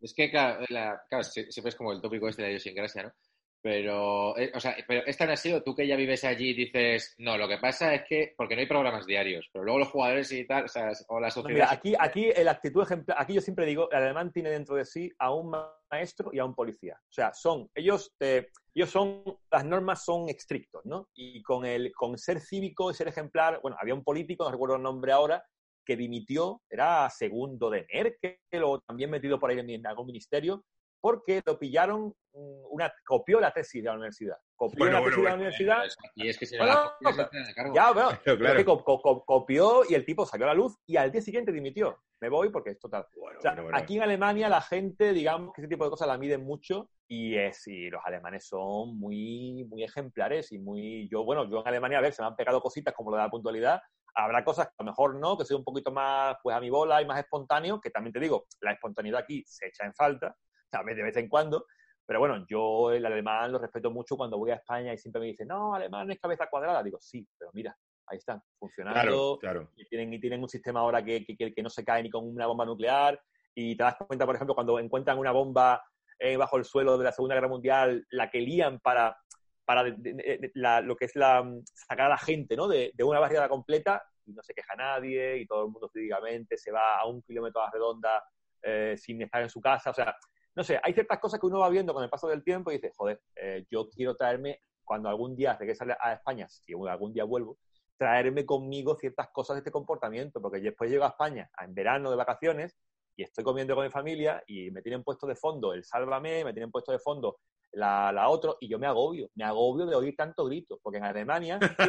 S3: es que, claro, la- claro, sie- siempre es como el tópico este de la idiosincrasia, ¿no? Pero, eh, o sea, pero es tan así, o tú que ya vives allí dices, no, lo que pasa es que, porque no hay programas diarios, pero luego los jugadores y tal, o sea, o la
S4: No,
S3: sociedad...
S4: mira, aquí, aquí la actitud ejemplar, aquí yo siempre digo, el alemán tiene dentro de sí a un maestro y a un policía. O sea, son, ellos, eh, ellos son, las normas son estrictos, ¿no? Y con el, con ser cívico y ser ejemplar, bueno, había un político, no recuerdo el nombre ahora, que dimitió, era segundo de Merkel o también metido por ahí en algún ministerio, porque lo pillaron, mm, una, copió la tesis de la universidad. Copió
S2: Bueno,
S4: la
S2: bueno,
S4: tesis de la
S2: bueno.
S4: universidad
S3: Y es que
S4: Bueno,
S3: la
S4: ya, bueno, <laughs>
S2: Claro,
S4: pero
S2: claro.
S4: que co- co- co- copió y el tipo salió a la luz y al día siguiente dimitió. Me voy porque es total.
S2: Bueno,
S4: O sea,
S2: bueno, bueno.
S4: aquí en Alemania la gente, digamos que ese tipo de cosas la miden mucho y es y los alemanes son muy muy ejemplares y muy yo bueno, yo en Alemania a ver, se me han pegado cositas como lo de la puntualidad, habrá cosas que a lo mejor no, que soy un poquito más pues a mi bola y más espontáneo, que también te digo, la espontaneidad aquí se echa en falta, ¿sabes? de vez en cuando, pero bueno, yo el alemán lo respeto mucho cuando voy a España y siempre me dicen, "No, alemán es cabeza cuadrada." Digo, "Sí, pero mira, ahí están, funcionando."
S2: Claro, claro.
S4: y tienen, y tienen un sistema ahora que, que- que- no se cae ni con una bomba nuclear. Y te das cuenta, por ejemplo, cuando encuentran una bomba eh, bajo el suelo de la Segunda Guerra Mundial, la que lían para, para de- de- de- la- lo que es la, mm, sacar a la gente ¿no? de, de una barriada completa y no se queja nadie y todo el mundo cívicamente se va a un kilómetro a la redonda eh, sin estar en su casa. O sea, no sé, hay ciertas cosas que uno va viendo con el paso del tiempo y dice, joder, eh, yo quiero traerme, cuando algún día regrese a España, si algún día vuelvo, traerme conmigo ciertas cosas de este comportamiento, porque después llego a España en verano de vacaciones y estoy comiendo con mi familia y me tienen puesto de fondo el sálvame, me tienen puesto de fondo la, la otro y yo me agobio, me agobio de oír tanto grito, porque en Alemania, que-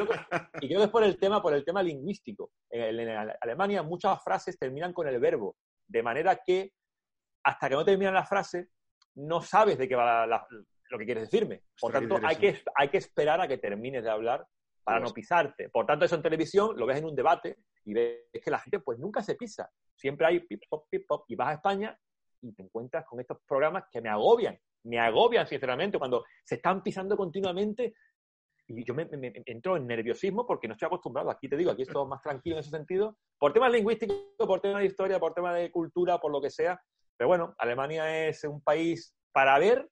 S4: y creo que es por el tema, por el tema lingüístico, en Alemania muchas frases terminan con el verbo, de manera que hasta que no terminan la frase no sabes de qué va la- la- lo que quieres decirme. Por tanto, hay que, hay que esperar a que termines de hablar para no pisarte. Por tanto, eso en televisión lo ves en un debate y ves que la gente pues nunca se pisa. Siempre hay pip, pop, pip, pop. Y vas a España y te encuentras con estos programas que me agobian. Me agobian, sinceramente, cuando se están pisando continuamente. Y yo me, me- me entro en nerviosismo porque no estoy acostumbrado. Aquí te digo, aquí es todo más tranquilo en ese sentido. Por temas lingüísticos, por temas de historia, por temas de cultura, por lo que sea. Pero bueno, Alemania es un país para ver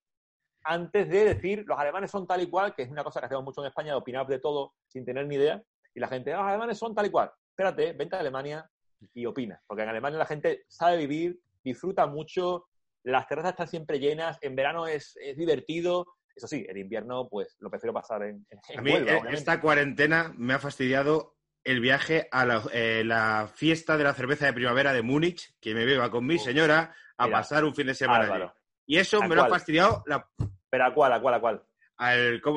S4: antes de decir los alemanes son tal y cual, que es una cosa que hacemos mucho en España, de opinar de todo sin tener ni idea, y la gente, "Ah, los alemanes son tal y cual. Espérate, vente a Alemania y opina, porque en Alemania la gente sabe vivir, disfruta mucho, las terrazas están siempre llenas, en verano es, es divertido, eso sí, el invierno pues lo prefiero pasar en, en
S2: A mí
S4: Huelva,
S2: eh, esta cuarentena me ha fastidiado el viaje a la, eh, la fiesta de la cerveza de primavera de Múnich, que me iba con mi
S4: Uf,
S2: señora a
S4: mira,
S2: pasar un fin de semana allí. Y eso
S4: ¿A
S2: me lo ha fastidiado la-
S4: Pero a cuál, a cuál, a cuál.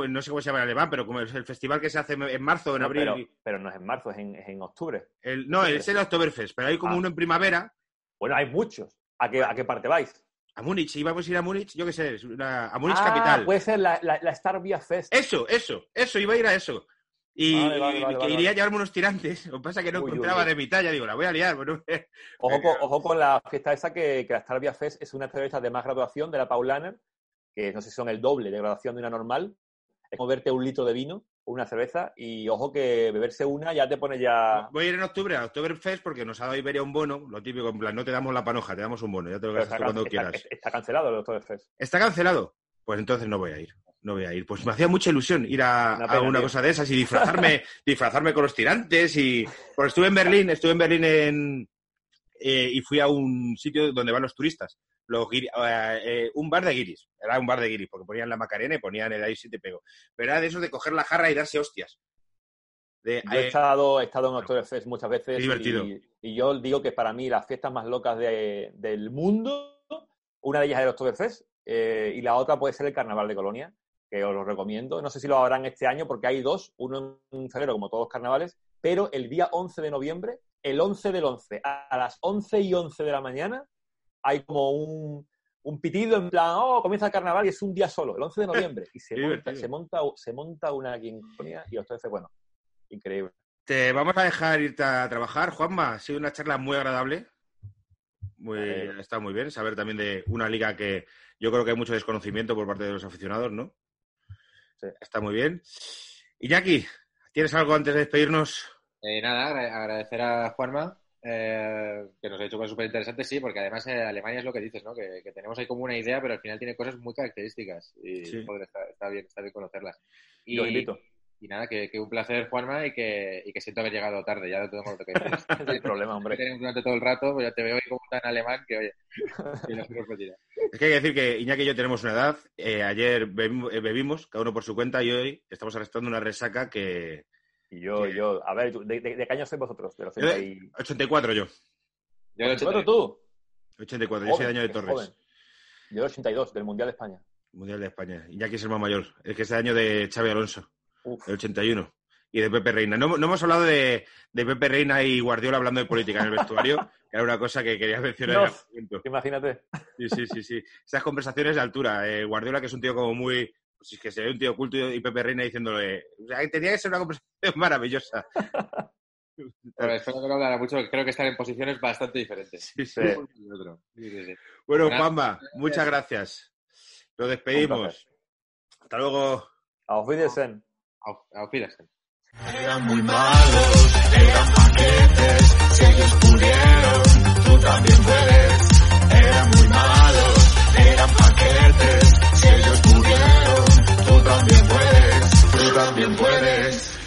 S2: no sé cómo se llama en alemán, pero como es el festival que se hace en marzo o en
S4: No,
S2: abril.
S4: pero, pero no es en marzo, es en, es en octubre.
S2: El- no, es el Oktoberfest, pero hay como
S4: Ah.
S2: uno en primavera.
S4: Bueno, hay muchos. ¿A qué, a qué parte vais?
S2: A Múnich, íbamos a ir a Múnich, yo qué sé, a Múnich
S4: Ah,
S2: capital.
S4: Puede ser la, la, la Star Via Fest.
S2: Eso, eso, eso, iba a ir a eso. Y,
S4: Vale, vale,
S2: que iría a llevarme unos tirantes. Lo que pasa es que no
S4: Uy,
S2: encontraba
S4: uy.
S2: de mi talla. Digo, la voy a liar. Bueno, <laughs>
S4: Ojo con, ojo con la fiesta esa que, que la Star Via Fest es una cerveza de más graduación de la Paulaner, que no sé si son el doble de graduación de una normal. Es como verte un litro de vino o una cerveza y ojo que beberse una ya te pone ya...
S2: voy a ir en octubre a Oktoberfest porque nos ha dado Iberia un bono. Lo típico, en plan, no te damos la panoja, te damos un bono. Ya te lo gastas cuando
S4: está-
S2: quieras.
S4: está cancelado el Oktoberfest.
S2: ¿Está cancelado? Pues entonces no voy a ir. No voy a ir. Pues me hacía mucha ilusión ir a,
S4: Una
S2: a una
S4: tío.
S2: cosa de esas y disfrazarme, <laughs> disfrazarme con los tirantes. y Porque estuve en Berlín, estuve en Berlín en, eh, y fui a un sitio donde van los turistas. Los eh, eh, un bar de guiris. Era un bar de guiris, porque ponían la Macarena y ponían el ahí si te pego. Pero era de esos de coger la jarra y darse hostias. De,
S4: Yo he
S2: eh,
S4: estado, he estado en Oktoberfest muchas veces
S2: divertido.
S4: Y, y yo digo que para mí las fiestas más locas de- del mundo, una de ellas es el Oktoberfest eh, y la otra puede ser el Carnaval de Colonia, que os lo recomiendo. No sé si lo habrán este año porque hay dos, uno en febrero como todos los carnavales, pero el día 11 de noviembre, el 11 del 11, a las 11 y 11 de la mañana, hay como un, un pitido en plan, oh, comienza el carnaval y es un día solo, el 11 de noviembre. <laughs> Y se, monta, se, monta, se monta una aquí en Colonia y Oktoberfest, bueno, increíble.
S2: Te vamos a dejar irte a trabajar, Juanma. Ha sido una charla muy agradable. Muy,
S4: Vale.
S2: está muy bien saber también de una liga que yo creo que hay mucho desconocimiento por parte de los aficionados, ¿no?
S4: Sí.
S2: Está muy bien. Iñaki, ¿tienes algo antes de despedirnos?
S3: Eh, nada, agra- agradecer a Juanma eh, que nos ha hecho cosas súper interesantes, sí, porque además eh, Alemania es lo que dices, ¿no? Que, que tenemos ahí como una idea, pero al final tiene cosas muy características y
S2: Sí.
S3: joder, está, está bien, está bien conocerlas. Y,
S5: Los invito.
S3: Y nada, que, que un placer, Juanma, y que, y que siento haber llegado tarde, ya tengo lo que decir. <laughs>
S5: No hay problema,
S3: que
S5: hombre.
S3: tenemos durante todo el rato, pues ya te veo ahí como tan alemán que, oye, que no.
S2: Es que hay que decir que Iñaki y yo tenemos una edad. Eh, ayer bebimos, eh, bebimos, cada uno por su cuenta, y hoy estamos arrastrando una resaca que.
S5: Y yo,
S2: Sí.
S5: yo, a ver, ¿tú- ¿de, de, de qué año sois vosotros? De los
S2: Yo de-
S5: 80 y...
S2: 84 yo.
S3: Hecho
S5: ¿Cuánto tú?
S2: 84, yo soy de
S5: Joven,
S2: año de Torres.
S5: joven. Yo del 82, del Mundial de España.
S2: Mundial de España. Iñaki es el más mayor. Es que es el año de Xavi Alonso,
S5: Uf.
S2: el 81. Y de Pepe Reina. No, no hemos hablado de, de Pepe Reina y Guardiola hablando de política en el vestuario, <laughs> que era una cosa que quería mencionar. en
S5: No. Imagínate.
S2: Sí, sí, sí, sí. Esas conversaciones de altura. Eh, Guardiola, que es un tío como muy. Pues es que se ve un tío culto y Pepe Reina diciéndole. O sea, tenía que ser una conversación <laughs> maravillosa.
S3: Bueno, espero que no hablara mucho, creo que están en posiciones bastante diferentes.
S2: Sí, sí. Bueno. Juanma, muchas gracias. Nos despedimos. Hasta luego.
S5: Auf Wiedersehen.
S3: Auf. Eran muy malos,
S1: eran paquetes, si ellos pudieron, tú también puedes. Eran muy malos, eran paquetes, si ellos pudieron, tú también puedes, tú también puedes.